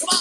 Come on.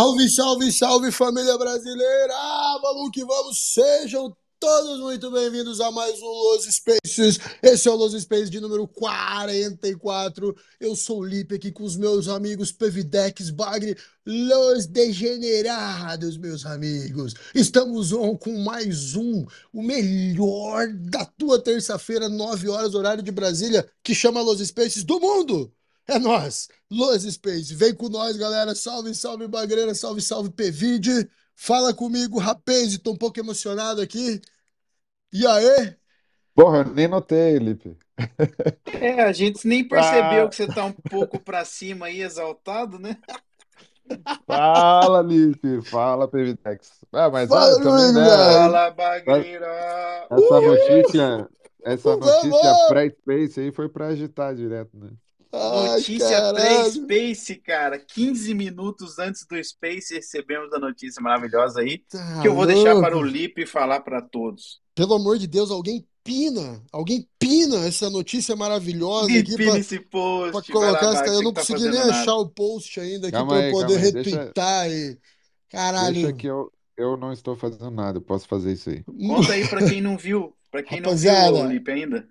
Salve, salve, salve família brasileira! Vamos que vamos! Sejam todos muito bem-vindos a mais um Los Spaces. Esse é o Los Spaces de número 44. Eu sou o Lipe aqui com os meus amigos Pevidex Bagre, Los Degenerados, meus amigos. Estamos on com mais um, o melhor da tua terça-feira, 9 horas, horário de Brasília, que chama Los Spaces do mundo. É nós, Los Space. Vem com nós, galera. Salve, salve, Bagreira. Salve, salve, Pevide. Fala comigo, rapaz. Tô um pouco emocionado aqui. E aí? Porra, eu nem notei, Lipe. É, a gente nem percebeu Ah. que você tá um pouco pra cima aí, exaltado, né? Fala, Lipe. Fala, Pevitex. Ah, mas Fala, olha, também, né? Fala, bagreira! Essa notícia, essa notícia pré-space aí foi pra agitar direto, né? Ai, Notícia pré-Space, cara. 15 minutos antes do Space recebemos a notícia maravilhosa aí, Tá que eu vou deixar para o louco. Lipe falar para todos. Pelo amor de Deus, alguém pina. Alguém pina essa notícia maravilhosa aqui Lipe pra, nesse pra post, vai colocar lá, essa. Eu você não tá consegui nem fazendo achar nada. o post ainda aqui pra eu poder aí. Deixa, retweetar e. deixa Caralho. que eu, eu não estou fazendo nada. Eu posso fazer isso aí. Conta aí para quem não viu, para quem não viu, Rapaziada, Lipe, ainda.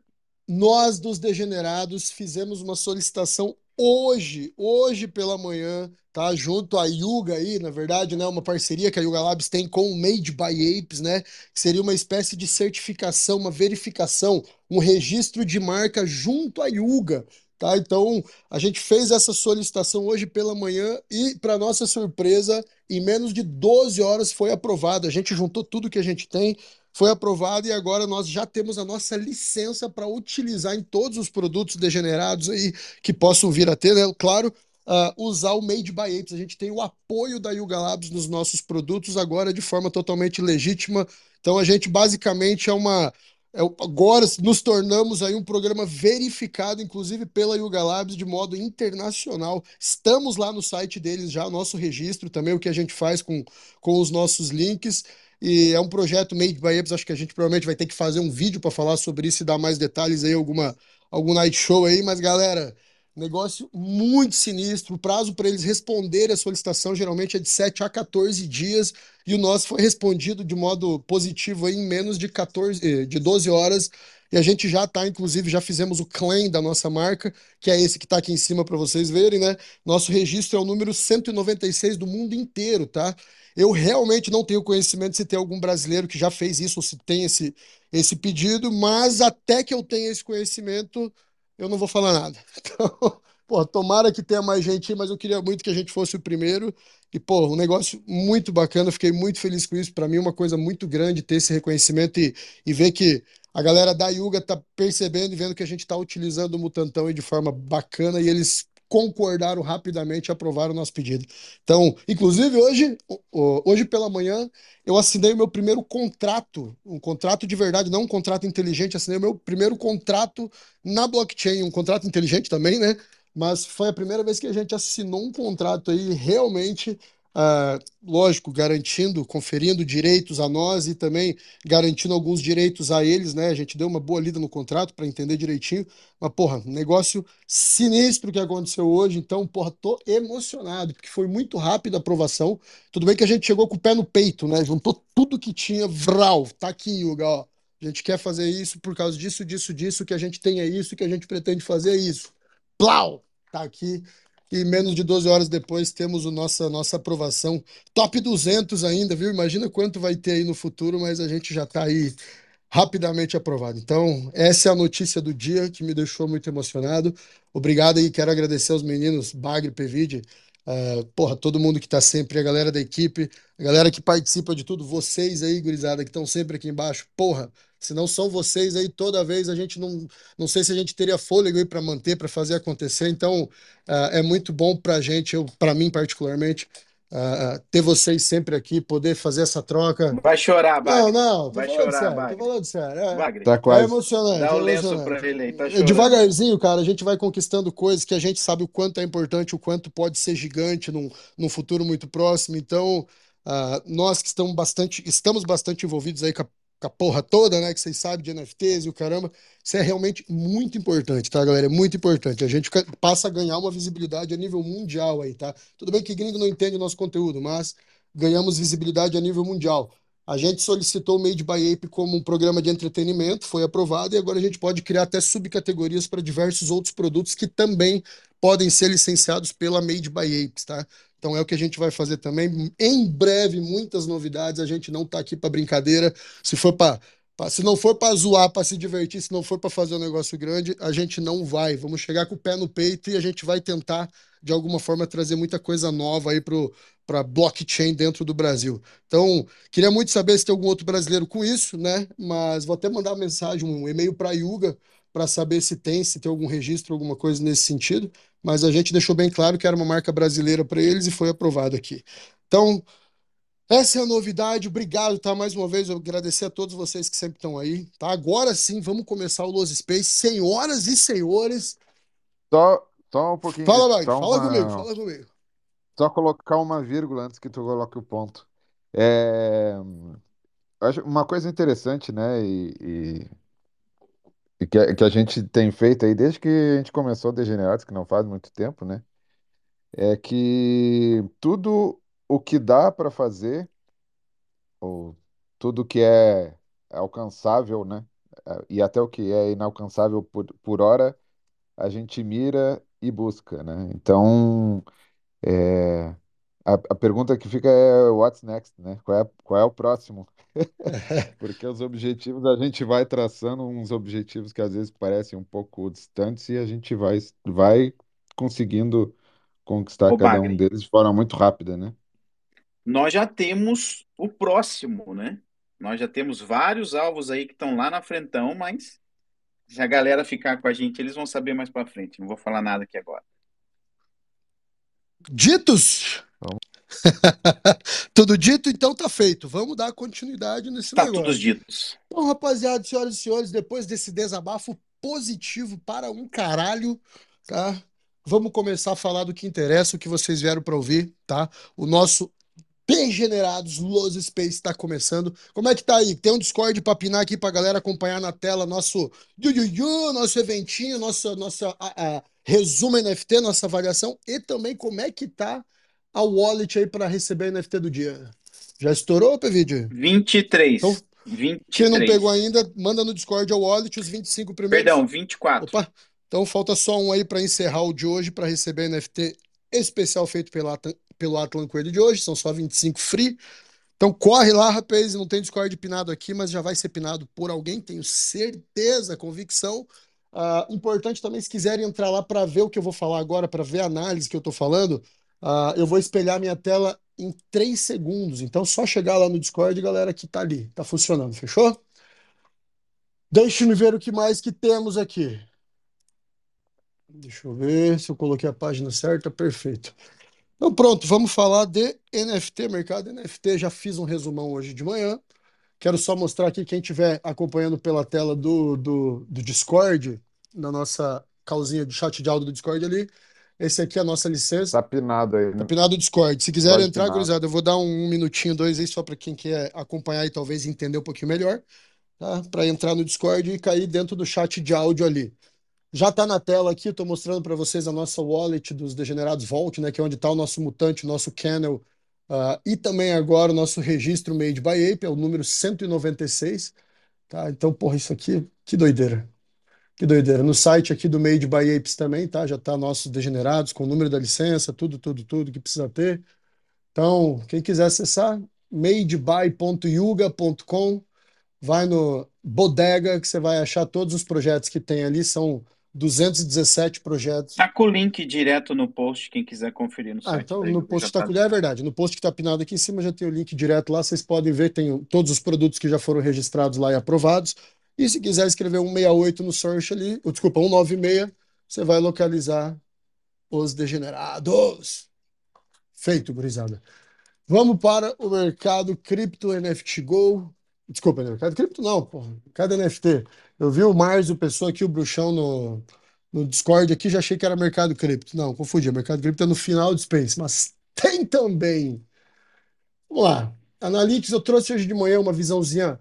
Nós dos Degenerados fizemos uma solicitação hoje, hoje pela manhã, tá? Junto à Yuga aí, na verdade, né? Uma parceria que a Yuga Labs tem com o Made by Apes, né? Que seria uma espécie de certificação, uma verificação, um registro de marca junto à Yuga. Tá? Então, a gente fez essa solicitação hoje pela manhã e, para nossa surpresa, em menos de 12 horas foi aprovado. A gente juntou tudo que a gente tem, foi aprovado e agora nós já temos a nossa licença para utilizar em todos os produtos degenerados aí que possam vir a ter, né? Claro, ah, usar o Made by Apes. A gente tem o apoio da Yuga Labs nos nossos produtos agora de forma totalmente legítima. Então a gente basicamente é uma é agora nos tornamos aí um programa verificado, inclusive pela Yuga Labs, de modo internacional. Estamos lá no site deles já, o nosso registro também, o que a gente faz com, com os nossos links. E é um projeto Made by Apes, acho que a gente provavelmente vai ter que fazer um vídeo para falar sobre isso e dar mais detalhes aí, alguma, algum night show aí, mas galera, negócio muito sinistro. O prazo para eles responderem a solicitação geralmente é de 7 a 14 dias, e o nosso foi respondido de modo positivo aí em menos de 14, eh, de 12 horas. E a gente já tá, inclusive, já fizemos o claim da nossa marca, que é esse que tá aqui em cima para vocês verem, né? Nosso registro é o número 196 do mundo inteiro, tá? Eu realmente não tenho conhecimento se tem algum brasileiro que já fez isso ou se tem esse, esse pedido, mas até que eu tenha esse conhecimento, eu não vou falar nada. Então, pô, tomara que tenha mais gente, mas eu queria muito que a gente fosse o primeiro. E, pô, um negócio muito bacana, fiquei muito feliz com isso. Para mim, é uma coisa muito grande ter esse reconhecimento e, e ver que a galera da Yuga tá percebendo e vendo que a gente tá utilizando o Mutantão de forma bacana e eles concordaram rapidamente e aprovaram o nosso pedido. Então, inclusive hoje, hoje pela manhã, eu assinei o meu primeiro contrato, um contrato de verdade, não um contrato inteligente, assinei o meu primeiro contrato na blockchain, um contrato inteligente também, né? Mas foi a primeira vez que a gente assinou um contrato aí realmente, ah, lógico, garantindo, conferindo direitos a nós e também garantindo alguns direitos a eles, né? A gente deu uma boa lida no contrato para entender direitinho. Mas, porra, negócio sinistro que aconteceu hoje. Então, porra, tô emocionado, porque foi muito rápida a aprovação. Tudo bem que a gente chegou com o pé no peito, né? Juntou tudo que tinha, vral, tá aqui, Yuga, ó. A gente quer fazer isso por causa disso, disso, disso, que a gente tem é isso, que a gente pretende fazer é isso. Plau! Tá aqui. E menos de 12 horas depois temos o nossa, nossa aprovação. Top 200 ainda, viu? Imagina quanto vai ter aí no futuro, mas a gente já tá aí rapidamente aprovado. Então, essa é a notícia do dia que me deixou muito emocionado. Obrigado aí, quero agradecer aos meninos Bagre, Pevide, eh, porra, todo mundo que tá sempre, a galera da equipe, a galera que participa de tudo, vocês aí, gurizada, que estão sempre aqui embaixo. Porra, se não são vocês aí, toda vez a gente não, não sei se a gente teria fôlego aí para manter, para fazer acontecer. Então, ah, é muito bom pra gente, eu, para mim particularmente, ah, ter vocês sempre aqui, poder fazer essa troca. Vai chorar, Não, Bagre. não, tô Vai chorar, sério, tô Bagre. falando sério. É, Bagre, Tá é quase. emocionante, dá é o lenço pra ele aí, tá É, chorando. Devagarzinho, cara, a gente vai conquistando coisas que a gente sabe o quanto é importante, o quanto pode ser gigante num, num futuro muito próximo. Então, ah, nós que estamos bastante, estamos bastante envolvidos aí com a, com a porra toda, né? Que vocês sabem de NFTs e o caramba, isso é realmente muito importante, tá, galera? É muito importante. A gente passa a ganhar uma visibilidade a nível mundial aí, tá? Tudo bem que gringo não entende o nosso conteúdo, mas ganhamos visibilidade a nível mundial. A gente solicitou o Made by Ape como um programa de entretenimento, foi aprovado, e agora a gente pode criar até subcategorias para diversos outros produtos que também podem ser licenciados pela Made by Apes, tá? Então é o que a gente vai fazer também. Em breve, muitas novidades. A gente não tá aqui para brincadeira. Se for para se não for para zoar, para se divertir, se não for para fazer um negócio grande, a gente não vai. Vamos chegar com o pé no peito e a gente vai tentar de alguma forma trazer muita coisa nova aí para blockchain dentro do Brasil. Então, queria muito saber se tem algum outro brasileiro com isso, né? Mas vou até mandar uma mensagem, um e-mail para a Yuga para saber se tem, se tem algum registro, alguma coisa nesse sentido. Mas a gente deixou bem claro que era uma marca brasileira para eles e foi aprovado aqui. Então, essa é a novidade. Obrigado, tá? Mais uma vez, eu agradecer a todos vocês que sempre estão aí, tá? Agora sim, vamos começar o Los Space. Senhoras e senhores. Só, só um pouquinho. Fala, só fala uma- comigo, fala comigo. Só colocar uma vírgula antes que tu coloque o ponto. É, uma coisa interessante, né? E, e- e que, a- que a gente tem feito aí desde que a gente começou Degenerados, que não faz muito tempo, né? É que tudo o que dá para fazer, ou tudo que é alcançável, né? é, E até o que é inalcançável por, por hora, a gente mira e busca, né? Então. É, A, a pergunta que fica é what's next, né? Qual é, qual é o próximo? Porque os objetivos a gente vai traçando uns objetivos que às vezes parecem um pouco distantes e a gente vai, vai conseguindo conquistar Ô, cada um deles de forma muito rápida, né? Nós já temos o próximo, né? Nós já temos vários alvos aí que estão lá na frentão, mas se a galera ficar com a gente, eles vão saber mais pra frente. Não vou falar nada aqui agora. Ditos? Vamos. Tudo dito, então tá feito. Vamos dar continuidade nesse Tá negócio. todos ditos. Então, rapaziada, senhoras e senhores, depois desse desabafo positivo para um caralho, tá? Vamos começar a falar do que interessa, o que vocês vieram para ouvir, tá? O nosso Degenerados Los Space está começando. Como é que tá aí? Tem um Discord para pinar aqui pra galera acompanhar na tela nosso yu, yu, yu, nosso eventinho, nossa, nossa a, a, resumo NFT, nossa avaliação e também como é que tá a wallet aí para receber NFT do dia. Já estourou, PVD? 23. Então, 23. Quem não pegou ainda, manda no Discord a wallet os 25 primeiros. Perdão, 24. Opa, então falta só um aí para encerrar o de hoje para receber NFT especial feito pela, pelo Atlan Coelho de hoje. São só 25 free. Então corre lá, rapaz. Não tem Discord pinado aqui, mas já vai ser pinado por alguém, tenho certeza, convicção. Ah, importante também, se quiserem entrar lá para ver o que eu vou falar agora, para ver a análise que eu estou falando, ah, eu vou espelhar minha tela em 3 segundos. Então, só chegar lá no Discord, galera, que tá ali, tá funcionando, fechou? Deixa-me ver o que mais que temos aqui. Deixa eu ver se eu coloquei a página certa, perfeito. Então, pronto, vamos falar de NFT, mercado NFT. Já fiz um resumão hoje de manhã. Quero só mostrar aqui quem estiver acompanhando pela tela do, do, do Discord, na nossa calzinha de chat de áudio do Discord ali. Esse aqui é a nossa licença. Tá pinado aí, Tá né? pinado o Discord. Se quiser entrar, pinar. gurizada, eu vou dar um, minutinho, dois aí, só para quem quer acompanhar e talvez entender um pouquinho melhor, tá? Para entrar no Discord e cair dentro do chat de áudio ali. Já tá na tela aqui, estou mostrando para vocês a nossa wallet dos Degenerados Vault, né? Que é onde está o nosso mutante, o nosso kennel, ah, e também agora o nosso registro Made by Ape, é o número 196, tá? Então, porra, isso aqui, que doideira. Que doideira. No site aqui do Made by Apes também, tá? Já tá nossos degenerados com o número da licença, tudo, tudo, tudo que precisa ter. Então, quem quiser acessar, madeby.yuga.com, vai no Bodega que você vai achar todos os projetos que tem ali, são 217 projetos. Tá com o link direto no post, quem quiser conferir no Ah, site. então no post tá tá com é verdade. No post que tá pinado aqui em cima já tem o link direto lá. Vocês podem ver, tem todos os produtos que já foram registrados lá e aprovados. E se quiser escrever 168 no search ali, ou, desculpa, 196, você vai localizar os degenerados. Feito, gurizada. Vamos para o mercado cripto NFT Go. Desculpa, mercado cripto não, porra. Mercado NFT. Eu vi o Márcio Pessoa aqui, o Bruxão no, no Discord aqui, já achei que era mercado cripto. Não, confundi. Mercado cripto é no final do Space, mas tem também. Vamos lá. Analytics, eu trouxe hoje de manhã uma visãozinha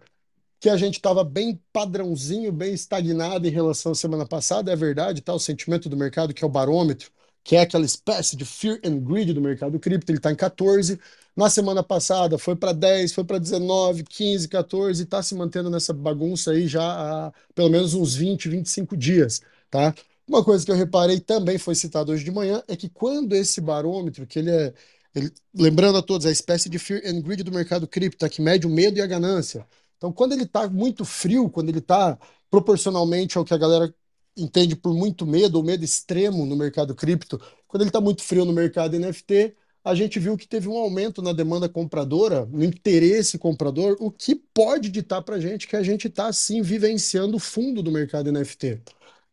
que a gente estava bem padrãozinho, bem estagnado em relação à semana passada, é verdade, tá? O sentimento do mercado, que é o barômetro, que é aquela espécie de fear and greed do mercado cripto, ele está em 14. Na semana passada foi para 10, foi para 19, 15, 14, e está se mantendo nessa bagunça aí já há pelo menos uns 20, 25 dias, tá? Uma coisa que eu reparei também foi citado hoje de manhã é que quando esse barômetro, que ele é, ele- lembrando a todos, é a espécie de fear and greed do mercado cripto, tá? que mede o medo e a ganância. Então, quando ele está muito frio, quando ele está proporcionalmente ao que a galera entende por muito medo, ou medo extremo no mercado cripto, quando ele está muito frio no mercado NFT, a gente viu que teve um aumento na demanda compradora, no interesse comprador, o que pode ditar para a gente que a gente está, sim, vivenciando o fundo do mercado NFT.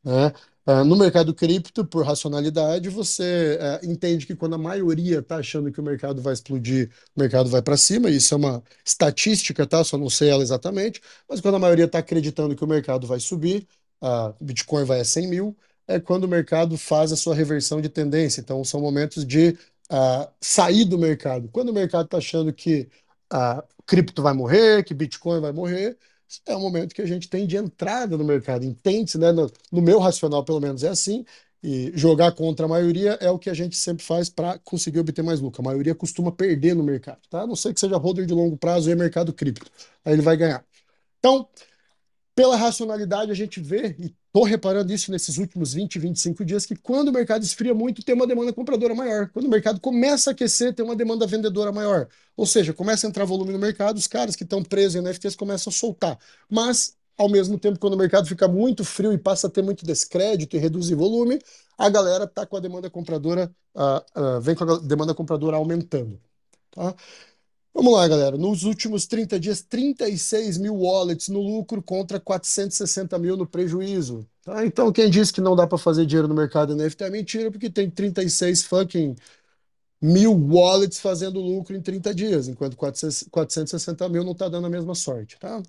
né? Uh, no mercado cripto, por racionalidade, você uh, entende que quando a maioria está achando que o mercado vai explodir, o mercado vai para cima, isso é uma estatística, tá? Só não sei ela exatamente, mas quando a maioria está acreditando que o mercado vai subir, uh, Bitcoin vai a 100 mil, é quando o mercado faz a sua reversão de tendência. Então, são momentos de sair do mercado. Quando o mercado está achando que a cripto vai morrer, que Bitcoin vai morrer, é o momento que a gente tem de entrada no mercado. Entende-se, né? No, no, meu racional, pelo menos, é assim. E jogar contra a maioria é o que a gente sempre faz para conseguir obter mais lucro. A maioria costuma perder no mercado, tá? A não sei que seja holder de longo prazo e é mercado cripto. Aí ele vai ganhar. Então, pela racionalidade, a gente vê, e estou reparando isso nesses últimos 20, 25 dias, que quando o mercado esfria muito, tem uma demanda compradora maior. Quando o mercado começa a aquecer, tem uma demanda vendedora maior. Ou seja, começa a entrar volume no mercado, os caras que estão presos em NFTs começam a soltar. Mas, ao mesmo tempo, quando o mercado fica muito frio e passa a ter muito descrédito e reduz o volume, a galera está com a demanda compradora, uh, uh, vem com a demanda compradora aumentando. Tá? Vamos lá, galera. Nos últimos 30 dias, 36 mil wallets no lucro contra 460 mil no prejuízo. Tá? Então, quem disse que não dá para fazer dinheiro no mercado NFT é mentira, porque tem 36 fucking mil wallets fazendo lucro em 30 dias, enquanto 460 mil não está dando a mesma sorte. Tá?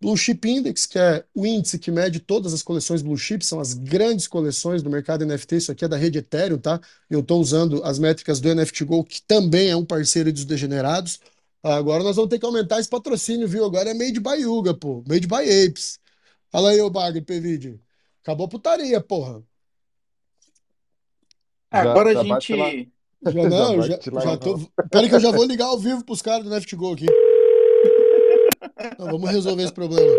Blue Chip Index, que é o índice que mede todas as coleções Blue Chip, são as grandes coleções do mercado NFT. Isso aqui é da rede Ethereum, tá? Eu estou usando as métricas do NFT Go, que também é um parceiro dos degenerados. Agora nós vamos ter que aumentar esse patrocínio, viu? Agora é made by Yuga, pô. Made by Apes. Fala aí, ô Bagre, PVD. Acabou a putaria, porra. Já, Agora já a gente. Já não, já, já, já tô. Peraí que eu já vou ligar ao vivo pros caras do NFTGO aqui. Então, vamos resolver esse problema.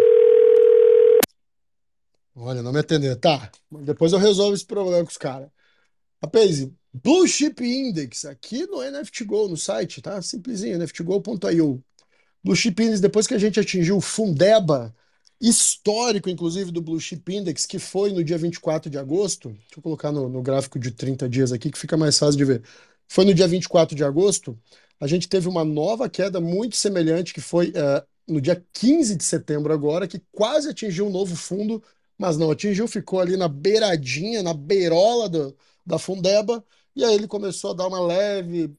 Olha, não me atender. Tá. Depois eu resolvo esse problema com os caras. Rapaz, Blue Chip Index, aqui no NFTGO, no site, tá? Simplesinho, nftgo.io. Blue Chip Index, depois que a gente atingiu o Fundeba, histórico, inclusive, do Blue Chip Index, que foi no dia 24 de agosto. Deixa eu colocar no, no gráfico de 30 dias aqui, que fica mais fácil de ver. Foi no dia 24 de agosto, a gente teve uma nova queda muito semelhante, que foi uh, no dia 15 de setembro agora, que quase atingiu um novo fundo, mas não atingiu, ficou ali na beiradinha, na beirola do, da Fundeba, e aí ele começou a dar uma leve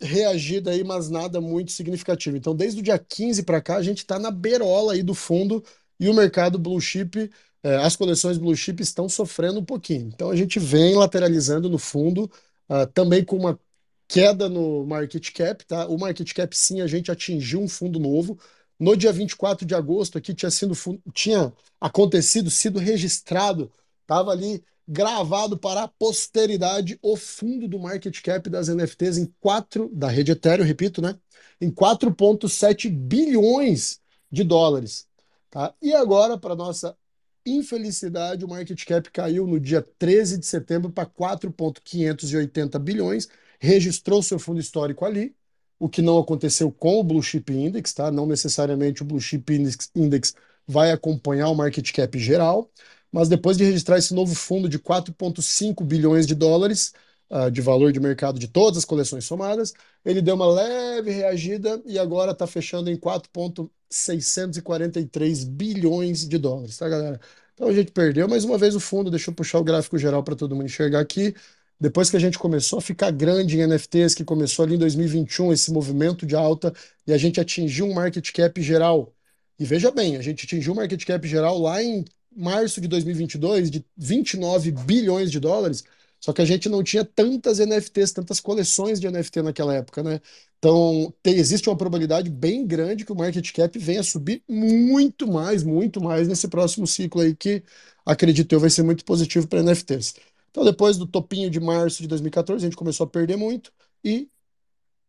reagida aí, mas nada muito significativo. Então, desde o dia 15 para cá, a gente está na berola aí do fundo e o mercado blue chip, eh, as coleções blue chip estão sofrendo um pouquinho. Então, a gente vem lateralizando no fundo, uh, também com uma queda no market cap, tá? O market cap, sim, a gente atingiu um fundo novo. No dia 24 de agosto, aqui tinha sido tinha acontecido, sido registrado, estava ali gravado para a posteridade o fundo do market cap das NFTs em 4 da rede Ethereum, repito, né? Em 4.7 bilhões de dólares, tá? E agora, para nossa infelicidade, o market cap caiu no dia 13 de setembro para 4.580 bilhões, registrou seu fundo histórico ali, o que não aconteceu com o Blue Chip Index, tá? Não necessariamente o Blue Chip Index, Index vai acompanhar o market cap geral, mas depois de registrar esse novo fundo de 4,5 bilhões de dólares uh, de valor de mercado de todas as coleções somadas, ele deu uma leve reagida e agora está fechando em 4,643 bilhões de dólares, tá, galera? Então a gente perdeu mais uma vez o fundo, deixa eu puxar o gráfico geral para todo mundo enxergar aqui. Depois que a gente começou a ficar grande em NFTs, que começou ali em 2021, esse movimento de alta, e a gente atingiu um market cap geral. E veja bem, a gente atingiu um market cap geral lá em março de 2022 de 29 bilhões de dólares, só que a gente não tinha tantas NFTs, tantas coleções de NFT naquela época, né? Então, tem, existe uma probabilidade bem grande que o market cap venha a subir muito mais, muito mais nesse próximo ciclo aí, que acredito eu vai ser muito positivo para NFTs. Então, depois do topinho de março de 2014, a gente começou a perder muito e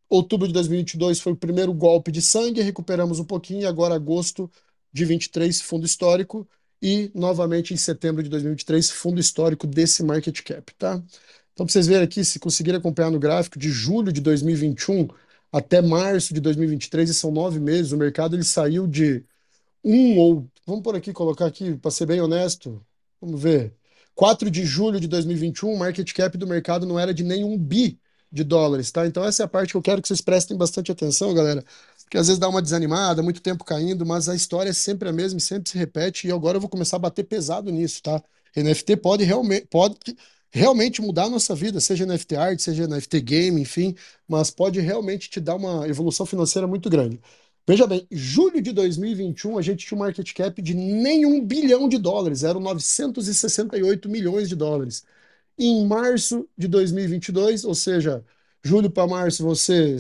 outubro de 2022 foi o primeiro golpe de sangue, recuperamos um pouquinho e agora agosto de 23, fundo histórico, e novamente em setembro de 2023, fundo histórico desse market cap, tá? Então, para vocês verem aqui, se conseguirem acompanhar no gráfico, de julho de 2021 até março de 2023, e são nove meses, o mercado ele saiu de um ou, vamos por aqui, colocar aqui, para ser bem honesto, vamos ver, 4 de julho de 2021, o market cap do mercado não era de nenhum bi de dólares, tá? Então essa é a parte que eu quero que vocês prestem bastante atenção, galera. Que às vezes dá uma desanimada, muito tempo caindo, mas a história é sempre a mesma e sempre se repete. E agora eu vou começar a bater pesado nisso, tá? NFT pode realmente, pode realmente mudar a nossa vida, seja NFT art, seja NFT game, enfim, mas pode realmente te dar uma evolução financeira muito grande. Veja bem, julho de 2021 a gente tinha um market cap de nenhum bilhão de dólares, eram 968 milhões de dólares. Em março de 2022, ou seja, julho para março, você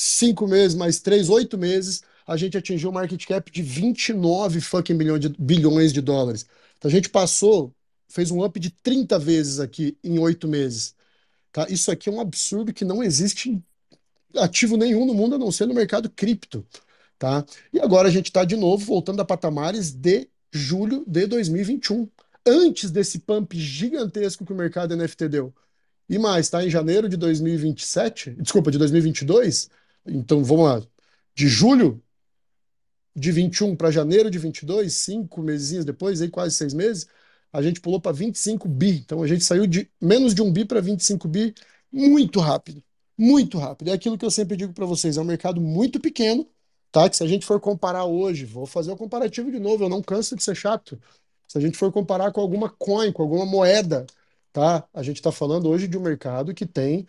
cinco meses mais três, oito meses, a gente atingiu um market cap de 29 fucking bilhões de, bilhões de dólares. Então a gente passou, fez um up de 30 vezes aqui em oito meses. Tá? Isso aqui é um absurdo que não existe ativo nenhum no mundo a não ser no mercado cripto. Tá? E agora a gente está de novo voltando a patamares de julho de 2021, antes desse pump gigantesco que o mercado NFT deu. E mais, está em janeiro de 2027, desculpa, de 2022, então vamos lá, de julho de 21 para janeiro de 22, cinco meses depois, aí quase seis meses, a gente pulou para 25 bi. Então a gente saiu de menos de um bi para 25 bi muito rápido, muito rápido. É aquilo que eu sempre digo para vocês, é um mercado muito pequeno, tá? Que se a gente for comparar hoje, vou fazer o comparativo de novo, eu não canso de ser chato. Se a gente for comparar com alguma coin, com alguma moeda, tá? A gente está falando hoje de um mercado que tem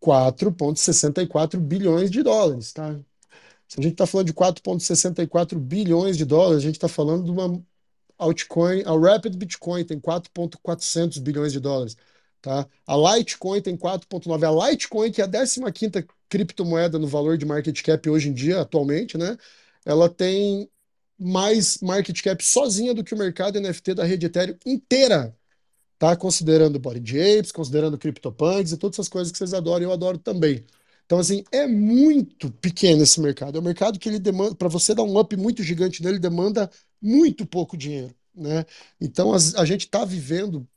4,64 bilhões de dólares, tá? Se a gente está falando de 4,64 bilhões de dólares, a gente está falando de uma altcoin, a Rapid Bitcoin tem 4,400 bilhões de dólares, tá? A Litecoin tem 4,9. A Litecoin, que é a 15ª criptomoeda no valor de market cap hoje em dia, atualmente, né? Ela tem mais market cap sozinha do que o mercado NFT da rede Ethereum inteira tá? Considerando Body Apes, considerando CryptoPunks e todas essas coisas que vocês adoram, eu adoro também. Então, assim, é muito pequeno esse mercado. É um mercado que ele demanda, para você dar um up muito gigante nele, demanda muito pouco dinheiro, né? Então, a, a gente está vivendo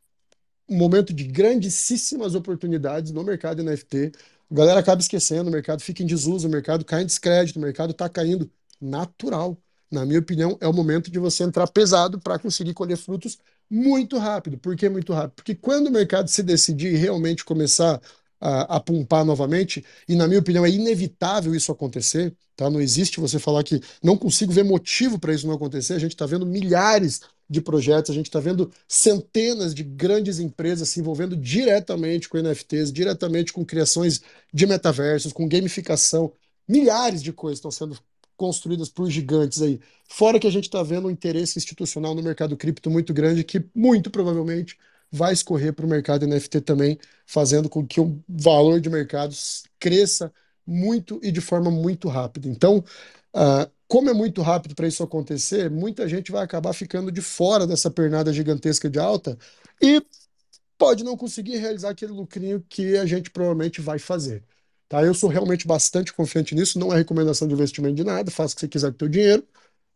um momento de grandíssimas oportunidades no mercado NFT. A galera acaba esquecendo, o mercado fica em desuso, o mercado cai em descrédito, o mercado está caindo natural. Na minha opinião, é o momento de você entrar pesado para conseguir colher frutos muito rápido. Por que muito rápido? Porque quando o mercado se decidir realmente começar a, a pumpar novamente, e na minha opinião é inevitável isso acontecer, tá? Não existe você falar que não consigo ver motivo para isso não acontecer. A gente está vendo milhares de projetos, a gente está vendo centenas de grandes empresas se envolvendo diretamente com NFTs, diretamente com criações de metaversos, com gamificação. Milhares de coisas estão sendo construídas por gigantes aí. Fora que a gente está vendo um interesse institucional no mercado cripto muito grande, que muito provavelmente vai escorrer para o mercado NFT também, fazendo com que o valor de mercado cresça muito e de forma muito rápida. Então, uh, como é muito rápido para isso acontecer, muita gente vai acabar ficando de fora dessa pernada gigantesca de alta e pode não conseguir realizar aquele lucrinho que a gente provavelmente vai fazer. Tá? Eu sou realmente bastante confiante nisso, não é recomendação de investimento de nada, faça o que você quiser com o teu dinheiro,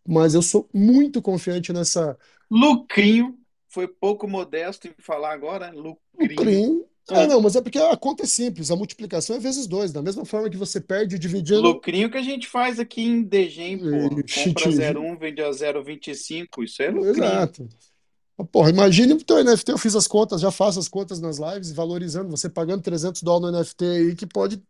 mas eu sou muito confiante nessa... Lucrinho, foi pouco modesto em falar agora, lucrinho. Lucrinho. Ah, não, mas é porque a conta é simples, a multiplicação é vezes dois, da mesma forma que você perde dividindo. Lucrinho que a gente faz aqui em Degen, pô. Compra 0,1, vende a 0,25, isso é lucrinho. Exato. Porra, imagine o teu NFT, eu fiz as contas, já faço as contas nas lives, valorizando, você pagando 300 dólares no NFT aí, que pode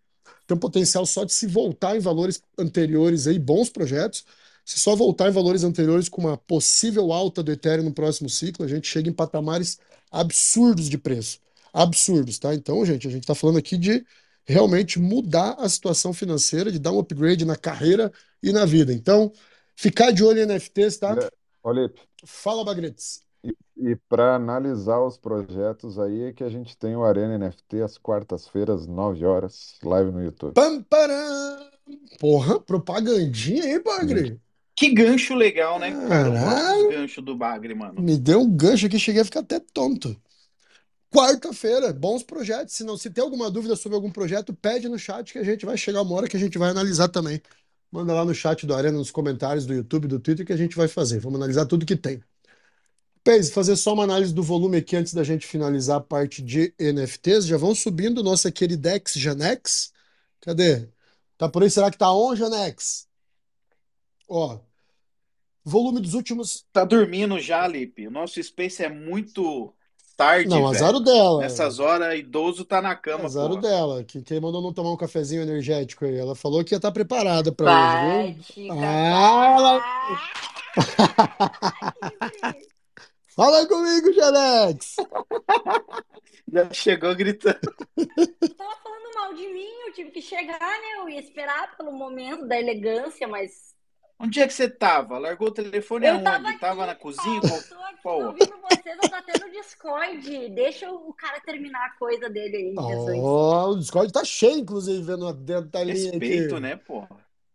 tem um potencial só de se voltar em valores anteriores aí, bons projetos. Se só voltar em valores anteriores com uma possível alta do Ethereum no próximo ciclo, a gente chega em patamares absurdos de preço. Absurdos, tá? Então, gente, a gente está falando aqui de realmente mudar a situação financeira, de dar um upgrade na carreira e na vida. Então, ficar de olho em NFTs, tá? Olha, Fala, Bagretes. E para analisar os projetos aí é que a gente tem o Arena NFT às quartas-feiras, 9 horas, live no YouTube. Pam, param. Porra, propagandinha aí, Bagre. Que gancho legal, né? Caralho. gancho do Bagre, mano. Me deu um gancho aqui, cheguei a ficar até tonto. Quarta-feira, bons projetos. Se não se tem alguma dúvida sobre algum projeto, pede no chat que a gente vai chegar uma hora que a gente vai analisar também. Manda lá no chat do Arena, nos comentários do YouTube, do Twitter, que a gente vai fazer. Vamos analisar tudo que tem. Pez, fazer só uma análise do volume aqui antes da gente finalizar a parte de NFTs. Já vão subindo nossa queridex Janex. Cadê? Tá por aí? Será que tá on, Janex? Ó, volume dos últimos. Tá dormindo já, Lipe. O nosso Space é muito tarde, Não, azar o dela. Nessas horas, idoso tá na cama, Azar pô. dela. Que, quem mandou não tomar um cafezinho energético aí? Ela falou que ia estar preparada pra Vai hoje, viu? Ah, ela... Fala comigo, Jalex! Já chegou gritando. Tu tava falando mal de mim, eu tive que chegar, né? Eu ia esperar pelo momento da elegância, mas Onde é que você tava? Largou o telefone eu aonde? tava aqui, Tava na cozinha? Qual- eu tô aqui, ouvindo vocês, eu tô tendo Discord. Deixa o cara terminar a coisa dele aí, Jesus. Ó, o Discord tá cheio, inclusive, vendo dentro da linha aqui. Respeito, né, pô?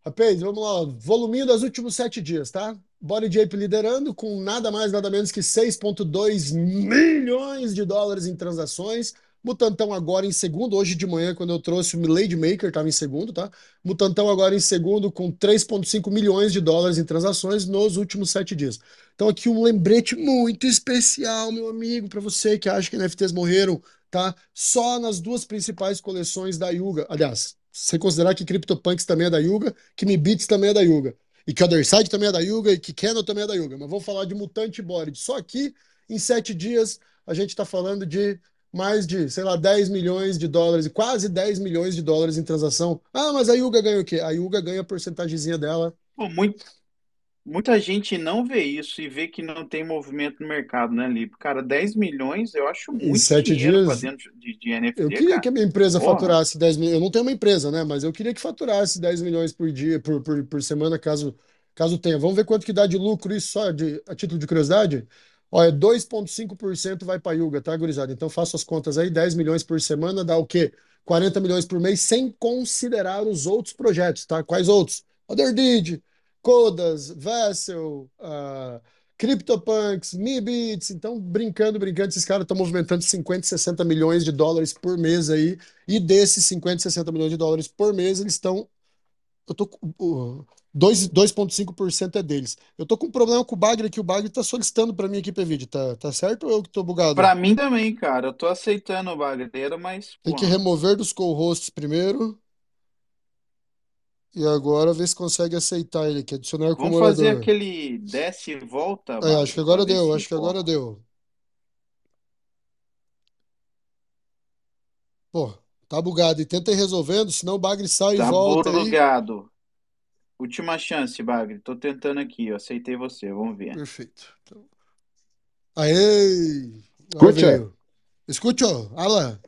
Rapaz, vamos lá. Voluminho dos últimos sete dias, tá? Body Jape liderando com nada mais, nada menos que 6,2 milhões de dólares em transações. Mutantão agora em segundo. Hoje de manhã, quando eu trouxe o Lady Maker, estava em segundo, tá? Mutantão agora em segundo com 3,5 milhões de dólares em transações nos últimos sete dias. Então, aqui um lembrete muito especial, meu amigo, para você que acha que NFTs morreram, tá? Só nas duas principais coleções da Yuga. Aliás, se você considerar que CryptoPunks também é da Yuga, que Me Beats também é da Yuga, e que Otherside também é da Yuga, e que Canon também é da Yuga. Mas vamos falar de Mutante Body. Só aqui, em sete dias, a gente está falando de mais de, sei lá, 10 milhões de dólares, quase 10 milhões de dólares em transação. Ah, mas a Yuga ganha o quê? A Yuga ganha a porcentagemzinha dela. Pô, muito, muita gente não vê isso e vê que não tem movimento no mercado, né, Lipe? Cara, 10 milhões eu acho Em muito sete dinheiro pra dias, dentro de, de NFT, Eu queria cara. que a minha empresa Porra. faturasse 10 milhões. Eu não tenho uma empresa, né? Mas eu queria que faturasse 10 milhões por dia, por, por, por semana, caso, caso tenha. Vamos ver quanto que dá de lucro isso só de, a título de curiosidade? Olha, 2,5% vai para a Yuga, tá, gurizada? Então faço as contas aí, 10 milhões por semana dá o quê? 40 milhões por mês, sem considerar os outros projetos, tá? Quais outros? Otherdeed, Codas, Vessel, uh, CryptoPunks, MeBeats. Então, brincando, brincando, esses caras estão movimentando 50, 60 milhões de dólares por mês aí. E desses 50, 60 milhões de dólares por mês, eles estão. Eu tô com. Uh, 2,5% é deles. Eu tô com um problema com o Bagre aqui. O Bagre tá solicitando para mim aqui, PVD. Tá, tá certo ou eu que tô bugado? Pra mim também, cara. Eu tô aceitando o bagreiro, mas, Tem que remover dos co-hosts primeiro. E agora ver se consegue aceitar ele aqui. Adicionar como vamos fazer orador. aquele desce e volta, É, acho que agora deu. Acho que agora deu. Pô, tá bugado. E tenta ir resolvendo, senão o Bagre sai e Tá volta aí. bugado. Última chance, Bagre. Tô tentando aqui, eu aceitei você, vamos ver. Perfeito. Então... Aê! Veio. Escuta, Alan.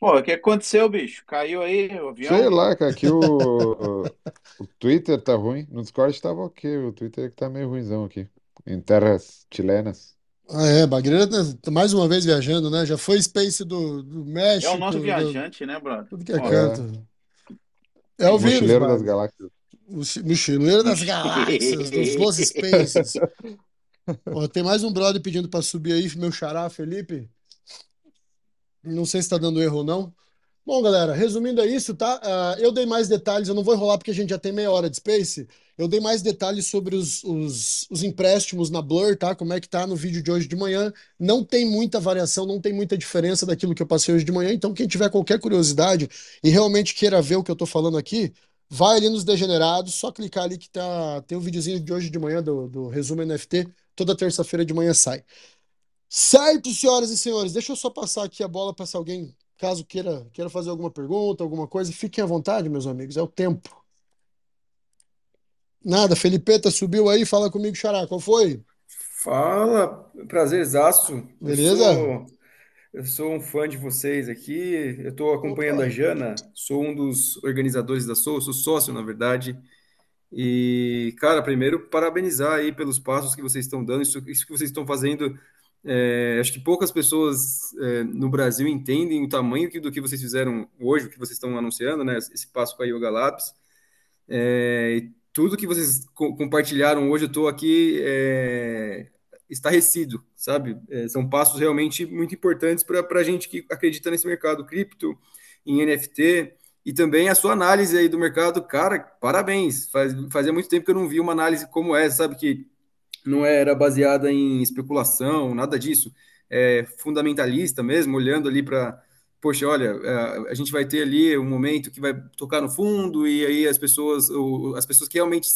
Pô, o que aconteceu, bicho? Caiu aí o Sei avião? lá, cara, que o, o Twitter tá ruim. No Discord tava ok, o Twitter que tá meio ruimzão aqui. Em terras chilenas. Ah, é, Bagreira tá mais uma vez viajando, né? Já foi Space do, do É o México, nosso do- viajante, né, brother? tudo que é Ó, canto. É o vírus, Mochileiro das Bagre. galáxias. O chi- mochileiro das galáxias, dos Los Spaces. Ó, tem mais um brother pedindo pra subir aí, meu xará, Felipe. Não sei se tá dando erro ou não. Bom, galera, resumindo é isso, tá? Ah, eu dei mais detalhes, eu não vou enrolar porque a gente já tem meia hora de Space. Eu dei mais detalhes sobre os, os, os empréstimos na Blur, tá? Como é que tá no vídeo de hoje de manhã. Não tem muita variação, não tem muita diferença daquilo que eu passei hoje de manhã. Então, quem tiver qualquer curiosidade e realmente queira ver o que eu tô falando aqui, vai ali nos Degenerados, só clicar ali que tá, tem o videozinho de hoje de manhã do, do resumo NFT. Toda terça-feira de manhã sai. Certo, senhoras e senhores, deixa eu só passar aqui a bola para se alguém, caso queira, queira fazer alguma pergunta, alguma coisa, fiquem à vontade, meus amigos, é o tempo. Nada, Felipeta subiu aí, fala comigo, Xará, qual foi? Fala, prazerzaço. Eu Beleza? sou, eu sou um fã de vocês aqui. Eu estou acompanhando Opa. a Jana, sou um dos organizadores da Soul, sou sócio, na verdade. E, cara, primeiro, parabenizar aí pelos passos que vocês estão dando, isso, isso que vocês estão fazendo. É, acho que poucas pessoas é, no Brasil entendem o tamanho que- do que vocês fizeram hoje, o que vocês estão anunciando, né? Esse passo com a Yoga Labs. É, tudo que vocês co- compartilharam hoje, eu estou aqui é, estarrecido, sabe? É, são passos realmente muito importantes para a gente que acredita nesse mercado cripto, em NFT, e também a sua análise aí do mercado, cara, parabéns. Faz, fazia muito tempo que eu não vi uma análise como essa, sabe? Que não era baseada em especulação, nada disso. É fundamentalista mesmo, olhando ali para poxa, olha, é, a gente vai ter ali um momento que vai tocar no fundo e aí as pessoas, as pessoas que realmente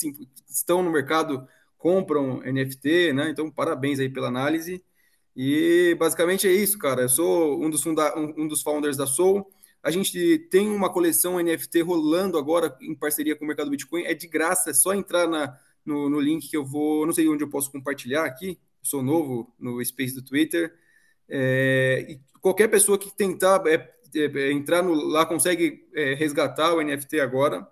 estão no mercado compram NFT, né? Então, parabéns aí pela análise. E basicamente é isso, cara. Eu sou um dos, funda um dos founders da Soul. A gente tem uma coleção NFT rolando agora em parceria com o mercado Bitcoin. É de graça, é só entrar na, no, no link que eu vou. Não sei onde eu posso compartilhar aqui. sou novo no Space do Twitter. É, e qualquer pessoa que tentar é, é, é entrar no, lá consegue é, resgatar o NFT agora.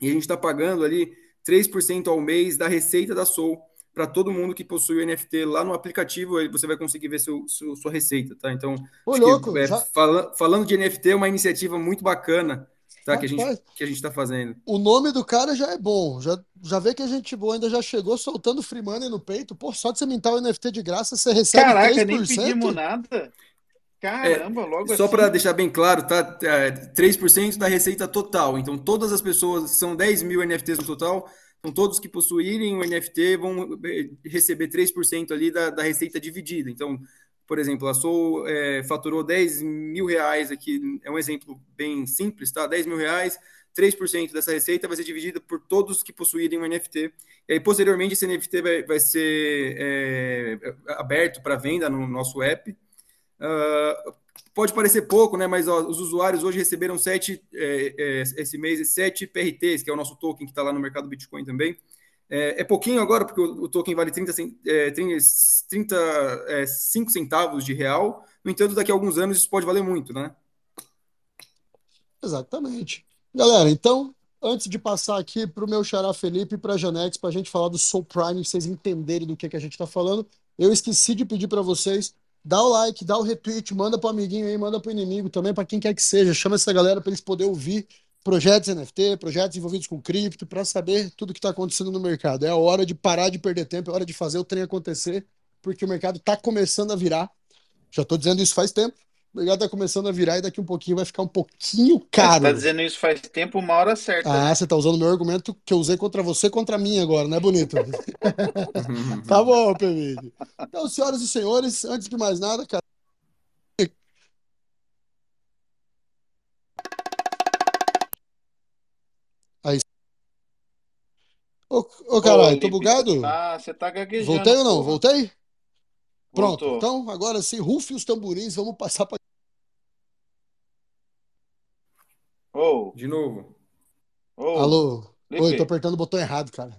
E a gente está pagando ali 3% ao mês da receita da Soul para todo mundo que possui o NFT lá no aplicativo, você vai conseguir ver seu, seu sua receita, tá? Então, Ô, louco, que, é, já... fala, falando de NFT, é uma iniciativa muito bacana, tá? que a gente que a gente está fazendo. O nome do cara já é bom, já, já vê que a gente boa ainda já chegou soltando free money no peito. Pô, só de você mintar o NFT de graça, você recebe Caraca, 3%? nem pedimos nada. Caramba, logo é, Só assim. para deixar bem claro, tá? É, 3% da receita total. Então, todas as pessoas, são 10 mil NFTs no total, então, todos que possuírem o NFT vão eh, receber 3% ali da, da receita dividida. Então, por exemplo, a Soul é, faturou 10 mil reais aqui, é um exemplo bem simples, tá? 10 mil reais, 3% dessa receita vai ser dividida por todos que possuírem o NFT. E aí, posteriormente, esse NFT vai, vai ser é, aberto para venda no nosso app. Uh, pode parecer pouco, né? Mas ó, os usuários hoje receberam sete, é, é, esse mês, sete PRTs, que é o nosso token que está lá no mercado Bitcoin também. É, é, pouquinho agora, porque o, o token vale 30, é, 35 é, centavos de real. No entanto, daqui a alguns anos isso pode valer muito, né? Exatamente. Galera, então, antes de passar aqui para o meu xará Felipe e para a Janex, para a gente falar do Soul Prime, vocês entenderem do que, que a gente está falando, eu esqueci de pedir para vocês Dá o like, dá o retweet, manda pro amiguinho aí, manda pro inimigo também, para quem quer que seja. Chama essa galera para eles poderem ouvir projetos NFT, projetos envolvidos com cripto, para saber tudo que está acontecendo no mercado. É a hora de parar de perder tempo, é hora de fazer o trem acontecer, porque o mercado está começando a virar. Já estou dizendo isso faz tempo. O mercado está começando a virar e daqui um pouquinho vai ficar um pouquinho caro. Você tá dizendo isso faz tempo, uma hora certa. Ah, né? você tá usando o meu argumento que eu usei contra você contra mim agora, não é bonito? tá bom, Pemig. Então, senhoras e senhores, antes de mais nada, cara. Ô, ô caralho, tô bugado? Ah, você tá gaguejando. Voltei ou não? porra. Voltei? Pronto. Voltou. Então, agora sim, rufe os tamborins, vamos passar para Ô, De novo. ô, Alô. Felipe. Oi, tô apertando o botão errado, cara.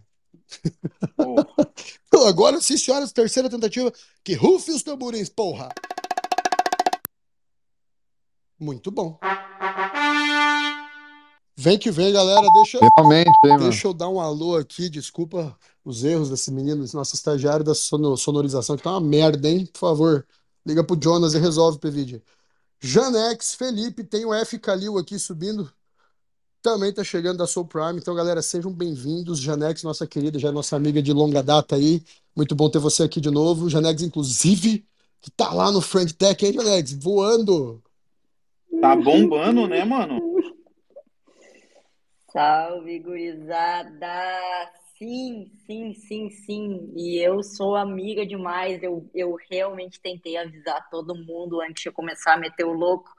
Então, Agora sim, senhoras, terceira tentativa. Que rufe os tamborins, porra! Muito bom. Vem que vem, galera. Deixa, Finalmente, hein, deixa eu dar um alô aqui. Desculpa os erros desse menino, esse nosso estagiário da sono- sonorização, que tá uma merda, hein? Por favor, liga pro Jonas e resolve, PVD. Janex, Felipe, tem o F Calil aqui subindo. Também tá chegando da Soul Prime. Então, galera, sejam bem-vindos. Janex, nossa querida, já é nossa amiga de longa data aí. Muito bom ter você aqui de novo. Janex, inclusive, que tá lá no Friend Tech, hein, Janex? Voando. Tá bombando, né, mano? Salve, gurizada! Sim, sim, sim, sim. E eu sou amiga demais. Eu, eu realmente tentei avisar todo mundo antes de eu começar a meter o louco.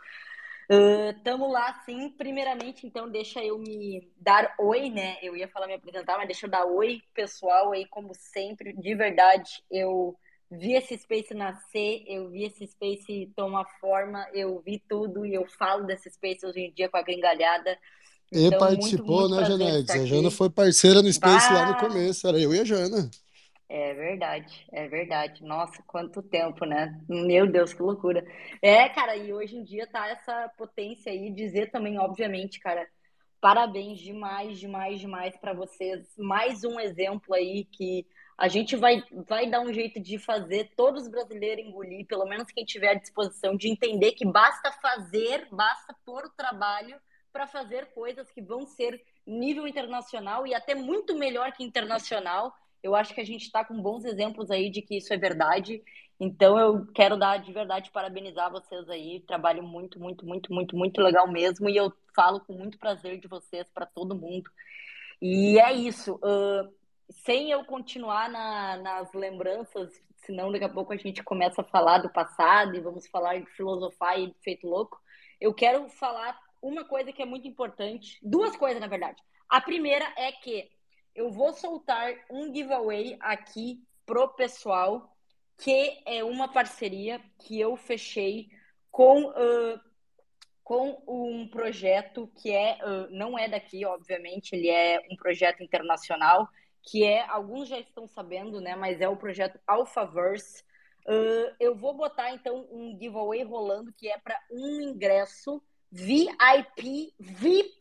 Ah, tamo lá, sim. Primeiramente, então, deixa eu me dar oi, né? Eu ia falar me apresentar, mas deixa eu dar oi, pessoal, aí, como sempre. De verdade, eu vi esse Space nascer, eu vi esse Space tomar forma, eu vi tudo e eu falo desse Space hoje em dia com a gringalhada. E Então, muito, participou, muito né, prazer Janex? estar A Jana foi parceira no Space lá no Bah! começo. Era eu e a Jana. É verdade, é verdade. Nossa, quanto tempo, né? Meu Deus, que loucura. É, cara, e hoje em dia tá essa potência aí. Dizer também, obviamente, cara, parabéns demais, demais, demais para vocês. Mais um exemplo aí que a gente vai, vai dar um jeito de fazer todos os brasileiros engolir, pelo menos quem tiver à disposição, de entender que basta fazer, basta pôr o trabalho para fazer coisas que vão ser nível internacional e até muito melhor que internacional. Eu acho que a gente está com bons exemplos aí de que isso é verdade. Então eu quero dar de verdade parabenizar vocês aí. Trabalho muito, muito, muito, muito, muito legal mesmo. E eu falo com muito prazer de vocês para todo mundo. E é isso. Uh, sem eu continuar na, nas lembranças, senão daqui a pouco a gente começa a falar do passado e vamos falar de filosofar e feito louco. Eu quero falar uma coisa que é muito importante, duas coisas na verdade. A primeira é que eu vou soltar um giveaway aqui pro pessoal que é uma parceria que eu fechei com, uh, com um projeto que é uh, não é daqui, obviamente, ele é um projeto internacional, que é, alguns já estão sabendo, né? Mas é o projeto Alphaverse. Uh, eu vou botar então um giveaway rolando que é para um ingresso VIP VIP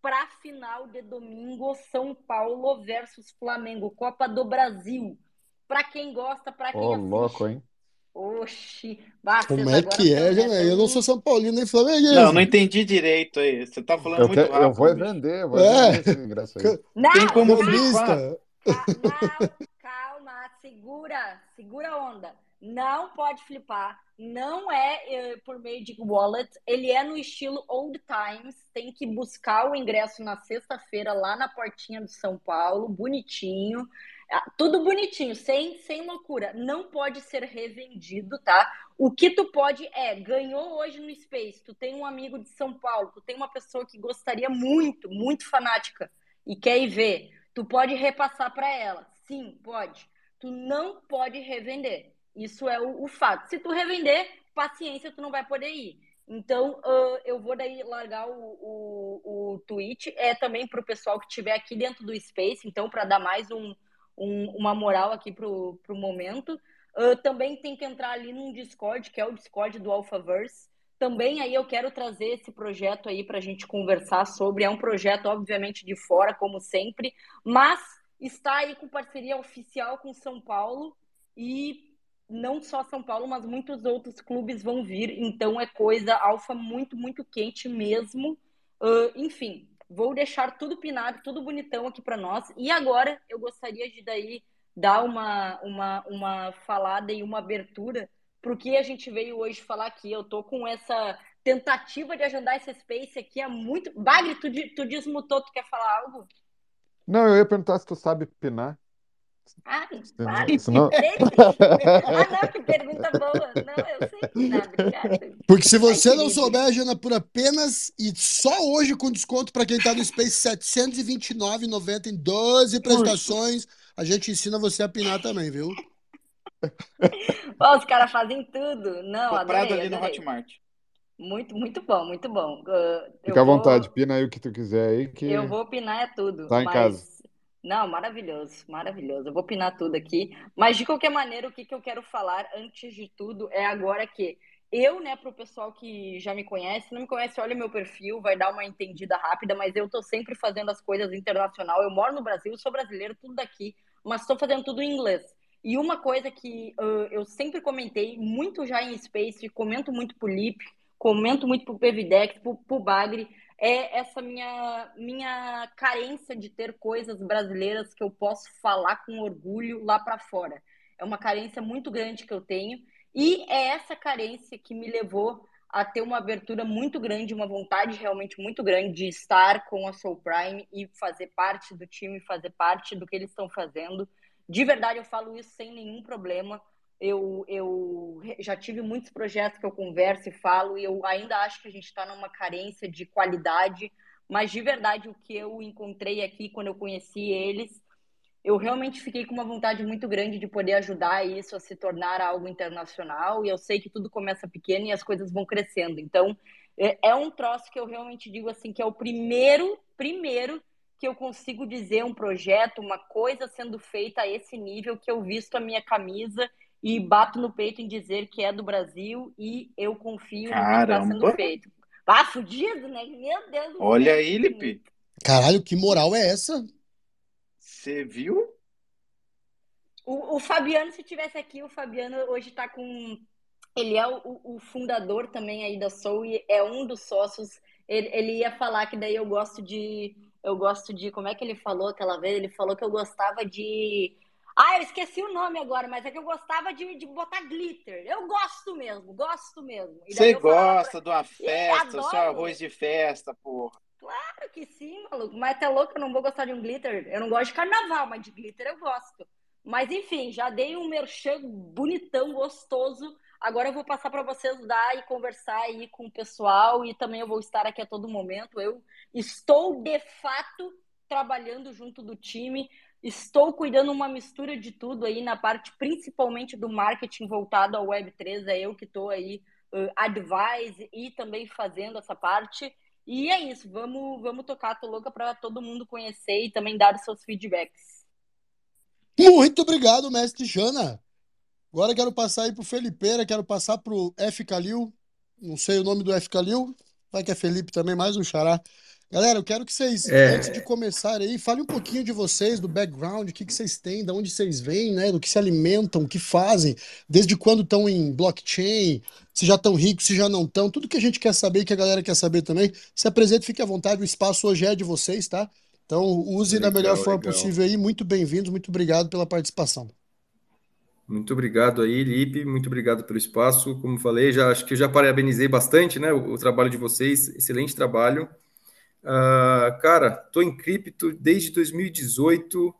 para final de domingo São Paulo versus Flamengo, Copa do Brasil. Para quem gosta, para quem Ô, assiste. louco, hein? Oxi, Como é que é? Eu não sou São Paulino nem flamenguista. Não, não entendi direito aí. Você tá falando Eu, muito te- eu rápido. vou bicho. vender, eu vou É. vender esse ingresso aí. Não, Tem como calma, Não, calma, segura, segura a onda. Não pode flipar. Não é eh, por meio de wallet. Ele é no estilo Old Times. Tem que buscar o ingresso na sexta-feira lá na portinha do São Paulo, bonitinho. Ah, Tudo bonitinho, sem, sem loucura. Não pode ser revendido, tá? O que tu pode é, ganhou hoje no Space, tu tem um amigo de São Paulo, tu tem uma pessoa que gostaria muito, muito fanática e quer ir ver, tu pode repassar para ela. Sim, pode. Tu não pode revender. Isso é o, o fato. Se tu revender, paciência, tu não vai poder ir. Então, ah, eu vou daí largar o, o, o tweet. É também para o pessoal que estiver aqui dentro do Space, então, para dar mais um, um- uma moral aqui pro, pro momento. Ah, também tem que entrar ali num Discord, que é o Discord do Alphaverse. Também aí eu quero trazer esse projeto aí para a gente conversar sobre. É um projeto, obviamente, de fora, como sempre, mas está aí com parceria oficial com São Paulo e não só São Paulo, mas muitos outros clubes vão vir. Então é coisa alfa muito, muito quente mesmo. Ah, enfim, vou deixar tudo pinado, tudo bonitão aqui para nós. E agora eu gostaria de daí dar uma, uma, uma falada e uma abertura para o que a gente veio hoje falar aqui. Eu tô com essa tentativa de agendar esse space aqui há muito. Bagre, tu, tu desmutou, tu quer falar algo? Não, eu ia perguntar se tu sabe pinar. Ah, senão- sim. Ah, não, que pergunta boa. Não, eu sei que não, obrigada. Porque se você Ai, não querido. souber, Jana, por apenas e só hoje com desconto para quem tá no Space R$ 729,90 em 12 prestações, a gente ensina você a pinar também, viu? Ó, os caras fazem tudo. Não, Comprado adorei, ali no adorei. Hotmart. Muito, muito bom, muito bom. Uh, Fica à vou- vontade, pina aí o que tu quiser aí, que Eu vou opinar é tudo. Tá em mas... casa. Não, maravilhoso, maravilhoso. Eu vou opinar tudo aqui. Mas de qualquer maneira, o que, que eu quero falar antes de tudo é agora que eu, né, pro pessoal que já me conhece, não me conhece, olha meu perfil, vai dar uma entendida rápida, mas eu tô sempre fazendo as coisas internacional. Eu moro no Brasil, sou brasileiro, tudo daqui, mas estou fazendo tudo em inglês. E uma coisa que uh, eu sempre comentei, muito já em Space, comento muito pro Lip, comento muito pro Pevidex, pro, pro Bagre, é essa minha, minha carência de ter coisas brasileiras que eu posso falar com orgulho lá para fora. É uma carência muito grande que eu tenho. E é essa carência que me levou a ter uma abertura muito grande, uma vontade realmente muito grande de estar com a Soul Prime e fazer parte do time, fazer parte do que eles estão fazendo. De verdade, eu falo isso sem nenhum problema. Eu, eu já tive muitos projetos que eu converso e falo, e eu ainda acho que a gente está numa carência de qualidade, mas de verdade, o que eu encontrei aqui quando eu conheci eles, eu realmente fiquei com uma vontade muito grande de poder ajudar isso a se tornar algo internacional, e eu sei que tudo começa pequeno e as coisas vão crescendo. Então, é, é um troço que eu realmente digo assim, que é o primeiro, primeiro que eu consigo dizer um projeto, uma coisa sendo feita a esse nível que eu visto a minha camisa e bato no peito em dizer que é do Brasil e eu confio no que está sendo Caramba. feito. Ah, fudido, né? Meu Deus do Olha céu, aí, Lipe. Caralho, que moral é essa? Você viu? O, o Fabiano, se tivesse aqui, o Fabiano hoje está com. Ele é o, o fundador também aí da Soul e é um dos sócios. Ele, ele ia falar que daí eu gosto de. Eu gosto de. Como é que ele falou aquela vez? Ele falou que eu gostava de. Ah, eu esqueci o nome agora, mas é que eu gostava de, de botar glitter. Eu gosto mesmo, gosto mesmo. Você falava pra- gosta de uma festa, adoro. seu arroz de festa, porra. Claro que sim, maluco. Mas tá louco, eu não vou gostar de um glitter. Eu não gosto de carnaval, mas de glitter eu gosto. Mas enfim, já dei um merchan bonitão, gostoso. Agora eu vou passar para vocês dar e conversar aí com o pessoal e também eu vou estar aqui a todo momento. Eu estou de fato trabalhando junto do time. Estou cuidando uma mistura de tudo aí na parte principalmente do marketing voltado ao Web3. É eu que estou aí uh, advise e também fazendo essa parte. E é isso, vamos, vamos tocar. Tô louca para todo mundo conhecer e também dar os seus feedbacks. Muito obrigado, mestre Jana. Agora quero passar aí pro Felipeira, quero passar pro F. Calil. Não sei o nome do F. Calil. Vai que é Felipe também, mais um xará. Galera, eu quero que vocês, É. antes de começar aí, falem um pouquinho de vocês, do background, o que, que vocês têm, de onde vocês vêm, né? Do que se alimentam, o que fazem, desde quando estão em blockchain, se já estão ricos, se já não estão, tudo que a gente quer saber, que a galera quer saber também. Se apresente, fique à vontade, o espaço hoje é de vocês, tá? Então, use da melhor Legal, forma legal. possível aí. Muito bem-vindos, muito obrigado pela participação. Muito obrigado aí, Lipe, muito obrigado pelo espaço. Como falei, já acho que já parabenizei bastante, né, o, o trabalho de vocês, excelente trabalho. Ah, cara, tô em cripto desde 2018.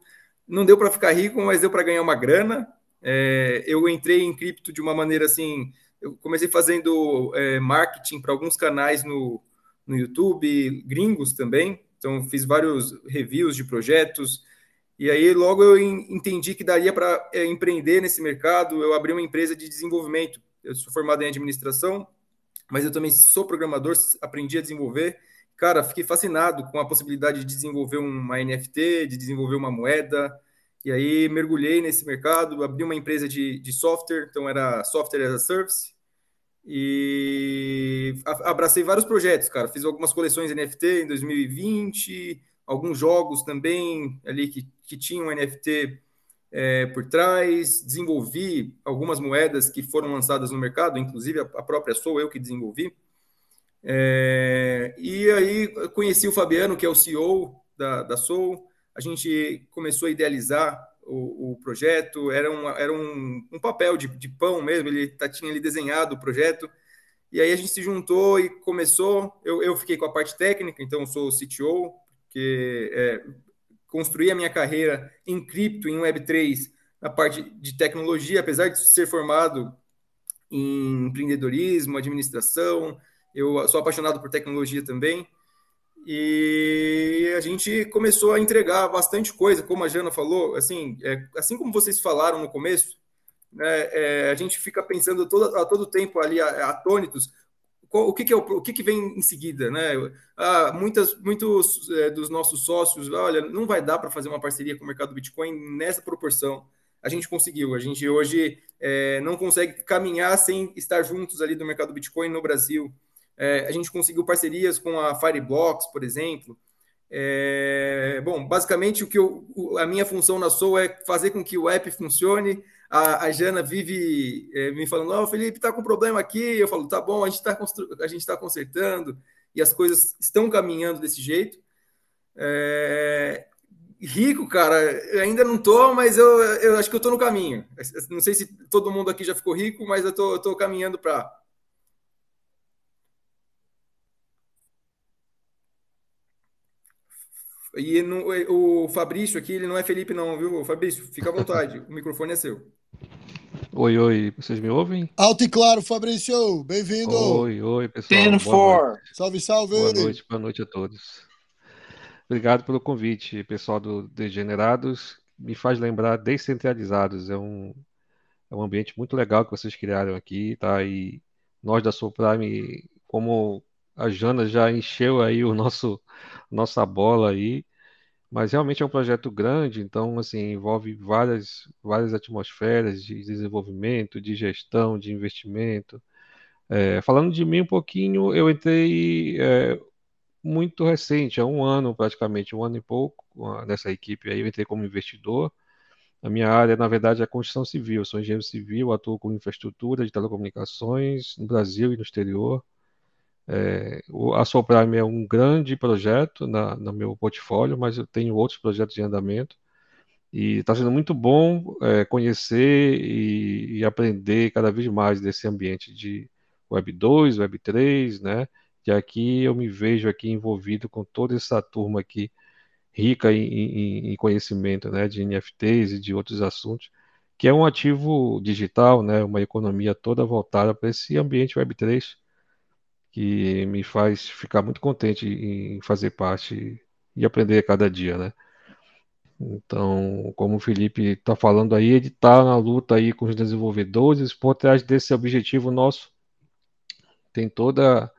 Não deu para ficar rico, mas deu para ganhar uma grana. É, eu entrei em cripto de uma maneira assim, eu comecei fazendo é, marketing para alguns canais no, no YouTube, gringos também. Então fiz vários reviews de projetos. E aí logo eu en- entendi que daria para empreender nesse mercado. Eu abri uma empresa de desenvolvimento. Eu sou formado em administração, mas eu também sou programador, aprendi a desenvolver. Cara, fiquei fascinado com a possibilidade de desenvolver uma NFT, de desenvolver uma moeda. E aí mergulhei nesse mercado, abri uma empresa de, de software, então era software as a service. E abracei vários projetos, cara. Fiz algumas coleções NFT em 2020, alguns jogos também ali que, que tinham NFT é, por trás. Desenvolvi algumas moedas que foram lançadas no mercado, inclusive a própria sou eu que desenvolvi. É, e aí conheci o Fabiano, que é o CEO da, da Soul. A gente começou a idealizar o, o projeto. Era, um, era um, um papel de, de pão mesmo. Ele tá, tinha ali desenhado o projeto. E aí a gente se juntou e começou. Eu, eu fiquei com a parte técnica, então sou o CTO, que é, construí a minha carreira em cripto, em Web3, na parte de tecnologia, apesar de ser formado em empreendedorismo, administração, eu sou apaixonado por tecnologia também. E a gente começou a entregar bastante coisa, como a Jana falou, assim, é, assim como vocês falaram no começo, né, é, a gente fica pensando todo, a todo tempo ali atônitos, qual, o que, que é o, o que, que vem em seguida, né? Ah, muitas, muitos é, dos nossos sócios, olha, não vai dar para fazer uma parceria com o mercado Bitcoin nessa proporção. A gente conseguiu. A gente hoje é, não consegue caminhar sem estar juntos ali do mercado Bitcoin no Brasil. É, a gente conseguiu parcerias com a Fireblocks, por exemplo. É, bom, basicamente o que eu, a minha função na Soul é fazer com que o app funcione. A, a Jana vive é, me falando: Ó, oh, Felipe, tá com problema aqui. Eu falo: tá bom, a gente está a gente tá consertando e as coisas estão caminhando desse jeito. É, rico, cara, ainda não tô, mas eu, eu acho que eu tô no caminho. Não sei se todo mundo aqui já ficou rico, mas eu tô, eu tô caminhando para E no, o Fabrício aqui, ele não é Felipe, não, viu? Fabrício, fica à vontade, o microfone é seu. Oi, oi, vocês me ouvem? Alto e claro, Fabrício, bem-vindo. Oi, oi, pessoal. Ten for. Salve, salve. Boa noite, boa noite a todos. Obrigado pelo convite, pessoal do Degenerados. Me faz lembrar Descentralizados. É um, é um ambiente muito legal que vocês criaram aqui, tá? E nós da Soul Prime, como a Jana já encheu aí o nosso nossa bola aí, mas realmente é um projeto grande, então assim envolve várias várias atmosferas de desenvolvimento, de gestão, de investimento. É, falando de mim um pouquinho, eu entrei é, muito recente, há um ano praticamente, um ano e pouco nessa equipe aí, eu entrei como investidor. A minha área, na verdade, é a construção civil. Eu sou engenheiro civil, atuo com infraestrutura de telecomunicações no Brasil e no exterior. É, a Soprime é um grande projeto na, no meu portfólio, mas eu tenho outros projetos em andamento. E está sendo muito bom é, conhecer e, e, aprender cada vez mais desse ambiente de Web 2, Web 3, né? E aqui eu me vejo aqui envolvido com toda essa turma aqui rica em, em, em conhecimento, né? De NFTs e de outros assuntos, que é um ativo digital, né? Uma economia toda voltada para esse ambiente Web 3 que me faz ficar muito contente em fazer parte e aprender a cada dia, né? Então, como o Felipe está falando aí, ele está na luta aí com os desenvolvedores por trás desse objetivo nosso. Tem toda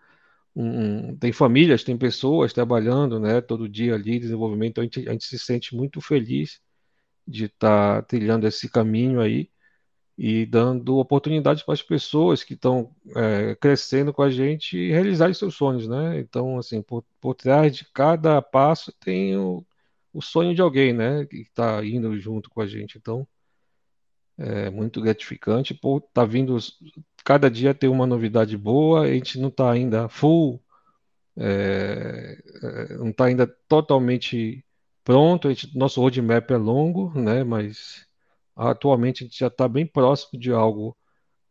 um, tem famílias, tem pessoas trabalhando, né, todo dia ali, desenvolvimento. A gente, a gente se sente muito feliz de estar tá trilhando esse caminho aí e dando oportunidades para as pessoas que estão é, crescendo com a gente realizar seus sonhos, né? Então, assim, por, por trás de cada passo tem o, o sonho de alguém, né? Que está indo junto com a gente. Então, é muito gratificante por tá vindo cada dia ter uma novidade boa. A gente não está ainda full, é, é, não está ainda totalmente pronto. Gente, nosso roadmap é longo, né? Mas atualmente a gente já está bem próximo de algo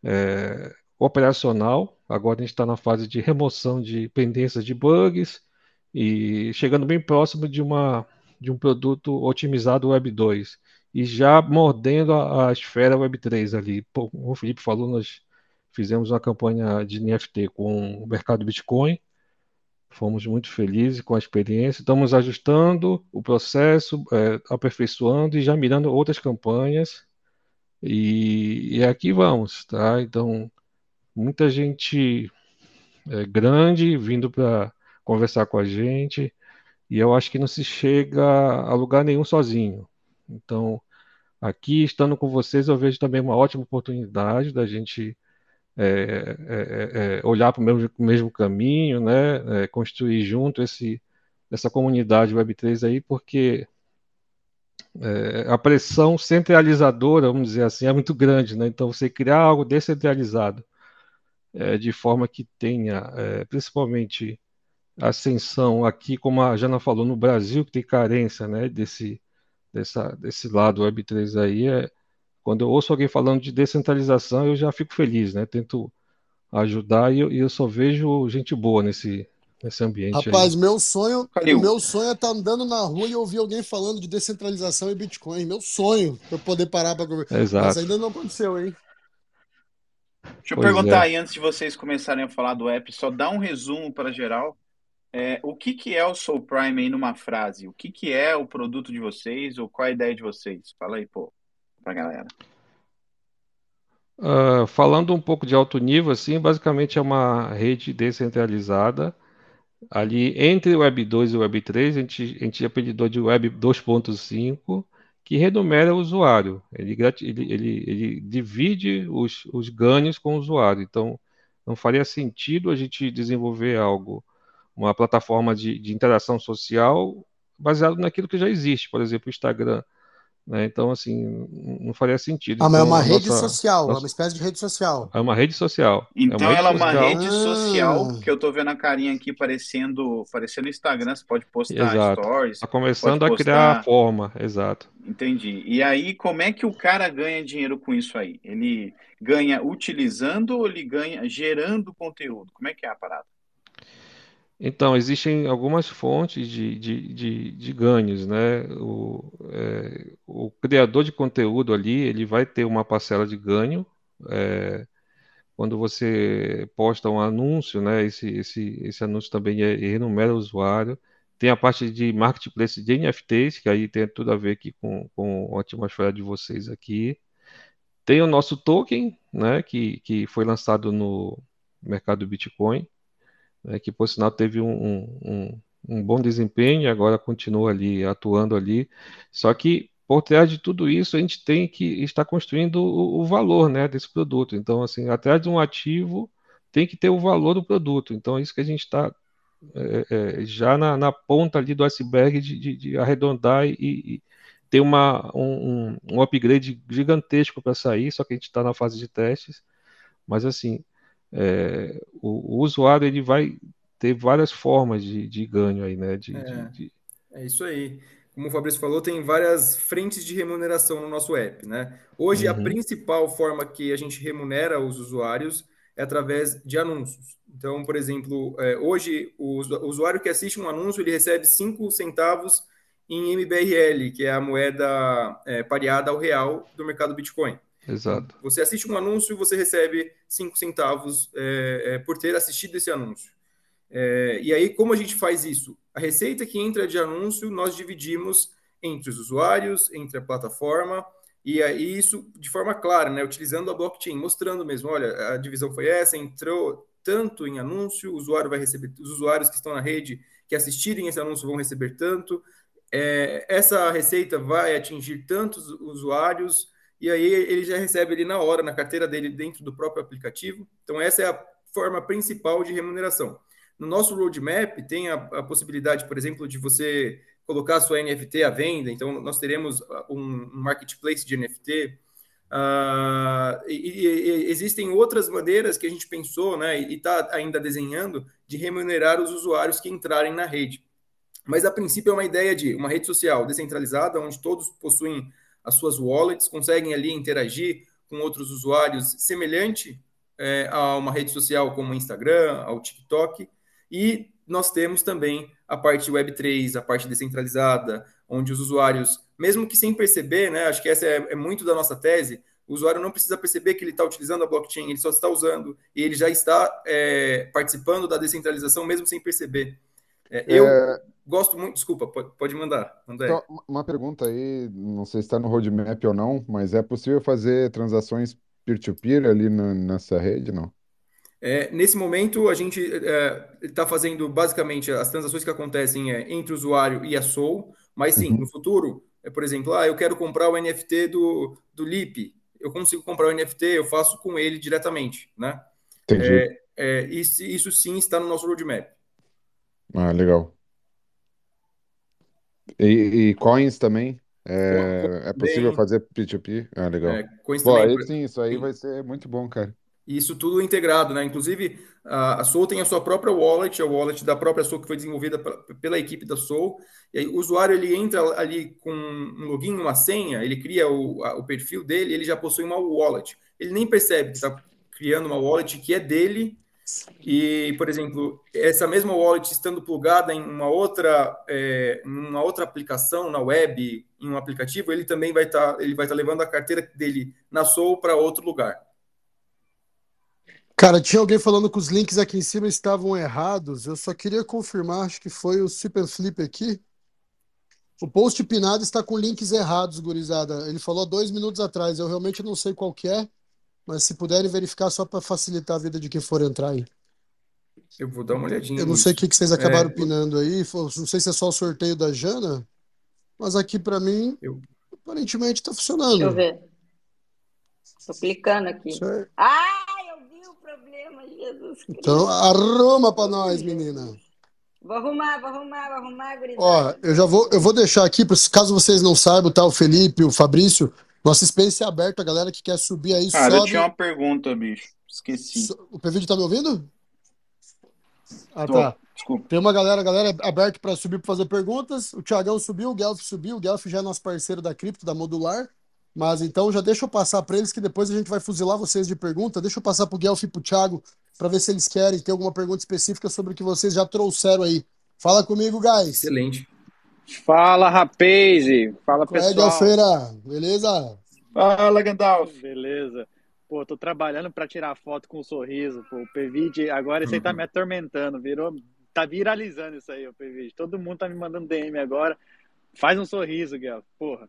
é, operacional. Agora a gente está na fase de remoção de pendências de bugs e chegando bem próximo de uma de um produto otimizado Web 2 e já mordendo a, a esfera Web 3 ali. Como o Felipe falou, nós fizemos uma campanha de NFT com o mercado Bitcoin. Fomos muito felizes com a experiência. Estamos ajustando o processo, é, aperfeiçoando e já mirando outras campanhas. E, e aqui vamos, tá? Então, muita gente é, grande vindo para conversar com a gente. E eu acho que não se chega a lugar nenhum sozinho. Então, aqui, estando com vocês, eu vejo também uma ótima oportunidade da gente é, é, é, é olhar para o mesmo, mesmo, caminho, né? É, construir junto esse, essa comunidade Web3 aí, porque a pressão centralizadora, vamos dizer assim, é muito grande, né? Então, você criar algo descentralizado, de forma que tenha, principalmente, ascensão aqui, como a Jana falou, no Brasil, que tem carência, né, desse, dessa, desse lado Web3 aí, é, quando eu ouço alguém falando de descentralização, eu já fico feliz, né? Tento ajudar e eu, e eu só vejo gente boa nesse, nesse ambiente. Rapaz, aí. meu sonho, Calil. meu sonho é estar tá andando na rua e ouvir alguém falando de descentralização e Bitcoin. Meu sonho, para poder parar para conversar. Exato. Mas ainda não aconteceu, hein? Deixa eu pois perguntar é. aí, antes de vocês começarem a falar do app, só dá um resumo para geral. É, o que, que é o Soul Prime aí numa frase? O que, que é o produto de vocês ou qual a ideia de vocês? Fala aí, pô para a galera? Uh, falando um pouco de alto nível, assim, basicamente é uma rede descentralizada. Ali entre o Web 2 e o Web 3, a gente, a gente apelidou de Web 2.5, que renumera o usuário. Ele, ele, ele, ele divide os, os ganhos com o usuário. Então, não faria sentido a gente desenvolver algo, uma plataforma de, de interação social baseado naquilo que já existe. Por exemplo, o Instagram né? Então, assim, não faria sentido. Ah, mas então, é uma rede nossa, social, nossa... é uma espécie de rede social. É uma rede social. Então, é ela é uma rede social ah. que eu tô vendo a carinha aqui parecendo, parecendo Instagram, você pode postar exato. stories. Está começando a criar a forma, exato. Entendi. E aí, como é que o cara ganha dinheiro com isso aí? Ele ganha utilizando ou ele ganha gerando conteúdo? Como é que é a parada? Então, existem algumas fontes de, de, de, de ganhos, né? O, é, o criador de conteúdo ali, ele vai ter uma parcela de ganho. É, quando você posta um anúncio, né? Esse, esse, esse anúncio também é, renumera o usuário. Tem a parte de marketplace de NFTs, que aí tem tudo a ver aqui com, com a atmosfera de vocês aqui. Tem o nosso token, né? Que, que foi lançado no mercado Bitcoin né, que por sinal teve um, um, um, bom desempenho e agora continua ali, atuando ali. Só que por trás de tudo isso, a gente tem que estar construindo o, o valor né, desse produto. Então, assim, atrás de um ativo tem que ter o valor do produto. Então, é isso que a gente está é, é, já na, na, ponta ali do iceberg de, de, de arredondar e, e, ter uma, um, um upgrade gigantesco para sair, só que a gente está na fase de testes. Mas, assim, é, o, o, usuário ele vai ter várias formas de, de ganho aí, né? De, é, de, é isso aí. Como o Fabrício falou, tem várias frentes de remuneração no nosso app, né? Hoje, uhum. a principal forma que a gente remunera os usuários é através de anúncios. Então, por exemplo, é, hoje o usuário que assiste um anúncio, ele recebe 5 centavos em MBRL, que é a moeda é, pareada ao real do mercado Bitcoin. Exato. Você assiste um anúncio, você recebe 5 centavos é, é, por ter assistido esse anúncio. É, e aí, como a gente faz isso? A receita que entra de anúncio, nós dividimos entre os usuários, entre a plataforma, e aí isso de forma clara, né, utilizando a blockchain, mostrando mesmo, olha, a divisão foi essa, entrou tanto em anúncio, o usuário vai receber, os usuários que estão na rede que assistirem esse anúncio vão receber tanto, é, essa receita vai atingir tantos usuários, e aí ele já recebe ali na hora, na carteira dele, dentro do próprio aplicativo. Então, essa é a forma principal de remuneração. No nosso roadmap, tem a, a possibilidade, por exemplo, de você colocar a sua NFT à venda. Então, nós teremos um, um marketplace de NFT. Uh, ah, e, e, existem outras maneiras que a gente pensou né, e está ainda desenhando de remunerar os usuários que entrarem na rede. Mas, a princípio, é uma ideia de uma rede social descentralizada, onde todos possuem as suas wallets, conseguem ali interagir com outros usuários, semelhante é, a uma rede social como o Instagram, ao TikTok, e nós temos também a parte Web3, a parte descentralizada, onde os usuários, mesmo que sem perceber, né, acho que essa é, é muito da nossa tese, o usuário não precisa perceber que ele está utilizando a blockchain, ele só está usando e ele já está é, participando da descentralização mesmo sem perceber. É, eu é... gosto muito, desculpa, pode, mandar, André. Então, uma pergunta aí, não sei se está no roadmap ou não, mas é possível fazer transações peer-to-peer -peer ali na, nessa rede, não? É, nesse momento, a gente está é, fazendo basicamente as transações que acontecem é, entre o usuário e a Soul, mas sim, uhum. no futuro, é, por exemplo, ah, eu quero comprar o NFT do, do Lip, eu consigo comprar o NFT, eu faço com ele diretamente, né? Entendi. É, é, isso, isso sim está no nosso roadmap. Ah, legal. E, e coins também? É, é possível Bem, fazer P2P? Ah, legal. É, coins Pô, também, aí sim, isso aí vai ser muito bom, cara. Isso tudo integrado, né? Inclusive, a Soul tem a sua própria wallet, a wallet da própria Soul que foi desenvolvida pela equipe da Soul. E aí, o usuário ele entra ali com um login, uma senha, ele cria o, a, o perfil dele, ele já possui uma wallet. Ele nem percebe que está criando uma wallet que é dele. E, por exemplo, essa mesma wallet estando plugada em uma outra, é, uma outra aplicação na web, em um aplicativo, ele também vai estar, tá, ele vai estar tá levando a carteira dele na Soul para outro lugar. Cara, tinha alguém falando que os links aqui em cima estavam errados. Eu só queria confirmar, acho que foi o Super Flip aqui. O post pinado está com links errados, gurizada. Ele falou dois minutos atrás. Eu realmente não sei qual que é, mas se puderem verificar só para facilitar a vida de quem for entrar aí. Eu vou dar uma olhadinha. Eu não sei o que, que vocês acabaram é, pinando aí. Não sei se é só o sorteio da Jana, mas aqui para mim, eu... aparentemente está funcionando. Deixa eu ver. Estou clicando aqui. Certo. Ah! problema, Jesus Cristo. Então, arruma para nós, menina. Vou arrumar, vou arrumar, vou arrumar, gurizada. Ó, eu já vou, eu vou deixar aqui, caso vocês não saibam, tá? O Felipe, o Fabrício, nosso space é aberto, a galera que quer subir aí, Cara, sobe. eu tinha uma pergunta, bicho. Esqueci. O PV tá me ouvindo? Ah, Tô. tá. Desculpa. Tem uma galera, galera aberta para subir para fazer perguntas. O Thiagão subiu, o Guelph subiu. O Guelph já é nosso parceiro da cripto, da Modular. Mas então já deixa eu passar para eles que depois a gente vai fuzilar vocês de pergunta. Deixa eu passar para o Guelph e para o Thiago para ver se eles querem ter alguma pergunta específica sobre o que vocês já trouxeram aí. Fala comigo, guys. Excelente. Fala, rapaz. Fala, pessoal. É, Feira. Beleza? Fala, Gandalf. Beleza. Pô, tô trabalhando para tirar foto com um sorriso. Pô, o PVD, agora isso aí tá me atormentando. Virou, tá viralizando isso aí, o PVD. Todo mundo tá me mandando DM agora. Faz um sorriso, Guelph. Porra.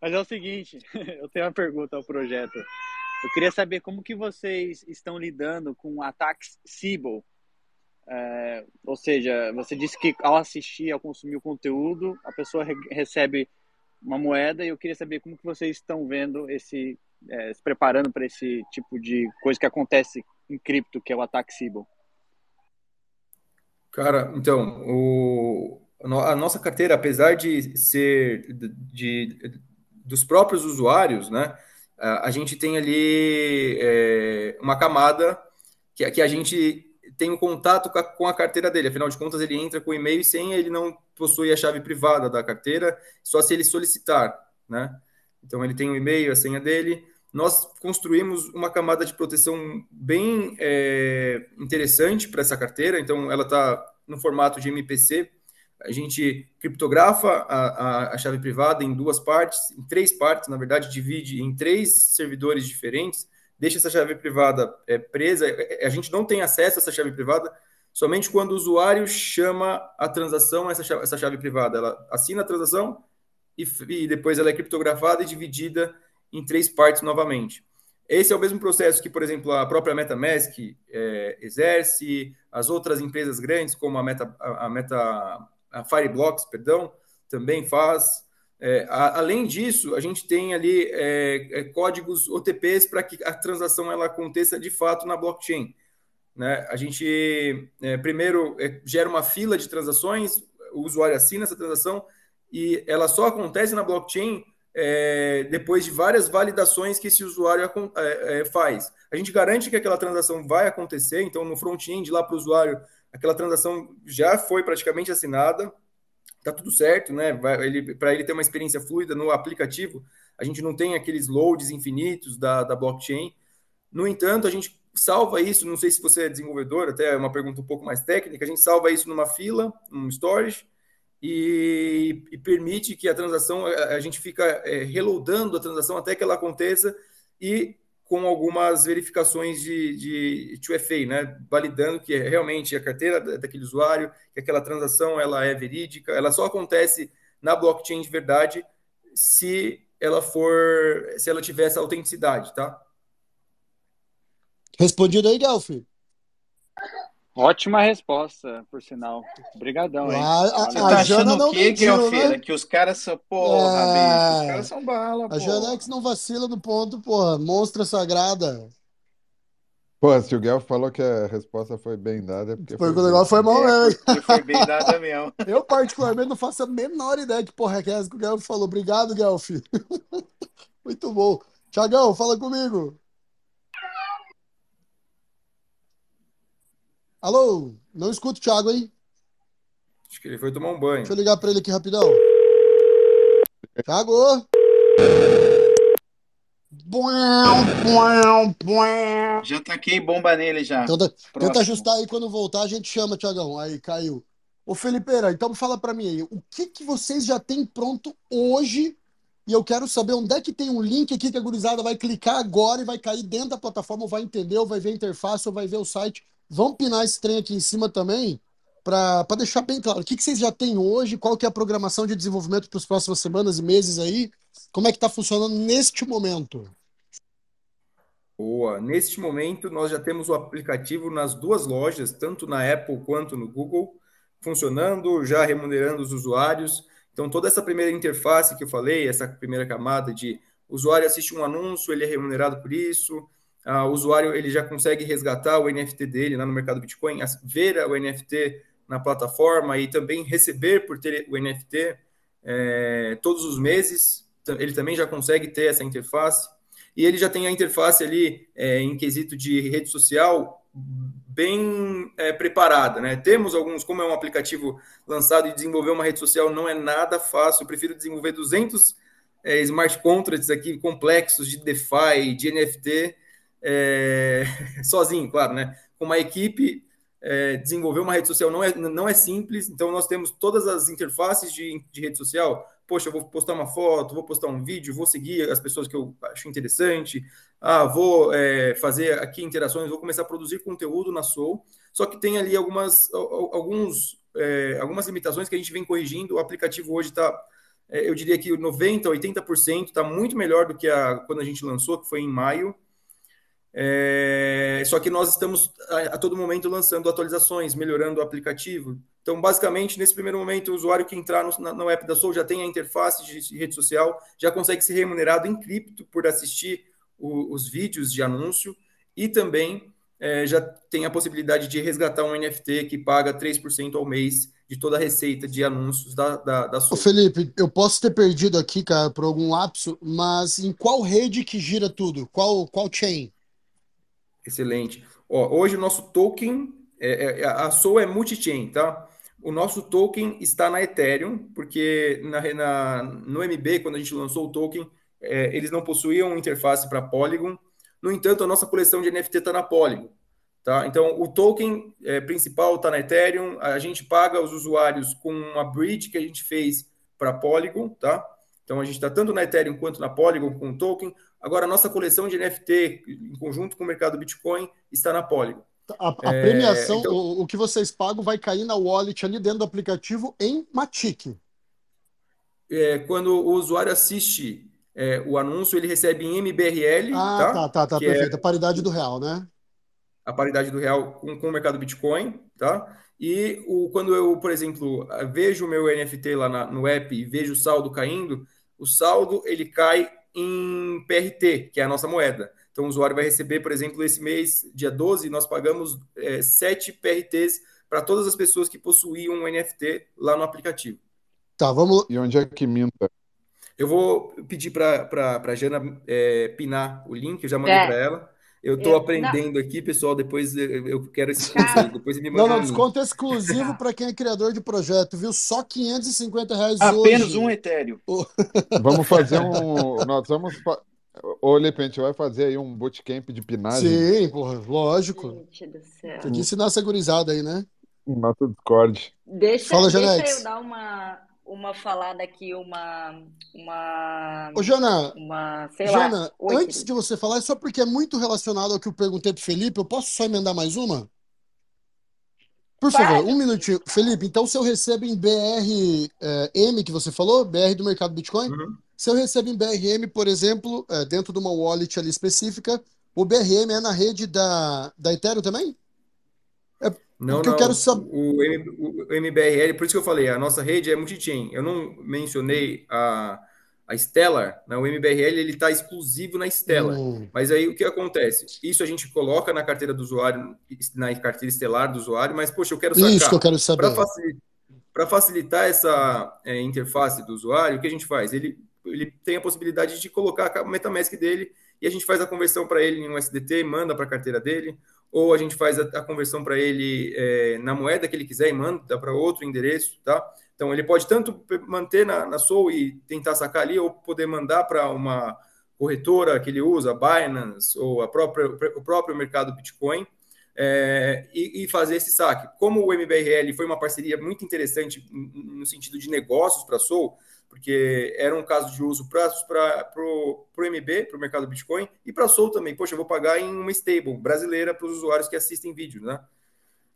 Mas é o seguinte, eu tenho uma pergunta ao projeto. Eu queria saber como que vocês estão lidando com ataques Siebel. É, ou seja, você disse que ao assistir, ao consumir o conteúdo, a pessoa re recebe uma moeda e eu queria saber como que vocês estão vendo esse, é, se preparando para esse tipo de coisa que acontece em cripto, que é o ataque Siebel. Cara, então, o, a nossa carteira, apesar de ser de, de dos próprios usuários, né? A gente tem ali é, uma camada que, que a gente tem um contato com a, carteira dele. Afinal de contas, ele entra com e-mail e senha, ele não possui a chave privada da carteira, só se ele solicitar, né? Então, ele tem o e-mail, a senha dele. Nós construímos uma camada de proteção bem é, interessante para essa carteira. Então, ela está no formato de MPC, a gente criptografa a, a, a, chave privada em duas partes, em três partes, na verdade, divide em três servidores diferentes, deixa essa chave privada é, presa. É, é, a gente não tem acesso a essa chave privada somente quando o usuário chama a transação essa chave, essa chave privada. Ela assina a transação e, e depois ela é criptografada e dividida em três partes novamente. Esse é o mesmo processo que, por exemplo, a própria MetaMask é, exerce, as outras empresas grandes, como a Meta, a, Meta, a Fireblocks, perdão, também faz. É, a, além disso, a gente tem ali é, é códigos OTPs para que a transação ela aconteça de fato na blockchain. Né? A gente é, primeiro é, gera uma fila de transações, o usuário assina essa transação e ela só acontece na blockchain é, depois de várias validações que esse usuário é, é, faz. A gente garante que aquela transação vai acontecer, então no front-end lá para o usuário, aquela transação já foi praticamente assinada, tá tudo certo, né? Para ele ter uma experiência fluida no aplicativo, a gente não tem aqueles loads infinitos da, da blockchain. No entanto, a gente salva isso, não sei se você é desenvolvedor, até é uma pergunta um pouco mais técnica, a gente salva isso numa fila, num storage, e, e, permite que a transação, a, a gente fica é, reloadando a transação até que ela aconteça e com algumas verificações de, de 2FA, né? validando que realmente a carteira daquele usuário, que aquela transação ela é verídica, ela só acontece na blockchain de verdade se ela for, se ela tiver essa autenticidade, tá? Respondido aí, Guelph? Ótima resposta, por sinal. Obrigadão, hein? A, a, Você tá a Jana não que, mentiu, né? Que os caras são, porra, é... os caras são bala, A Janex não vacila no ponto, porra. Monstra sagrada. Pô, se o Guel falou que a resposta foi bem dada, é porque foi, foi o negócio foi mal é, mesmo. Foi bem dada mesmo. Eu, particularmente, não faço a menor ideia que porra é que é essa que o Guelph falou. Obrigado, Guelph. Muito bom. Tiagão, fala comigo. Alô? Não escuto o Thiago aí. Acho que ele foi tomar um banho. Deixa eu ligar para ele aqui rapidão. Thiago! Já taquei bomba nele já. Então, tenta ajustar aí quando voltar, a gente chama, Tiagão. Aí caiu. Ô Felipeira, então fala para mim aí, o que, que vocês já têm pronto hoje? E eu quero saber onde é que tem um link aqui que a gurizada vai clicar agora e vai cair dentro da plataforma, ou vai entender, ou vai ver a interface, ou vai ver o site Vamos pinar esse trem aqui em cima também, para deixar bem claro. O que, que vocês já têm hoje? Qual que é a programação de desenvolvimento para as próximas semanas e meses aí? Como é que está funcionando neste momento? Boa. Neste momento, nós já temos o aplicativo nas duas lojas, tanto na Apple quanto no Google, funcionando, já remunerando os usuários. Então, toda essa primeira interface que eu falei, essa primeira camada de usuário assiste um anúncio, ele é remunerado por isso, ah, o usuário ele já consegue resgatar o NFT dele lá no mercado Bitcoin, ver o NFT na plataforma e também receber por ter o NFT é, todos os meses. Ele também já consegue ter essa interface. E ele já tem a interface ali é, em quesito de rede social bem é, preparada, né? Temos alguns, como é um aplicativo lançado e desenvolver uma rede social não é nada fácil. Eu prefiro desenvolver 200 é, smart contracts aqui complexos de DeFi, de NFT, é, sozinho, claro, né? Com uma equipe, é, desenvolver uma rede social não é, não é simples, então nós temos todas as interfaces de, de rede social. Poxa, eu vou postar uma foto, vou postar um vídeo, vou seguir as pessoas que eu acho interessante, ah, vou é, fazer aqui interações, vou começar a produzir conteúdo na Soul. Só que tem ali algumas, alguns, é, algumas limitações que a gente vem corrigindo. O aplicativo hoje está, é, eu diria que 90%, 80% está muito melhor do que a, quando a gente lançou, que foi em maio. É, só que nós estamos a, a, todo momento lançando atualizações, melhorando o aplicativo. Então, basicamente, nesse primeiro momento, o usuário que entrar no, na, no app da Soul já tem a interface de, de rede social, já consegue ser remunerado em cripto por assistir o, os vídeos de anúncio e também é, já tem a possibilidade de resgatar um NFT que paga 3% ao mês de toda a receita de anúncios da, da, da Soul. Ô Felipe, eu posso ter perdido aqui, cara, por algum lapso, mas em qual rede que gira tudo? Qual, qual chain? Excelente. Ó, hoje o nosso token, é, é, a Soul é multi-chain, tá? O nosso token está na Ethereum, porque na, na, no MB, quando a gente lançou o token, é, eles não possuíam interface para Polygon. No entanto, a nossa coleção de NFT está na Polygon. Tá? Então, o token é, principal está na Ethereum. A gente paga os usuários com uma bridge que a gente fez para Polygon. Tá? Então, a gente está tanto na Ethereum quanto na Polygon com o token. Agora, a nossa coleção de NFT, em conjunto com o mercado Bitcoin, está na Polygon. A, a é, premiação, então... o, o, que vocês pagam vai cair na wallet ali dentro do aplicativo em Matic. é, quando o usuário assiste é, o anúncio, ele recebe em MBRL, Ah, tá? tá, tá, tá, é perfeito. A paridade do real, né? a paridade do real com, com o mercado Bitcoin, tá? E o, quando eu, por exemplo, vejo o meu NFT lá na- no app e vejo o saldo caindo, o saldo ele cai em PRT, que é a nossa moeda. Então o usuário vai receber, por exemplo, esse mês, dia 12, nós pagamos é, 7 PRTs para todas as pessoas que possuíam um NFT lá no aplicativo. Tá, vamos. E onde é que minta? Eu vou pedir para a Jana é, pinar o link, eu já mandei É. para ela. Eu estou Eu- aprendendo aqui, pessoal. Depois eu quero esse aí. Depois me Não, manda não, link. desconto exclusivo para quem é criador de projeto, viu? Só 550 reais Apenas hoje. um Ethereum. Vamos fazer um. Nós vamos. fa- Ô, Lipe, a gente vai fazer aí um bootcamp de pinagem Sim, porra, lógico. Gente do céu. Tem que ensinar essa gurizada aí, né? no nosso Discord. Deixa, Fala, deixa eu dar uma, uma falada aqui, uma, uma, Ô, Jana, uma, sei lá. Jana, Oi, antes querido. de você falar, é só porque é muito relacionado ao que eu perguntei pro Felipe, eu posso só emendar mais uma? Por favor, um minutinho. Felipe, então se eu recebo em BRM, que você falou, BR do mercado Bitcoin, Uhum. se eu recebo em BRM, por exemplo, é, dentro de uma wallet ali específica, o BRM é na rede da, da Ethereum também? Não, Porque eu não. quero saber. O, M- o MBRL, por isso que eu falei, a nossa rede é multi-chain. Eu não mencionei a, a Stellar, né? O MBRL ele está exclusivo na Stellar. Hum, Mas aí o que acontece? Isso a gente coloca na carteira do usuário, na carteira estelar do usuário, mas poxa, eu quero isso que eu quero saber. Para facilitar, facilitar essa é, interface do usuário, o que a gente faz? Ele, ele tem a possibilidade de colocar a MetaMask dele e a gente faz a conversão para ele em um SDT, manda para a carteira dele, ou a gente faz a, a conversão para ele é, na moeda que ele quiser e manda para outro endereço, tá? Então ele pode tanto manter na, na Soul e tentar sacar ali, ou poder mandar para uma corretora que ele usa, Binance, ou a própria, o próprio mercado Bitcoin, é, e, e fazer esse saque. Como o MBRL foi uma parceria muito interessante no sentido de negócios para a Soul, porque era um caso de uso para o MB, para o mercado Bitcoin, e para a Soul também. Poxa, eu vou pagar em uma stable brasileira para os usuários que assistem vídeo, né?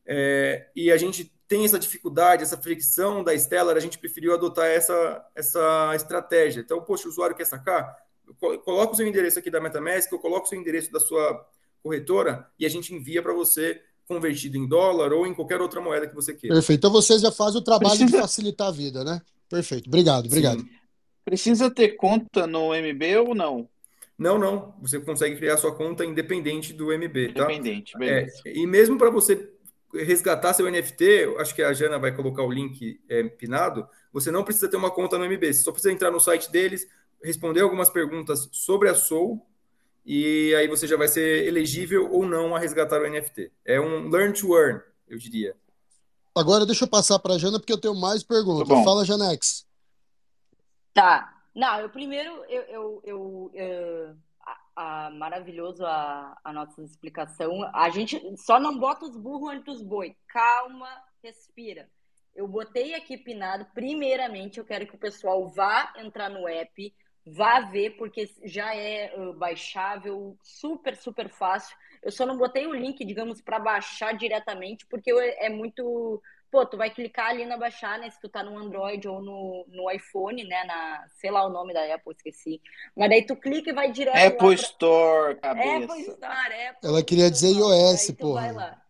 É, e a gente tem essa dificuldade, essa fricção da Stellar, a gente preferiu adotar essa, essa estratégia. Então, poxa, o usuário quer sacar? Co- Coloca o seu endereço aqui da MetaMask, eu coloco o seu endereço da sua corretora e a gente envia para você convertido em dólar ou em qualquer outra moeda que você queira. Perfeito. Então vocês já fazem o trabalho de Precisa- facilitar a vida, né? Perfeito. Obrigado, obrigado. Sim. Precisa ter conta no MB ou não? Não, não. Você consegue criar sua conta independente do MB, tá? Independente, É, beleza. e mesmo para você resgatar seu NFT, acho que a Jana vai colocar o link é, pinado, você não precisa ter uma conta no MB, você só precisa entrar no site deles, responder algumas perguntas sobre a Soul, e aí você já vai ser elegível ou não a resgatar o NFT. É um learn to earn, eu diria. Agora deixa eu passar para a Jana, porque eu tenho mais perguntas. Tá. Fala, Janex. Tá. Não, eu primeiro, eu, eu, eu, eh, a, a- maravilhoso a, a nossa explicação. A gente só não bota os burros antes dos boi. Calma, respira. Eu botei aqui pinado. Primeiramente, eu quero que o pessoal vá entrar no app, vá ver, porque já é eh, baixável, super, super fácil. Eu só não botei o link, digamos, para baixar diretamente, porque é muito. Pô, tu vai clicar ali na baixar, né? Se tu tá no Android ou no, no iPhone, né? Na, sei lá o nome da Apple, esqueci. Mas daí tu clica e vai direto lá Apple pra... Store, Apple cabeça. Store, Apple Ela queria dizer iOS, porra. lá.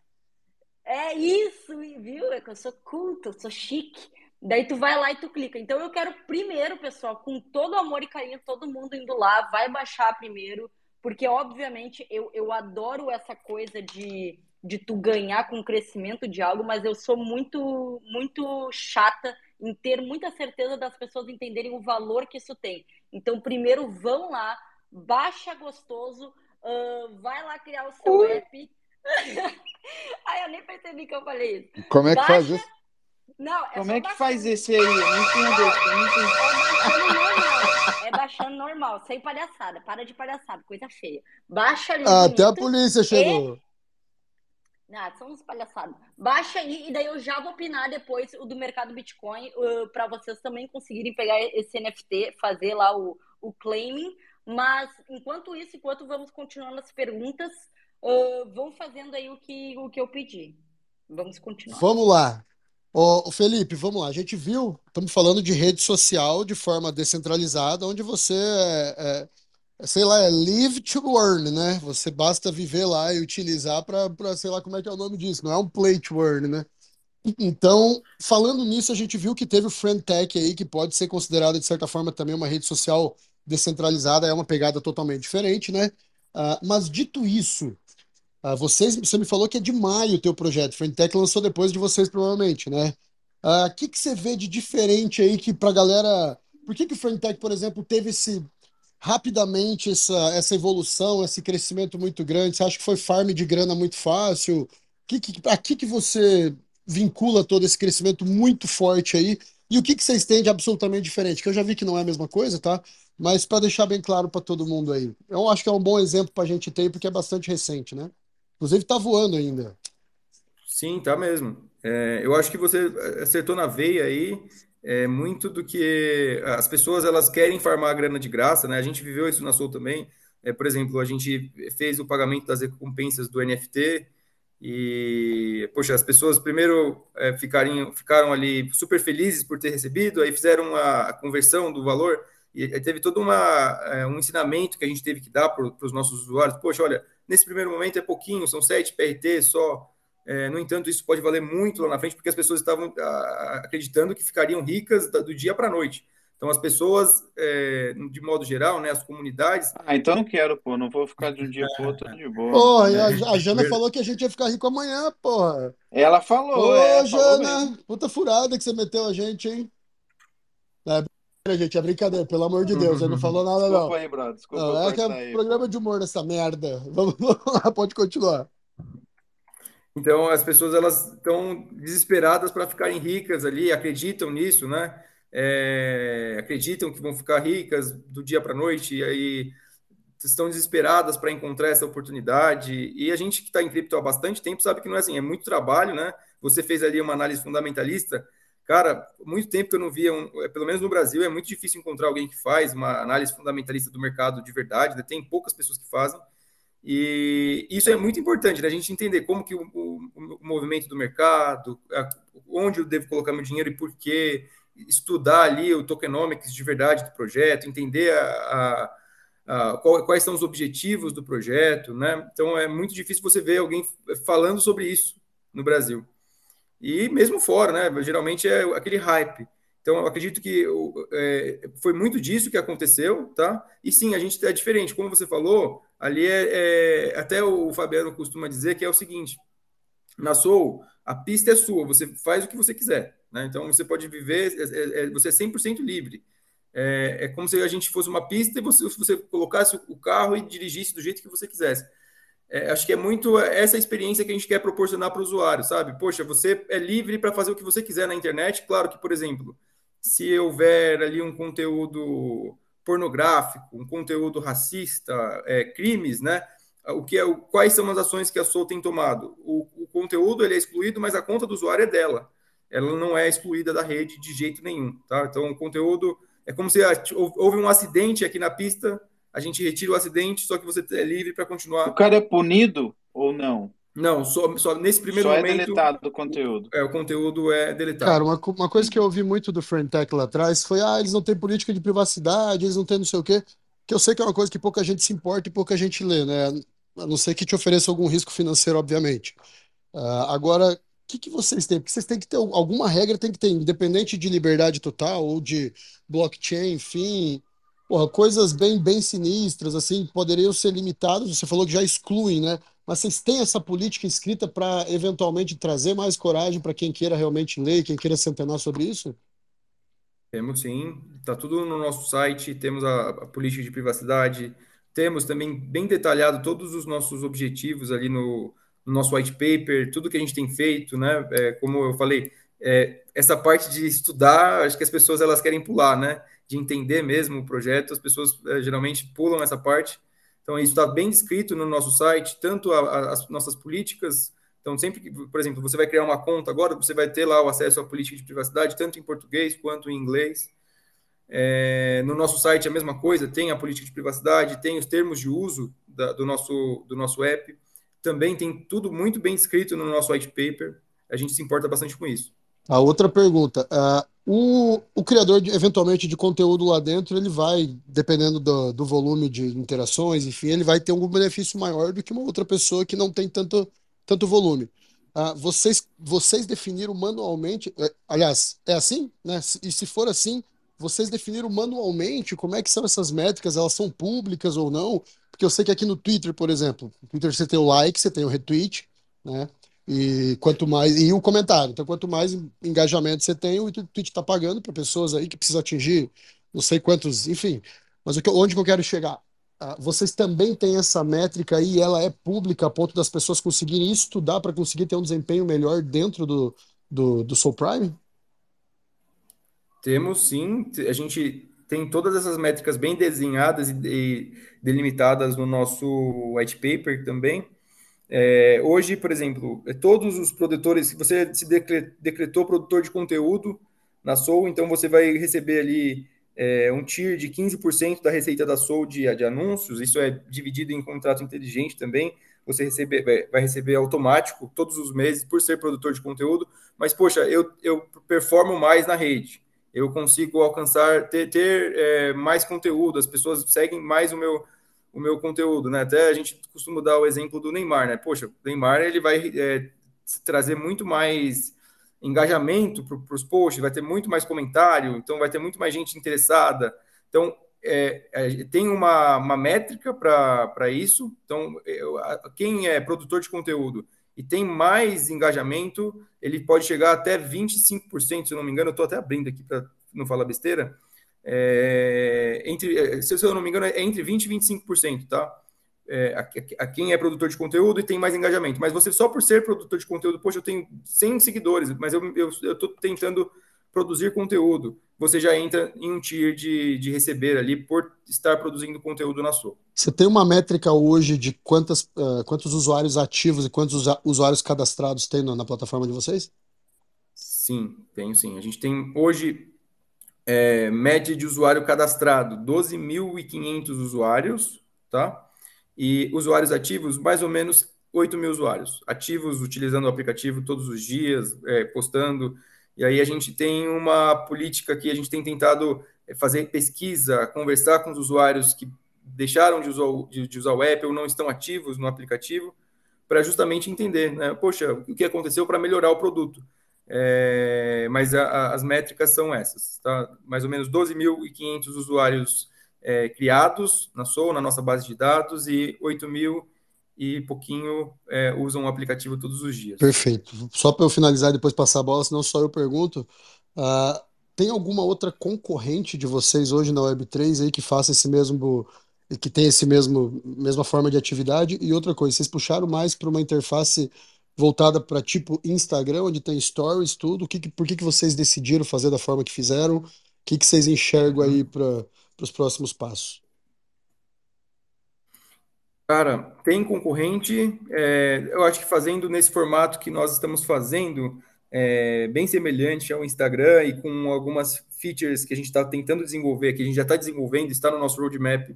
É isso, viu? É que eu sou culto, eu sou chique. Daí tu vai lá e tu clica. Então eu quero primeiro, pessoal, com todo amor e carinho, todo mundo indo lá, vai baixar primeiro, porque obviamente eu, eu adoro essa coisa de, de tu ganhar com o crescimento de algo, mas eu sou muito, muito chata em ter muita certeza das pessoas entenderem o valor que isso tem. Então, primeiro vão lá, baixa gostoso, ah, vai lá criar o seu app. Ai, eu nem percebi que eu falei isso. Como é que faz Baixa- isso? Não, é Como é que faz esse aí? Eu não entendo. Eu não entendi. É baixando normal. É baixando normal, sem palhaçada. Para de palhaçada, coisa feia. Baixa ali Ah, Até a polícia chegou. Ah, são uns palhaçados. Baixa aí e daí eu já vou opinar depois o do mercado Bitcoin para vocês também conseguirem pegar esse NFT, fazer lá o, o claiming. Mas enquanto isso, enquanto vamos continuando as perguntas, uh, vão fazendo aí o que, o que eu pedi. Vamos continuar. Vamos lá. Ô, Felipe, vamos lá. A gente viu, estamos falando de rede social de forma descentralizada, onde você é, é, sei lá, é live to earn, né? Você basta viver lá e utilizar para, sei lá como é que é o nome disso, não é um play to earn, né? Então, falando nisso, a gente viu que teve o Friendtech aí, que pode ser considerado, de certa forma, também uma rede social descentralizada, é uma pegada totalmente diferente, né? Uh, mas dito isso, uh, vocês, você me falou que é de maio o teu projeto, Friendtech lançou depois de vocês, provavelmente, né? O uh, que, que você vê de diferente aí que pra galera. Por que, que o Friendtech, por exemplo, teve esse rapidamente essa, essa evolução, esse crescimento muito grande? Você acha que foi farm de grana muito fácil? Que, que, a que, que você vincula todo esse crescimento muito forte aí. E o que, que vocês têm de absolutamente diferente? Que eu já vi que não é a mesma coisa, tá? Mas para deixar bem claro para todo mundo aí. Eu acho que é um bom exemplo para a gente ter, porque é bastante recente, né? Inclusive está voando ainda. Sim, tá mesmo. É, eu acho que você acertou na veia aí. É muito do que as pessoas elas querem farmar a grana de graça, né? A gente viveu isso na Soul também. É, por exemplo, a gente fez o pagamento das recompensas do NFT, e, poxa, as pessoas primeiro é, ficaram, ficaram ali super felizes por ter recebido, aí fizeram a, conversão do valor, e teve todo uma, é, um ensinamento que a gente teve que dar para os nossos usuários. Poxa, olha, nesse primeiro momento é pouquinho, são sete PRT só. É, no entanto, isso pode valer muito lá na frente, porque as pessoas estavam a, acreditando que ficariam ricas do dia para a noite. Então, as pessoas, é, de modo geral, né, as comunidades. Ah, então não quero, pô, não vou ficar de um dia pro outro de boa. Porra, né? a, a, Jana falou que a gente ia ficar rico amanhã, porra. Ela falou, Ô, é, Jana, falou puta furada que você meteu a gente, hein? É, gente, é brincadeira, pelo amor de Deus, ele não falou nada, Desculpa não. aí, brother, desculpa. Não, é que é aí, programa pô. de humor nessa merda. Vamos, vamos lá, pode continuar. Então, as pessoas elas estão desesperadas para ficarem ricas ali, acreditam nisso, né? é, acreditam que vão ficar ricas do dia para a noite e aí estão desesperadas para encontrar essa oportunidade. E a gente que está em cripto há bastante tempo sabe que não é assim, é muito trabalho, né? Você fez ali uma análise fundamentalista. Cara, muito tempo que eu não via, um, é, pelo menos no Brasil, é muito difícil encontrar alguém que faz uma análise fundamentalista do mercado de verdade, né? tem poucas pessoas que fazem. E isso é muito importante, né? a gente entender como que o, o, o movimento do mercado, a, onde eu devo colocar meu dinheiro e por quê, estudar ali o tokenomics de verdade do projeto, entender a, a, a, quais são os objetivos do projeto, né? Então é muito difícil você ver alguém falando sobre isso no Brasil. E mesmo fora, né? Geralmente é aquele hype. Então, eu acredito que é, foi muito disso que aconteceu, tá? E sim, a gente é diferente. Como você falou, ali é, é até o Fabiano costuma dizer que é o seguinte: na Soul, a pista é sua, você faz o que você quiser. Né? Então, você pode viver, é, é, é você é 100% livre. É, é, como se a gente fosse uma pista e você, você colocasse o carro e dirigisse do jeito que você quisesse. É, acho que é muito essa experiência que a gente quer proporcionar para o usuário, sabe? Poxa, você é livre para fazer o que você quiser na internet. Claro que, por exemplo, se houver ali um conteúdo pornográfico, um conteúdo racista, é, crimes, né? O que é, quais são as ações que a Soul tem tomado? O, o conteúdo ele é excluído, mas a conta do usuário é dela ela não é excluída da rede de jeito nenhum, tá? Então, o conteúdo é como se houve um acidente aqui na pista, a gente retira o acidente, só que você é livre para continuar. O cara é punido ou não? Não, só, só nesse primeiro só momento. é deletado do conteúdo. É, o conteúdo é deletado. Cara, uma, uma coisa que eu ouvi muito do Friendtech lá atrás foi: ah, eles não têm política de privacidade, eles não têm não sei o quê. Que eu sei que é uma coisa que pouca gente se importa e pouca gente lê, né? A não ser que te ofereça algum risco financeiro, obviamente. Uh, agora, que, que vocês têm? Porque vocês têm que ter alguma regra, tem que ter, independente de liberdade total ou de blockchain, enfim, porra, coisas bem, bem sinistras, assim, poderiam ser limitadas. Você falou que já excluem, né? Mas vocês têm essa política escrita para eventualmente trazer mais coragem para quem queira realmente ler, quem queira se antenar sobre isso? Temos sim, está tudo no nosso site, temos a, a política de privacidade, temos também bem detalhado todos os nossos objetivos ali no, no nosso white paper, tudo que a gente tem feito, né? É, como eu falei, é, essa parte de estudar, acho que as pessoas elas querem pular, né? De entender mesmo o projeto, as pessoas é, geralmente pulam essa parte. Então, isso está bem descrito no nosso site, tanto a, a, as nossas políticas. Então, sempre que, por exemplo, você vai criar uma conta agora, você vai ter lá o acesso à política de privacidade, tanto em português quanto em inglês. É, no nosso site, a mesma coisa, tem a política de privacidade, tem os termos de uso da, do, nosso, do nosso app também tem tudo muito bem escrito no nosso white paper. A gente se importa bastante com isso. A outra pergunta. Uh, o, o criador, eventualmente, de conteúdo lá dentro, ele vai, dependendo do, do volume de interações, enfim, ele vai ter algum benefício maior do que uma outra pessoa que não tem tanto, tanto volume. Uh, vocês, vocês definiram manualmente, é, aliás, é assim? Né? E se for assim, vocês definiram manualmente como é que são essas métricas, elas são públicas ou não? Porque eu sei que aqui no Twitter, por exemplo, no Twitter você tem o like, você tem o retweet, né? E quanto mais e o comentário. Então, quanto mais engajamento você tem, o Twitch está pagando para pessoas aí que precisam atingir não sei quantos, enfim. Mas onde que eu quero chegar? Ah, vocês também têm essa métrica aí, ela é pública a ponto das pessoas conseguirem estudar para conseguir ter um desempenho melhor dentro do, do, do Soul Prime? Temos sim, a gente tem todas essas métricas bem desenhadas e delimitadas no nosso white paper também. É, hoje, por exemplo, é, todos os produtores, se você se decretou produtor de conteúdo na Soul, então você vai receber ali é, um tier de 15% da receita da Soul de, de, anúncios, isso é dividido em contrato inteligente também, você recebe, vai receber automático todos os meses por ser produtor de conteúdo, mas poxa, eu, eu performo mais na rede, eu consigo alcançar, ter, ter é, mais conteúdo, as pessoas seguem mais o meu, o meu conteúdo, né? Até a gente costuma dar o exemplo do Neymar, né? Poxa, o Neymar ele vai é, trazer muito mais engajamento para os posts, vai ter muito mais comentário, então vai ter muito mais gente interessada. Então, é, é, tem uma, uma métrica para isso. Então, quem é produtor de conteúdo e tem mais engajamento, ele pode chegar até 25%, se eu não me engano. Eu estou até abrindo aqui para não falar besteira é, entre, é, se eu não me engano, é entre 20% e 25%, tá? É, a, a, quem é produtor de conteúdo e tem mais engajamento. Mas você, só por ser produtor de conteúdo, poxa, eu tenho 100 seguidores, mas eu estou tentando produzir conteúdo. Você já entra em um tier de, de receber ali por estar produzindo conteúdo na sua. Você tem uma métrica hoje de quantas, uh, quantos usuários ativos e quantos usuários cadastrados tem na, na plataforma de vocês? Sim, tenho sim. A gente tem hoje é, média de usuário cadastrado, 12.500 usuários, tá? E usuários ativos, mais ou menos 8 mil usuários. Ativos utilizando o aplicativo todos os dias, é, postando. E aí a gente tem uma política que a gente tem tentado é, fazer pesquisa, conversar com os usuários que deixaram de usar, de, de usar o app ou não estão ativos no aplicativo, para justamente entender, né? Poxa, o que aconteceu para melhorar o produto. É, mas a, a, as métricas são essas, tá? Mais ou menos 12.500 usuários é, criados na Soul, na nossa base de dados, e 8 mil e pouquinho é, usam o aplicativo todos os dias. Perfeito. Só para eu finalizar e depois passar a bola, senão só eu pergunto. Uh, tem alguma outra concorrente de vocês hoje na Web3 aí que faça esse mesmo que tem esse mesmo mesma forma de atividade? E outra coisa, vocês puxaram mais para uma interface voltada para tipo Instagram, onde tem stories, tudo? Que, por que, que vocês decidiram fazer da forma que fizeram? O que, que vocês enxergam aí para os próximos passos? Cara, tem concorrente. É, eu acho que fazendo nesse formato que nós estamos fazendo, é, bem semelhante ao Instagram e com algumas features que a gente está tentando desenvolver, que a gente já está desenvolvendo, está no nosso roadmap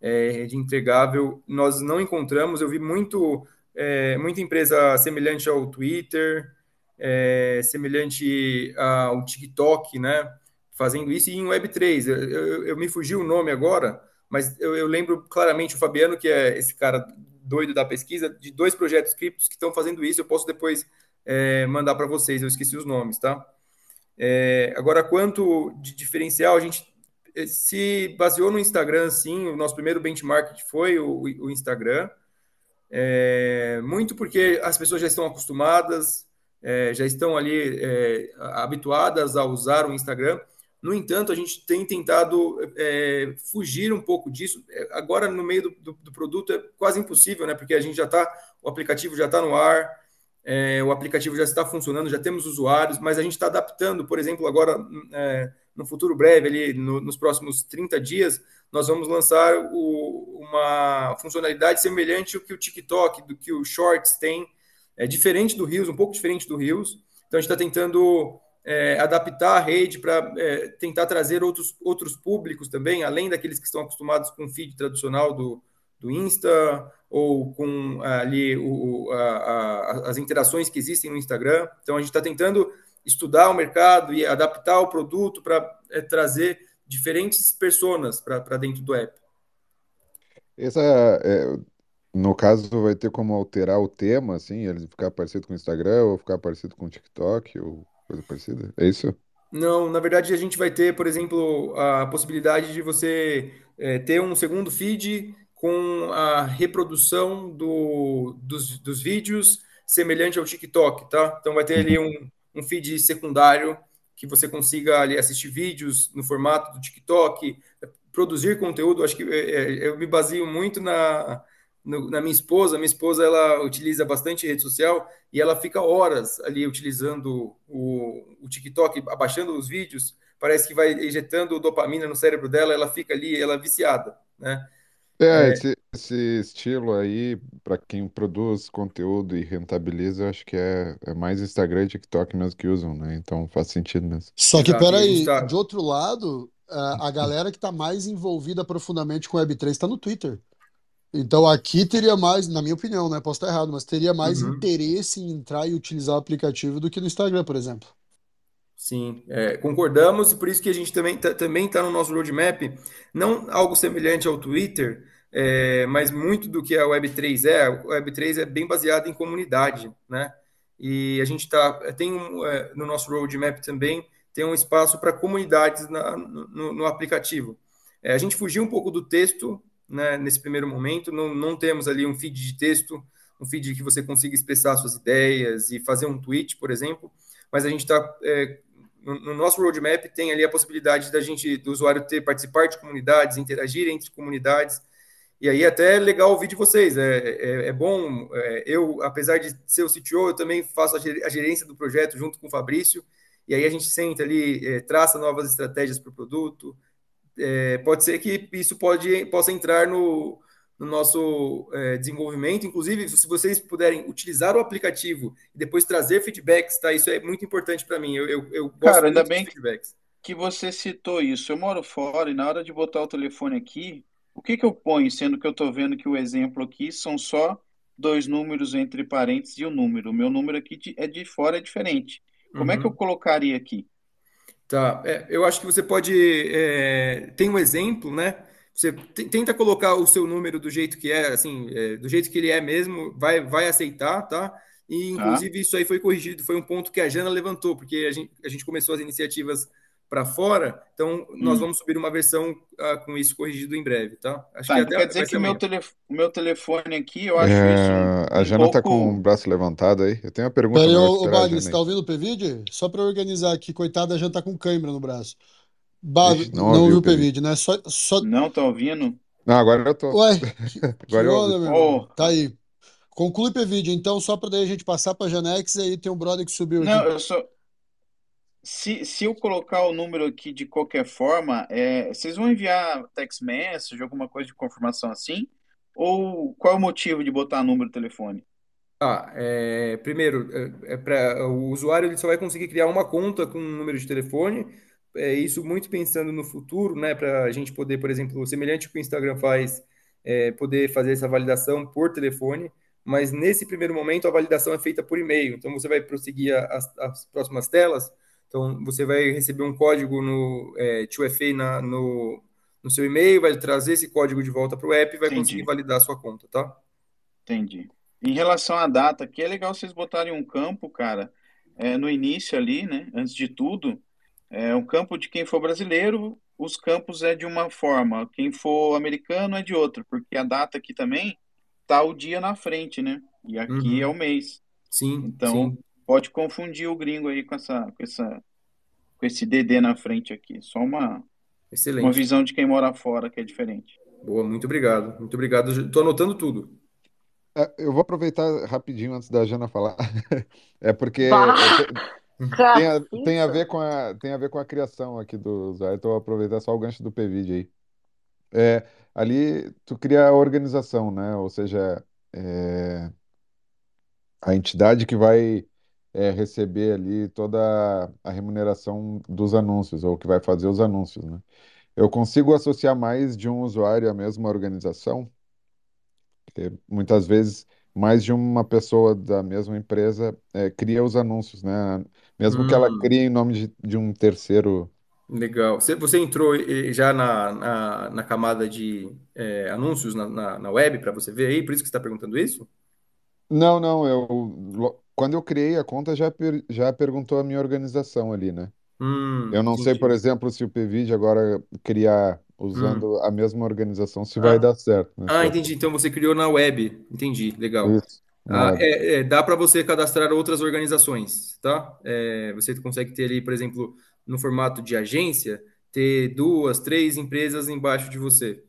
é, de entregável, nós não encontramos. Eu vi muito é, muita empresa semelhante ao Twitter, é, semelhante ao TikTok, né? Fazendo isso e em Web3. Eu, eu, eu me fugiu o nome agora, mas eu, eu, lembro claramente o Fabiano, que é esse cara doido da pesquisa, de dois projetos criptos que estão fazendo isso. Eu posso depois é, mandar para vocês, eu esqueci os nomes, tá? É, agora, quanto de diferencial, a gente se baseou no Instagram, sim. O nosso primeiro benchmark foi o, o Instagram. É, muito porque as pessoas já estão acostumadas, é, já estão ali é, habituadas a usar o Instagram. No entanto, a gente tem tentado é, fugir um pouco disso. É, agora, no meio do, do, do, produto, é quase impossível, né? Porque a gente já está, o aplicativo já está no ar, é, o aplicativo já está funcionando, já temos usuários, mas a gente está adaptando, por exemplo, agora no futuro breve, ali no, nos próximos 30 dias, nós vamos lançar o, uma funcionalidade semelhante ao que o TikTok, do que o Shorts tem, é diferente do Reels, um pouco diferente do Reels. Então a gente está tentando é, adaptar a rede para é, tentar trazer outros, outros públicos também, além daqueles que estão acostumados com o feed tradicional do, do Insta ou com ali o, a, a, as interações que existem no Instagram. Então, a gente está tentando estudar o mercado e adaptar o produto para é, trazer diferentes personas para dentro do app. Essa, é, no caso, vai ter como alterar o tema, assim, ele ficar parecido com o Instagram ou ficar parecido com o TikTok ou coisa parecida? É isso? Não, na verdade a gente vai ter, por exemplo, a possibilidade de você é, ter um segundo feed com a reprodução do, dos, dos vídeos semelhante ao TikTok, tá? Então vai ter ali Uhum. um, um feed secundário que você consiga ali assistir vídeos no formato do TikTok, produzir conteúdo. Acho que é, é, eu me baseio muito na, no- na minha esposa. Minha esposa ela utiliza bastante rede social e ela fica horas ali utilizando o, o TikTok, abaixando os vídeos. Parece que vai injetando dopamina no cérebro dela. Ela fica ali, ela é viciada, né? É, esse, esse estilo aí, para quem produz conteúdo e rentabiliza, eu acho que é, é mais Instagram e TikTok mesmo que usam, né? Então faz sentido mesmo. Só que, Exato, e peraí, tá- de outro lado, a a galera que está mais envolvida profundamente com Web3 está no Twitter. Então aqui teria mais, na minha opinião, né? Posso estar errado, mas teria mais Uhum. interesse em entrar e utilizar o aplicativo do que no Instagram, por exemplo. Sim, é, concordamos, e por isso que a gente também tá, também está no nosso roadmap, não algo semelhante ao Twitter, é, mas muito do que a Web3 é, a Web3 é bem baseada em comunidade, né? E a gente tá, tem um, é, no nosso roadmap também, tem um espaço para comunidades na- no, no aplicativo. É, a gente fugiu um pouco do texto, né, nesse primeiro momento, não, não temos ali um feed de texto, um feed que você consiga expressar suas ideias e fazer um tweet, por exemplo, mas a gente está no, no nosso roadmap tem ali a possibilidade da gente, do usuário ter, participar de comunidades, interagir entre comunidades, e aí até é legal ouvir de vocês, é, é, é bom, é, eu, apesar de ser o CTO, eu também faço a ger- a gerência do projeto junto com o Fabrício, e aí a gente senta ali, é, traça novas estratégias para o produto, é, pode ser que isso pode, possa entrar no, no nosso é, desenvolvimento. Inclusive, se vocês puderem utilizar o aplicativo e depois trazer feedbacks, tá? Isso é muito importante para mim. Eu, eu, eu gosto Cara, ainda bem feedbacks. que você citou isso. Eu moro fora e na hora de botar o telefone aqui, o que que eu ponho, sendo que eu estou vendo que o exemplo aqui são só dois números entre parênteses e o número. O meu número aqui de- é de fora é diferente. Como é que eu Uhum. colocaria aqui? Tá, é, eu acho que você pode. É, tem um exemplo, né? Você te- tenta colocar o seu número do jeito que é, assim, é, do jeito que ele é mesmo, vai, vai aceitar, tá? E, Tá? inclusive, isso aí foi corrigido, foi um ponto que a Jana levantou, porque a gente, a gente começou as iniciativas para fora, então nós Hum. vamos subir uma versão ah, com isso corrigido em breve, tá? Acho Tá, que então até quer dizer que o meu, telef meu telefone aqui, eu acho isso É, um, a um Jana tá com o pouco. braço levantado aí. Eu tenho uma pergunta, Peraí, ô, a aí. tá ouvindo o PVD? Só para organizar aqui, coitada, a Jana tá com cãibra no braço. Ixi, não não ouvi ouviu o PVD. Né? Só, só... Não tá ouvindo? Não, agora eu tô. Ué, que, que Agora eu onda? Oh, Tá aí. Conclui o PVD, então, só para daí a gente passar pra Janex e aí tem um brother que subiu não, aqui. eu só. Se, se eu colocar o número aqui de qualquer forma, é, vocês vão enviar text message, alguma coisa de confirmação assim? Ou qual é o motivo de botar número do telefone? Ah, é, primeiro, é, é pra, o usuário ele só vai conseguir criar uma conta com um número de telefone, é, isso muito pensando no futuro, né, para a gente poder, por exemplo, semelhante ao que o Instagram faz, é, poder fazer essa validação por telefone, mas nesse primeiro momento a validação é feita por e-mail, então você vai prosseguir as próximas telas, então você vai receber um código no é, 2FA na, no, no seu e-mail, vai trazer esse código de volta para o app e vai conseguir Entendi, validar a sua conta, tá? entendi. Em relação à data, aqui é legal vocês botarem um campo, cara, é, no início ali, né? Antes de tudo, é um campo de quem for brasileiro, os campos é de uma forma, quem for americano é de outra, porque a data aqui também tá o dia na frente, né? E aqui é Uhum. o mês. Sim, Então, sim, pode confundir o gringo aí com essa, com essa, com esse DD na frente aqui. Só uma, uma excelente. visão de quem mora fora que é diferente. Boa, muito obrigado. Muito obrigado. Estou anotando tudo. É, Eu vou aproveitar rapidinho antes da Jana falar. É porque tem a, tem a ver com a, tem a ver com a criação aqui do usuário. Então, aproveitar só o gancho do PVD aí. É, ali tu cria a organização, né? Ou seja, é, a entidade que vai é, receber ali toda a remuneração dos anúncios, ou que vai fazer os anúncios, né? Eu consigo associar mais de um usuário à mesma organização? Porque muitas vezes mais de uma pessoa da mesma empresa é, cria os anúncios, né? Mesmo que ela Hum, crie em nome de, de um terceiro. legal. Você, você entrou eh, já na, na, na camada de eh, anúncios na, na, na web para você ver aí? Por isso que você está perguntando isso? Não, não, eu lo- quando eu criei a conta já, per- já perguntou a minha organização ali, né? Hum, Eu não sei, por exemplo, se o PVid agora criar Hum. usando a mesma organização, se vai Ah, dar certo, né? ah, entendi. Então você criou na web. Entendi. Legal. Isso, na Ah, web. é, é, dá para você cadastrar outras organizações, tá? É, você consegue ter ali, por exemplo, no formato de agência, ter duas, três empresas embaixo de você,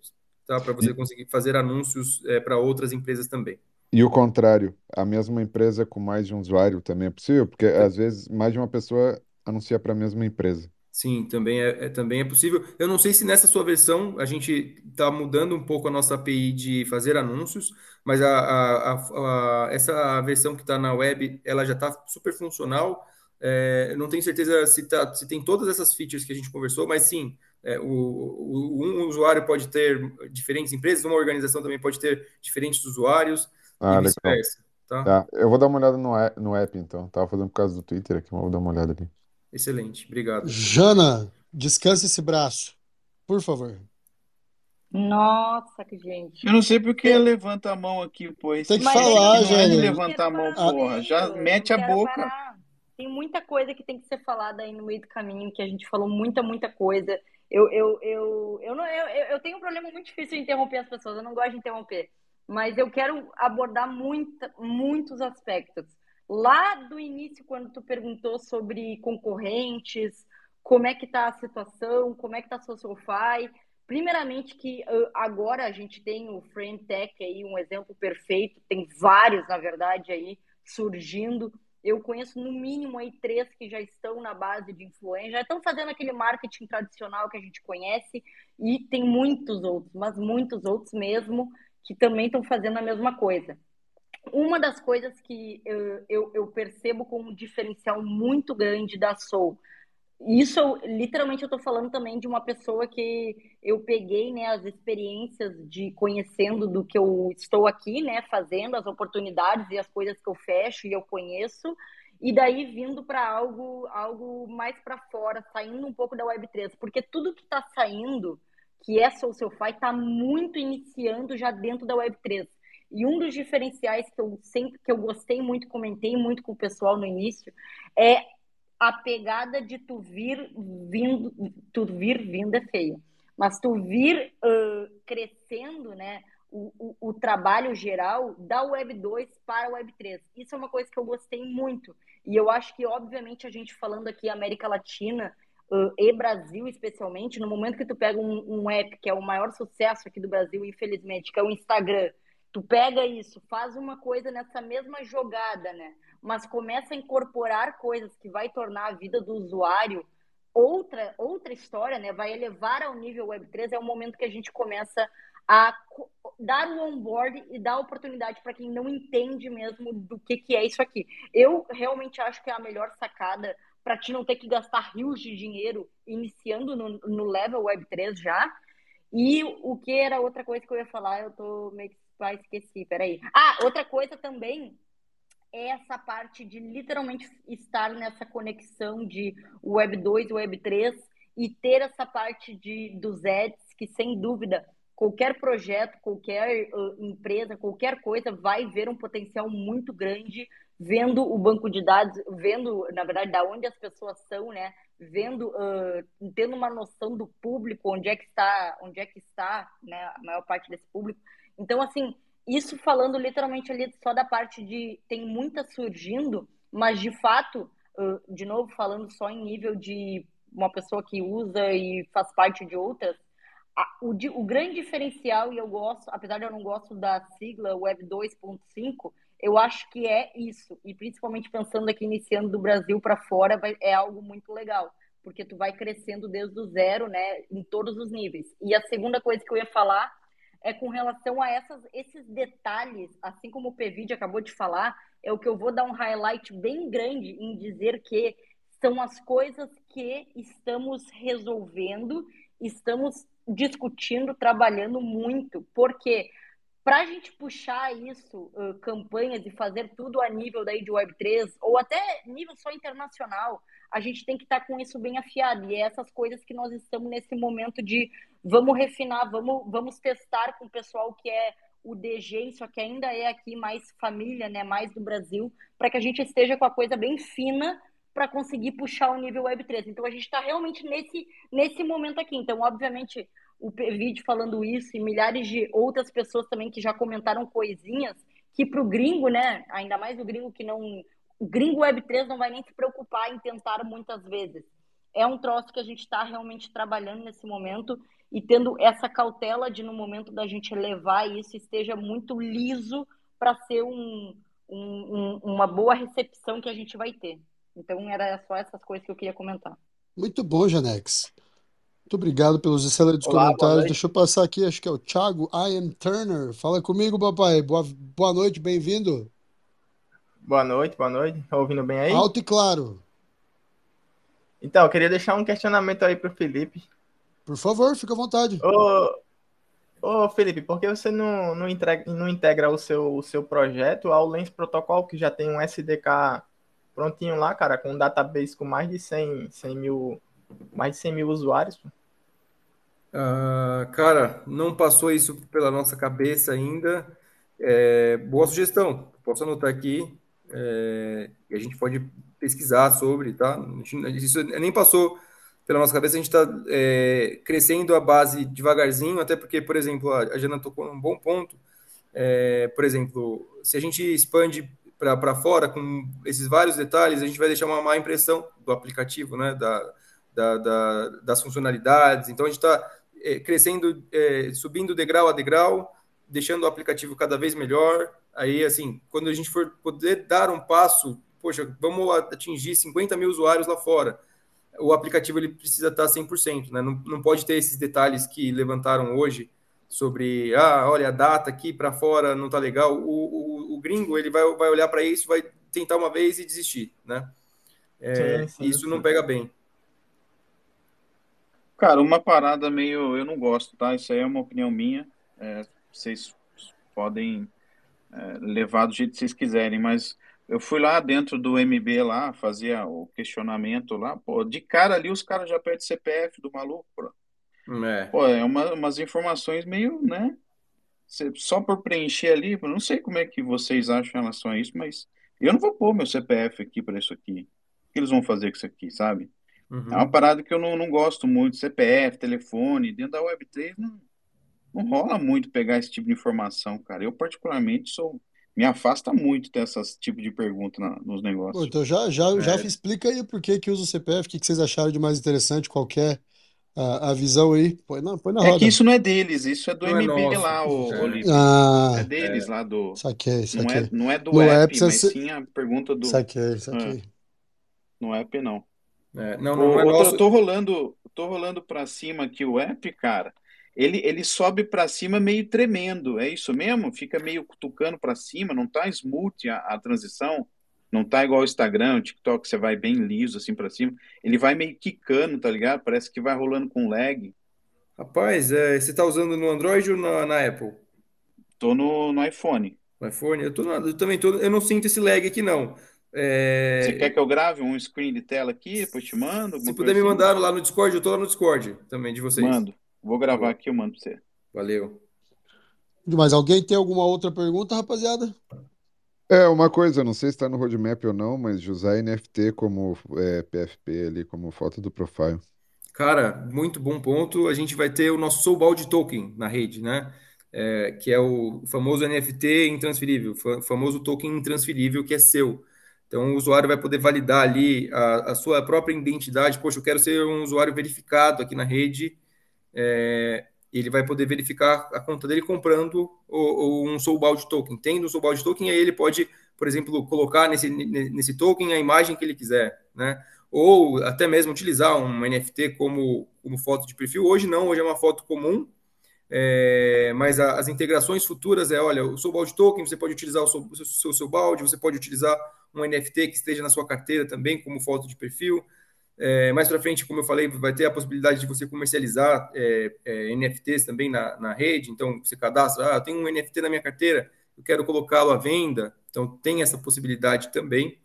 tá? Para você E, conseguir fazer anúncios para outras empresas também. E o contrário, a mesma empresa com mais de um usuário também é possível, porque às vezes mais de uma pessoa anuncia para a mesma empresa. Sim, também é, é- também é possível. Eu não sei se nessa sua versão a gente está mudando um pouco a nossa API de fazer anúncios, mas a, a- a- a- essa versão que está na web, ela já está super funcional. É, eu não tenho certeza se, tá- se tem todas essas features que a gente conversou, mas sim, é, o, o- um usuário pode ter diferentes empresas, uma organização também pode ter diferentes usuários Ah, legal. vice-versa, tá? Tá, eu vou dar uma olhada no app, no app então. Tava fazendo por causa do Twitter aqui, mas vou dar uma olhada ali. Excelente, obrigado. Jana, descansa esse braço, por favor. Nossa, que gente. Eu não sei porque levanta a mão aqui, pô. Esse Tem que Mas é que falar, não é de Jana. não levantar a mão, parar no porra. Já meio, mete não a quero boca. parar. Tem muita coisa que tem que ser falada aí no meio do caminho, que a gente falou muita, muita coisa. Eu, eu, eu, eu, não, eu, eu eu tenho um problema muito difícil de interromper as pessoas, eu não gosto de interromper. Mas eu quero abordar muita, muitos aspectos. Lá do início, quando tu perguntou sobre concorrentes, como é que tá a situação, como é que tá a Socialfy, Primeiramente que uh, agora a gente tem o FrameTech aí, um exemplo perfeito, tem vários, na verdade, aí surgindo. Eu conheço no mínimo aí três que já estão na base de influência, já estão fazendo aquele marketing tradicional que a gente conhece, e tem muitos outros, mas muitos outros mesmo, que também estão fazendo a mesma coisa. Uma das coisas que uh, eu, eu percebo como um diferencial muito grande da Soul isso, eu- literalmente, eu tô falando também de uma pessoa que eu peguei, né, as experiências de conhecendo do que eu estou aqui, né, fazendo, as oportunidades e as coisas que eu fecho e eu conheço, e daí vindo para algo, algo mais para fora, saindo um pouco da Web3, porque tudo que está saindo, que é SocialFi, está muito iniciando já dentro da Web3. E um dos diferenciais que eu sempre que eu gostei muito, comentei muito com o pessoal no início, é a pegada de tu vir vindo, tu vir vindo é feio, mas tu vir uh, crescendo, né? O, o, o, trabalho geral da Web 2 para a Web 3. Isso é uma coisa que eu gostei muito. E eu acho que, obviamente, a gente falando aqui América Latina e Brasil, especialmente, no momento que tu pega um, um app que é o maior sucesso aqui do Brasil, infelizmente, que é o Instagram, tu pega isso, faz uma coisa nessa mesma jogada, né? mas começa a incorporar coisas que vai tornar a vida do usuário outra, outra história, né? Vai elevar ao nível Web3, é o momento que a gente começa a dar o onboard e dar oportunidade para quem não entende mesmo do que, que é isso aqui. Eu realmente acho que é a melhor sacada para ti não ter que gastar rios de dinheiro iniciando no, no level Web3 já. E o que era outra coisa que eu ia falar, eu tô meio que ah, esqueci, peraí. Ah, outra coisa também é essa parte de literalmente estar nessa conexão de Web 2 e Web 3 e ter essa parte de, dos ads que, sem dúvida, qualquer projeto, qualquer uh, empresa, qualquer coisa vai ver um potencial muito grande vendo o banco de dados, vendo, na verdade, da onde as pessoas são, né? Vendo, uh, tendo uma noção do público, onde é que está, onde é que está, né? A maior parte desse público. Então, assim, isso falando literalmente ali só da parte de tem muita surgindo, mas de fato, uh, de novo falando só em nível de uma pessoa que usa e faz parte de outras, o, o, grande diferencial, e eu gosto, apesar de eu não gosto da sigla Web 2.5, eu acho que é isso, e principalmente pensando aqui iniciando do Brasil para fora, vai, é algo muito legal, porque tu vai crescendo desde o zero, né, em todos os níveis. E a segunda coisa que eu ia falar é com relação a essas, esses detalhes, assim como o PVD acabou de falar, é o que eu vou dar um highlight bem grande em dizer que são as coisas que estamos resolvendo, estamos discutindo, trabalhando muito, porque para a gente puxar isso, uh, campanhas e fazer tudo a nível daí de Web3, ou até nível só internacional, a gente tem que estar tá com isso bem afiado. E é essas coisas que nós estamos nesse momento de vamos refinar, vamos, vamos testar com o pessoal que é o DG, só que ainda é aqui mais família, né, mais do Brasil, para que a gente esteja com a coisa bem fina para conseguir puxar o nível Web3. Então a gente está realmente nesse, nesse momento aqui. Então, obviamente, o vídeo falando isso e milhares de outras pessoas também que já comentaram coisinhas que para o gringo, né, ainda mais o gringo que não. O gringo Web3 não vai nem se preocupar em tentar muitas vezes. É um troço que a gente está realmente trabalhando nesse momento e tendo essa cautela de, no momento da gente levar isso, esteja muito liso para ser um, um, uma boa recepção que a gente vai ter. Então, era só essas coisas que eu queria comentar. Muito bom, Janex. Muito obrigado pelos excelentes Olá, comentários. Deixa eu passar aqui, acho que é o Thiago I am Turner. Fala comigo, papai. Boa, boa noite, bem-vindo. Boa noite, boa noite. Tá ouvindo bem aí? Alto e claro. Então, eu queria deixar um questionamento aí para o Felipe. Por favor, fica à vontade. Ô, ô Felipe, por que você não, não, entrega, não integra o seu, o seu projeto ao Lens Protocol, que já tem um SDK prontinho lá, cara, com um database com mais de 100, 100 mil, mais de 100 mil usuários? Uh, cara, não passou isso pela nossa cabeça ainda. É, boa sugestão, posso anotar aqui. É, e a gente pode pesquisar sobre, tá? Isso nem passou pela nossa cabeça, a gente está é, crescendo a base devagarzinho, até porque, por exemplo, a Jana tocou num bom ponto. É, por exemplo, se a gente expande para fora com esses vários detalhes, a gente vai deixar uma má impressão do aplicativo, né? Da, da, da das funcionalidades. Então, a gente está é, crescendo, é, subindo degrau a degrau, deixando o aplicativo cada vez melhor. Aí, assim, quando a gente for poder dar um passo, poxa, vamos atingir 50 mil usuários lá fora, o aplicativo ele precisa estar 100%, né? Não, não pode ter esses detalhes que levantaram hoje sobre, ah, olha, a data aqui para fora não tá legal. O, o, o, gringo, ele vai, vai olhar para isso, vai tentar uma vez e desistir, né? É, sim, sim, isso sim. não pega bem. Cara, uma parada meio. Eu não gosto, tá? Isso aí é uma opinião minha. É, vocês podem é, levar do jeito que vocês quiserem, mas eu fui lá dentro do MB lá, fazia o questionamento lá, pô, de cara ali os caras já pedem CPF do maluco, pô. É, pô, é uma, umas informações meio, né? Só por preencher ali, eu não sei como é que vocês acham em relação a isso, mas eu não vou pôr meu CPF aqui para isso aqui. O que eles vão fazer com isso aqui, sabe? Uhum. É uma parada que eu não, não gosto muito. CPF, telefone, dentro da Web3 não, não rola muito pegar esse tipo de informação, cara. Eu, particularmente, sou. Me afasta muito dessas tipo de pergunta na, nos negócios. Pô, então já, já, é. já explica aí por que, que usa o CPF, o que, que vocês acharam de mais interessante, qualquer a, a visão aí. Põe na, põe na roda. É que isso não é deles, isso é do não é MB é lá, o é. Ah, é deles lá do. Saquei, saquei. Não é, não é do no app, app mas se... sim a pergunta do. Saquei, saquei. Ah, no app não. É, não, não, é nosso... Eu tô rolando, tô rolando para cima aqui o app, cara. Ele, ele sobe para cima meio tremendo, é isso mesmo? Fica meio cutucando para cima, não tá smooth a, a, transição, não tá igual o Instagram, o TikTok, você vai bem liso assim para cima. Ele vai meio quicando, tá ligado? Parece que vai rolando com lag. Rapaz, é, você tá usando no Android ou na, na Apple? Tô no, no iPhone. No iPhone? Eu, tô, eu também tô, eu não sinto esse lag aqui não. É... Você quer que eu grave um screen de tela aqui, depois te mando? Se puder me assim? mandar lá no Discord, eu tô lá no Discord também de vocês. Mando. Vou gravar aqui, eu mando pra você. Valeu. Mas alguém tem alguma outra pergunta, rapaziada? É, uma coisa, não sei se está no roadmap ou não, mas de usar NFT como é, PFP ali, como foto do profile. Cara, muito bom ponto. A gente vai ter o nosso Soulbound Token na rede, né? É, que é o famoso NFT intransferível, famoso token intransferível que é seu. Então, o usuário vai poder validar ali a, a, sua própria identidade. Poxa, eu quero ser um usuário verificado aqui na rede. É, ele vai poder verificar a conta dele comprando o, o, um Soulbound Token. Tendo um Soulbound Token, aí ele pode, por exemplo, colocar nesse, nesse token a imagem que ele quiser, né? Ou até mesmo utilizar um NFT como, como foto de perfil. Hoje não, hoje é uma foto comum, é, mas a, as integrações futuras é, olha, o Soulbound Token, você pode utilizar o seu, seu, seu balde, você pode utilizar um NFT que esteja na sua carteira também como foto de perfil. É, mais para frente, como eu falei, vai ter a possibilidade de você comercializar é, é, NFTs também na, na rede. Então, você cadastra, ah, eu tenho um NFT na minha carteira, eu quero colocá-lo à venda. Então, tem essa possibilidade também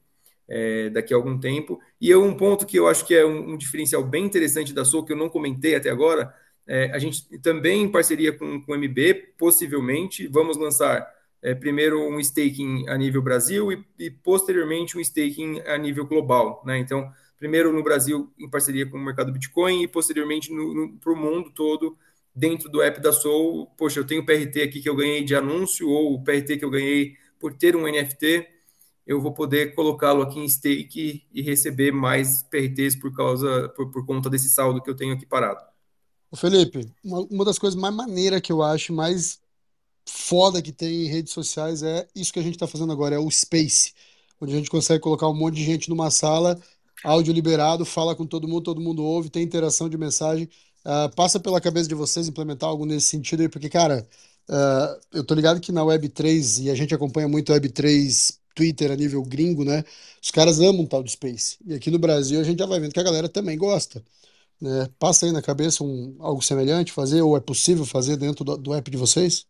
é, daqui a algum tempo. E eu, um ponto que eu acho que é um, um diferencial bem interessante da Soul, que eu não comentei até agora, é, a gente também em parceria com, com o MB, possivelmente, vamos lançar é, primeiro um staking a nível Brasil e, e, posteriormente um staking a nível global. Né? Então, primeiro no Brasil em parceria com o mercado Bitcoin e posteriormente para o mundo todo dentro do app da Soul. Poxa, eu tenho o PRT aqui que eu ganhei de anúncio ou o PRT que eu ganhei por ter um NFT, eu vou poder colocá-lo aqui em stake e receber mais PRTs por causa por, por conta desse saldo que eu tenho aqui parado. Felipe, uma, uma das coisas mais maneiras que eu acho, mais foda que tem em redes sociais é isso que a gente está fazendo agora, é o Space, onde a gente consegue colocar um monte de gente numa sala, áudio liberado, fala com todo mundo, todo mundo ouve, tem interação de mensagem. Uh, passa pela cabeça de vocês implementar algo nesse sentido aí, porque, cara, uh, eu tô ligado que na Web3, e a gente acompanha muito a Web3 Twitter a nível gringo, né? Os caras amam tal de Space. E aqui no Brasil a gente já vai vendo que a galera também gosta. Né? Passa aí na cabeça um, algo semelhante fazer, ou é possível fazer dentro do, do app de vocês?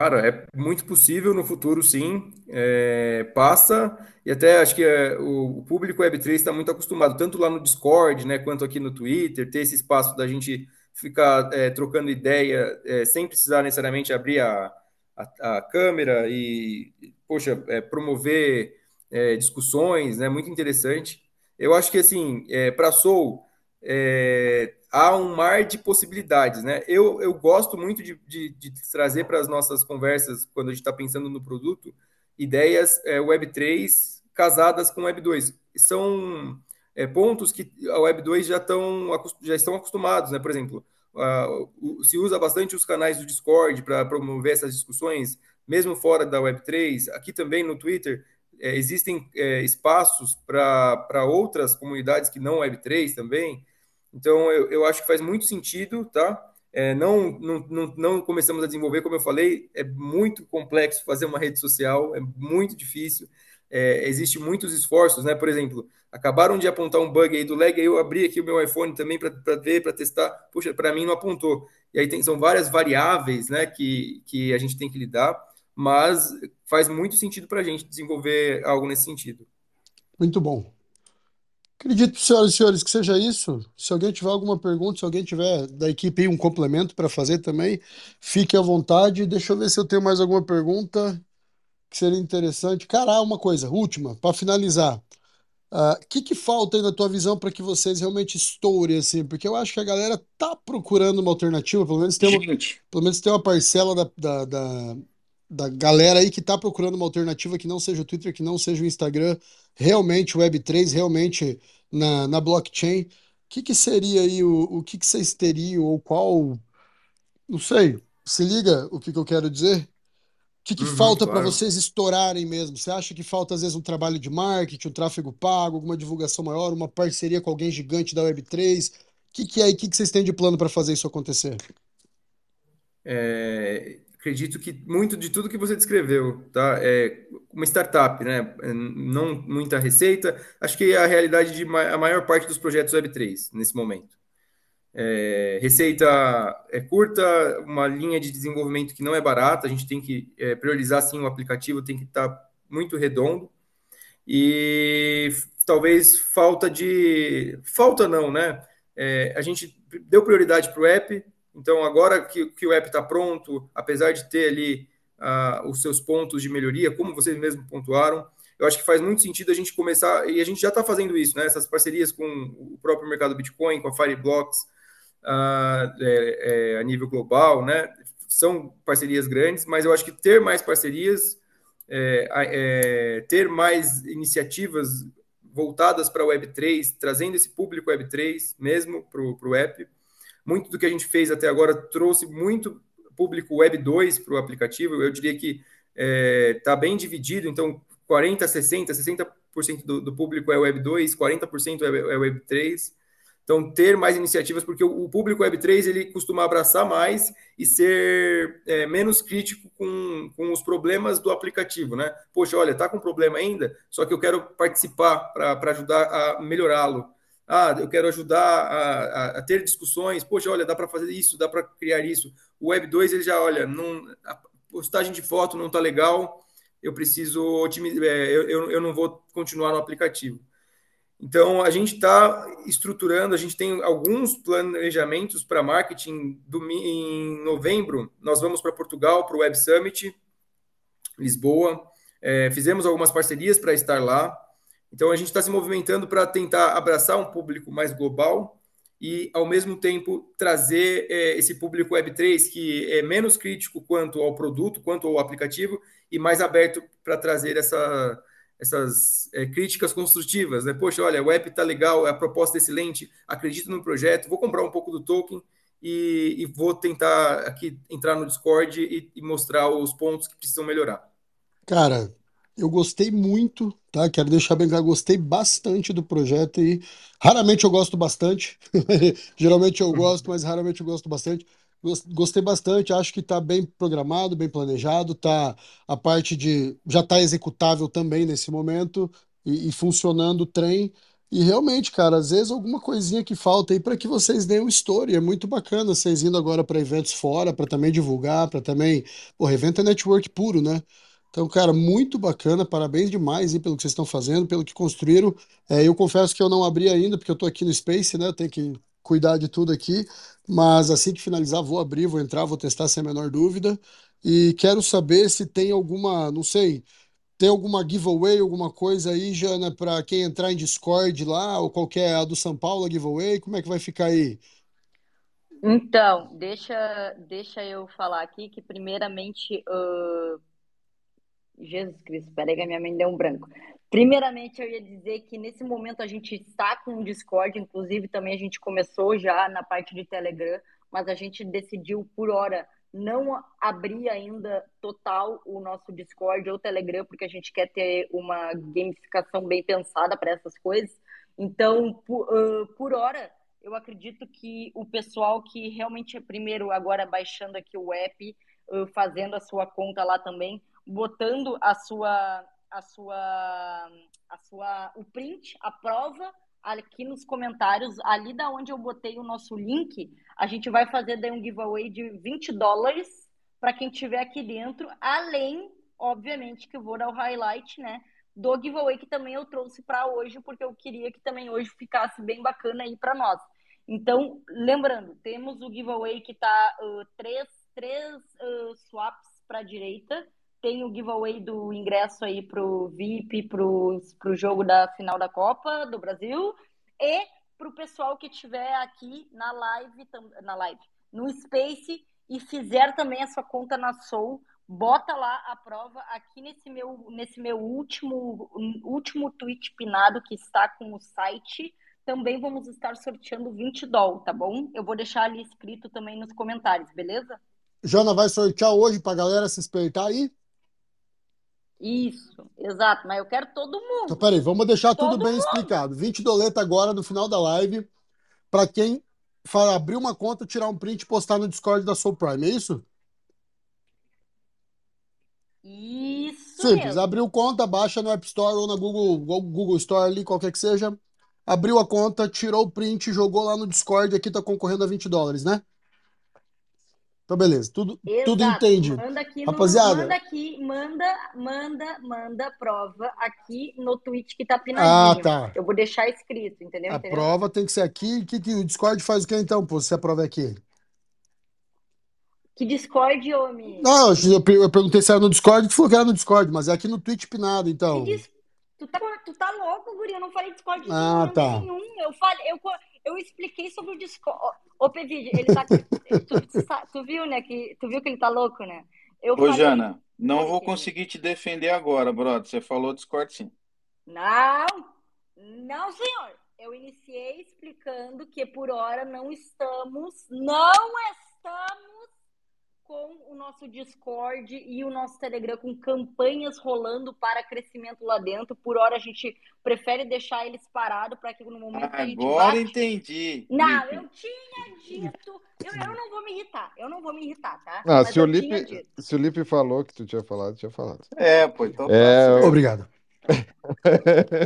Cara, é muito possível no futuro, sim. É, passa, e até acho que é, o, o, público Web3 está muito acostumado, tanto lá no Discord, né, quanto aqui no Twitter, ter esse espaço da gente ficar é, trocando ideia é, sem precisar necessariamente abrir a, a, a câmera e, poxa, é, promover é, discussões, né, muito interessante. Eu acho que, assim, para a Soul, há um mar de possibilidades, né? Eu, eu gosto muito de, de, de trazer para as nossas conversas, quando a gente está pensando no produto, ideias é, Web3 casadas com Web2. São é, pontos que a Web2 já, tão, já estão acostumados, né? Por exemplo, se usa bastante os canais do Discord para promover essas discussões, mesmo fora da Web3. Aqui também no Twitter é, existem é, espaços para outras comunidades que não Web3 também. Então, eu, eu acho que faz muito sentido, tá? É, não, não, não começamos a desenvolver, como eu falei, é muito complexo fazer uma rede social, é muito difícil, é, existe muitos esforços, né? Por exemplo, acabaram de apontar um bug aí do lag, aí eu abri aqui o meu iPhone também para ver, para testar, puxa, para mim não apontou. E aí tem, são várias variáveis, né, que, que a gente tem que lidar, mas faz muito sentido para a gente desenvolver algo nesse sentido. Muito bom. Acredito, senhoras e senhores, que seja isso. Se alguém tiver alguma pergunta, se alguém tiver da equipe aí um complemento para fazer também, fique à vontade. Deixa eu ver se eu tenho mais alguma pergunta que seria interessante. Cara, uma coisa, última, para finalizar. O uh, que, que falta aí na tua visão para que vocês realmente estourem assim? Porque eu acho que a galera tá procurando uma alternativa, pelo menos tem uma, pelo menos tem uma parcela da, da, da, da galera aí que está procurando uma alternativa que não seja o Twitter, que não seja o Instagram, realmente o Web3, realmente na, na blockchain. O que, que seria aí, o, o que, que vocês teriam, ou qual. Não sei, se liga o que, que eu quero dizer? O que, que uhum, falta claro. para vocês estourarem mesmo? Você acha que falta, às vezes, um trabalho de marketing, um tráfego pago, alguma divulgação maior, uma parceria com alguém gigante da Web3? O que, que é aí? O que, que vocês têm de plano para fazer isso acontecer? É, acredito que muito de tudo que você descreveu, tá? É uma startup, né? Não muita receita. Acho que é a realidade de a maior parte dos projetos Web3 nesse momento. É, receita é curta, uma linha de desenvolvimento que não é barata. A gente tem que é, priorizar sim o aplicativo, tem que estar tá muito redondo e talvez falta de falta não, né? É, a gente deu prioridade para o app, então, agora que, que o app está pronto, apesar de ter ali uh, os seus pontos de melhoria, como vocês mesmos pontuaram, eu acho que faz muito sentido a gente começar, e a gente já está fazendo isso, né? Essas parcerias com o próprio mercado Bitcoin, com a Fireblocks, uh, é, é, a nível global, né? São parcerias grandes, mas eu acho que ter mais parcerias, é, é ter mais iniciativas voltadas para a Web3, trazendo esse público Web3 mesmo para o app, muito do que a gente fez até agora trouxe muito público Web 2 para o aplicativo. Eu diria que está é, tá bem dividido, então 40, 60, 60% do, do público é Web 2, 40% é, é Web 3. Então, ter mais iniciativas, porque o, público Web3 ele costuma abraçar mais e ser é, menos crítico com, com os problemas do aplicativo, né? Poxa, olha, tá com problema ainda, só que eu quero participar para ajudar a melhorá-lo. Ah, eu quero ajudar a, a, a, ter discussões. Poxa, olha, dá para fazer isso, dá para criar isso. O Web 2 ele já, olha, não, a postagem de foto não está legal, eu preciso otimizar, é, eu, eu, eu não vou continuar no aplicativo. Então, a gente está estruturando, a gente tem alguns planejamentos para marketing. Do, em novembro, nós vamos para Portugal, para o Web Summit, Lisboa. É, fizemos algumas parcerias para estar lá. Então, a gente está se movimentando para tentar abraçar um público mais global e, ao mesmo tempo, trazer é, esse público Web3 que é menos crítico quanto ao produto, quanto ao aplicativo, e mais aberto para trazer essa essas é, críticas construtivas, né? Poxa, olha, o app está legal, a proposta é excelente, acredito no projeto, vou comprar um pouco do token e, e vou tentar aqui entrar no Discord e, e, mostrar os pontos que precisam melhorar. Cara, eu gostei muito, tá? Quero deixar bem claro, gostei bastante do projeto e raramente eu gosto bastante. Geralmente eu gosto, mas raramente eu gosto bastante. Gostei bastante, acho que está bem programado, bem planejado, tá a parte de já está executável também nesse momento e, e, funcionando o trem. E realmente, cara, às vezes alguma coisinha que falta aí para que vocês deem o story. É muito bacana vocês indo agora para eventos fora, para também divulgar, para também. Porra, evento é network puro, né? Então, cara, muito bacana, parabéns demais aí pelo que vocês estão fazendo, pelo que construíram. É, eu confesso que eu não abri ainda, porque eu estou aqui no Space, né? Eu tenho que cuidar de tudo aqui, mas assim que finalizar, vou abrir, vou entrar, vou testar sem a menor dúvida. E quero saber se tem alguma, não sei, tem alguma giveaway, alguma coisa aí, Jana, para quem entrar em Discord lá, ou qualquer a do São Paulo, giveaway, como é que vai ficar aí? Então, deixa, deixa eu falar aqui que primeiramente, uh... Jesus Cristo, peraí que a minha mãe deu um branco. Primeiramente, eu ia dizer que nesse momento a gente está com o Discord, inclusive também a gente começou já na parte de Telegram, mas a gente decidiu por hora não abrir ainda total o nosso Discord ou Telegram, porque a gente quer ter uma gamificação bem pensada para essas coisas. Então, por, por hora, eu acredito que o pessoal que realmente é primeiro agora baixando aqui o app, fazendo a sua conta lá também, botando a sua a sua, a sua, o print, a prova aqui nos comentários, ali da onde eu botei o nosso link, a gente vai fazer daí um giveaway de 20 dólares para quem tiver aqui dentro, além, obviamente, que eu vou dar o highlight, né, do giveaway que também eu trouxe para hoje, porque eu queria que também hoje ficasse bem bacana aí para nós. Então, lembrando, temos o giveaway que tá uh, três, três uh, swaps para direita, tem o giveaway do ingresso aí pro VIP, pro, pro jogo da final da Copa do Brasil e pro pessoal que estiver aqui na live, na live, no Space e fizer também a sua conta na Soul, bota lá a prova aqui nesse meu nesse meu último último tweet pinado que está com o site. Também vamos estar sorteando 20 doll, tá bom? Eu vou deixar ali escrito também nos comentários, beleza? Jana vai sortear hoje para a galera se espreitar aí? Isso, exato, mas eu quero todo mundo. Então, peraí, vamos deixar todo tudo bem mundo. explicado. 20 doleta agora no final da live para quem abrir uma conta, tirar um print e postar no Discord da Soul Prime, é isso? Isso. Simples, mesmo. abriu conta, baixa no App Store ou na Google, Google Store ali, qualquer que seja. Abriu a conta, tirou o print, jogou lá no Discord, aqui tá concorrendo a 20 dólares, né? Então, beleza, tudo, tudo entendido. Manda aqui, Rapaziada. No, manda aqui, manda, manda, manda prova aqui no tweet que tá pinadinho. Ah, tá. Eu vou deixar escrito, entendeu? A entendeu? prova tem que ser aqui. Que, que o Discord faz o que então, pô, se a prova é aqui? Que Discord, homem? Não, eu, eu perguntei se era no Discord, tu falou que era no Discord, mas é aqui no Twitch pinado, então. Tu tá, tu tá louco, Guri? Eu não falei Discord ah, tá. nenhum. Eu falei, eu, eu expliquei sobre o Discord. Ô, Pevide, ele tá. tu, tu, viu, né? Que, tu viu que ele tá louco, né? Eu Ô, falei, Jana, não vou conseguir te defender agora, brother. Você falou Discord sim. Não, não, senhor. Eu iniciei explicando que por hora não estamos, não estamos com o nosso Discord e o nosso Telegram com campanhas rolando para crescimento lá dentro. Por hora a gente prefere deixar eles parados para que no momento que a gente Agora entendi. Não, Lipe. eu tinha dito. Eu, eu não vou me irritar. Eu não vou me irritar, tá? Ah, se o eu Lipe, se o Lipe falou que tu tinha falado, tinha falado. É, pô, então tá É, certo. Obrigado.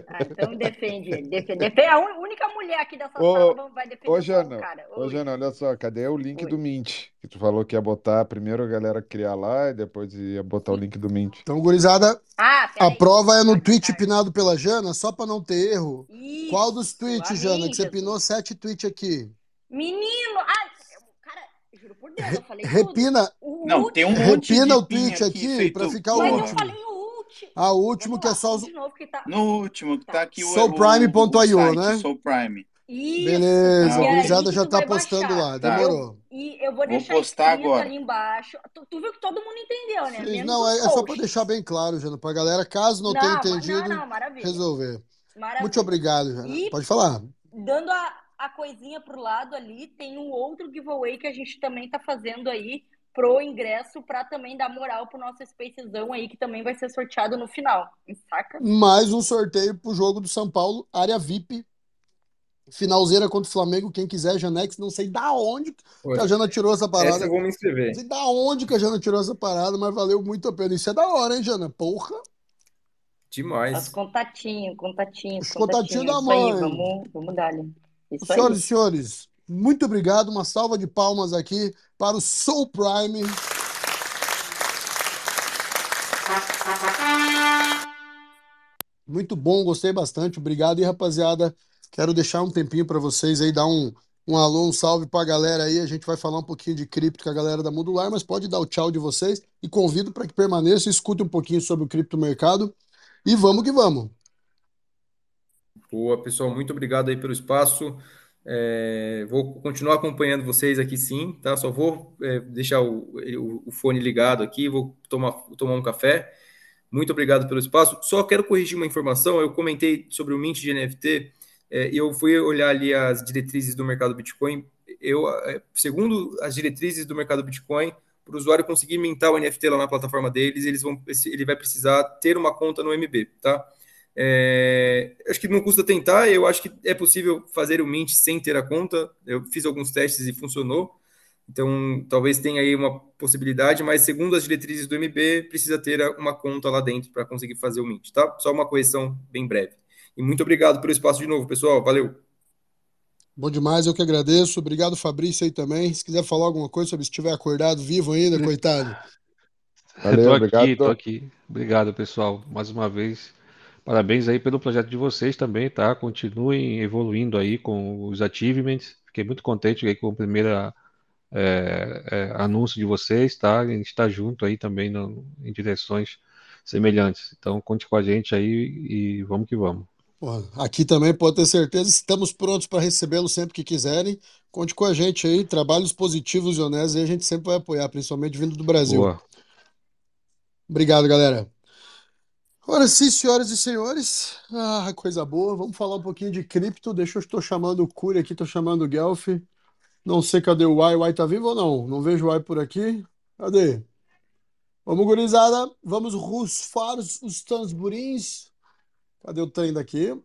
Ah, então defende ele. Defende, defende. A un- única mulher aqui dessa Ô, sala vai- vai defender Ô, Jana, cara. ô, Oi. Jana, olha só, cadê o link Oi. do Mint? Que tu falou que ia botar primeiro a galera criar lá e depois ia botar o link do Mint. Então, gurizada, Ah, a prova é no tweet pinado pela Jana, só pra não ter erro. Qual dos Isso, tweets, Jana, que você Jesus. pinou sete tweets aqui? Menino! Cara, juro por Deus, eu falei tudo. Repina, O Não, tem um monte repina o tweet aqui feito pra ficar o Mas eu último. Último. Ah, o último que é só os. de novo que tá. No último, que tá aqui o, o, Soulprime.io, o site, né? Soul Prime. Isso. Beleza, Ah, a gurizada já tá postando baixar. lá, Tá. demorou. E eu vou Vou deixar postar escrito agora. ali embaixo. Tu, tu viu que todo mundo entendeu, né? Sim, não, é, é só pra posts. deixar bem claro, Jana, pra galera, caso não, Não, tenha entendido, não, não, maravilha. resolver. Maravilha. Muito obrigado, Jana. E- Pode falar. Dando a, a coisinha pro lado ali, tem um outro giveaway que a gente também tá fazendo aí pro ingresso pra também dar moral pro nosso Spacezão aí, que também vai ser sorteado no final. Saca? Mais um sorteio pro jogo do São Paulo, área VIP. Finalzeira contra o Flamengo, quem quiser, Janex, não sei da onde que a Jana tirou essa parada. Essa eu vou me inscrever. Não sei da onde que a Jana tirou essa parada, mas valeu muito a pena. Isso é da hora, hein, Jana? Porra. Os Demais. contatinhos, contatinhos, Os contatinhos da Isso aí, mãe. vamos, vamos dar ali. Senhoras e senhores, muito obrigado. Uma salva de palmas aqui para o Soul Prime. Muito bom, gostei bastante. Obrigado. E rapaziada, quero deixar um tempinho para vocês aí, dar um, um alô, um salve para a galera aí. A gente vai falar um pouquinho de cripto com a galera da Modular, mas pode dar o tchau de vocês e convido para que permaneça e escute um pouquinho sobre o criptomercado. E vamos que vamos. Boa, pessoal, muito obrigado aí pelo espaço. É, vou continuar acompanhando vocês aqui sim, tá? Só vou é, deixar o, o, o fone ligado aqui, vou tomar, tomar um café. Muito obrigado pelo espaço. Só quero corrigir uma informação. Eu comentei sobre o Mint de NFT é, eu fui olhar ali as diretrizes do mercado Bitcoin. Eu, é, segundo as diretrizes do mercado Bitcoin, para o usuário conseguir mintar o NFT lá na plataforma deles, eles vão, ele vai precisar ter uma conta no MB, tá? É, acho que não custa tentar, eu acho que é possível fazer o Mint sem ter a conta. Eu fiz alguns testes e funcionou. Então, talvez tenha aí uma possibilidade, mas segundo as diretrizes do MB, precisa ter uma conta lá dentro para conseguir fazer o Mint, tá? Só uma correção bem breve. E muito obrigado pelo espaço de novo, pessoal. Valeu. Bom demais, eu que agradeço. Obrigado, Fabrício, aí também. Se quiser falar alguma coisa sobre se estiver acordado, vivo ainda, coitado. Valeu, tô obrigado. aqui, tô aqui. Obrigado, pessoal, mais uma vez. Parabéns aí pelo projeto de vocês também, tá? Continuem evoluindo aí com os achievements. Fiquei muito contente aí com o primeiro é, é, anúncio de vocês, tá? A gente está junto aí também no, em direções semelhantes. Então, conte com a gente aí e vamos que vamos. Aqui também pode ter certeza, estamos prontos para recebê-lo sempre que quiserem. Conte com a gente aí, trabalhos positivos e honestos, e a gente sempre vai apoiar, principalmente vindo do Brasil. Boa. Obrigado, galera. Ora sim, senhoras e senhores, ah, coisa boa. Vamos falar um pouquinho de cripto. Deixa eu estou chamando o Curi aqui, estou chamando o Guelph. Não sei cadê o Y. O Y tá vivo ou não? Não vejo o Y por aqui. Cadê? Vamos, gurizada. Vamos rufar os, os tamborins. Cadê o trem daqui?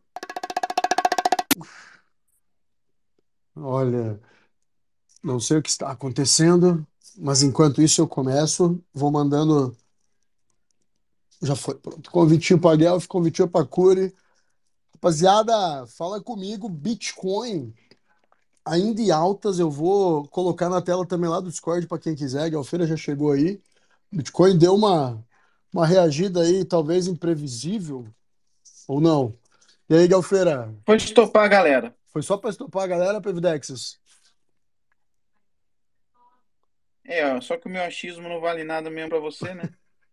Olha, não sei o que está acontecendo, mas enquanto isso eu começo, vou mandando. Já foi, pronto. Convitinho para Guelph, convitinho para Curi. Rapaziada, fala comigo, Bitcoin ainda em altas, eu vou colocar na tela também lá do Discord para quem quiser. A Galfeira já chegou aí. Bitcoin deu uma, uma reagida aí, talvez imprevisível, ou não? E aí, Galfeira? Foi estopar a galera. Foi só para estopar a galera, Pevidexas? É, ó, só que o meu achismo não vale nada mesmo pra você, né?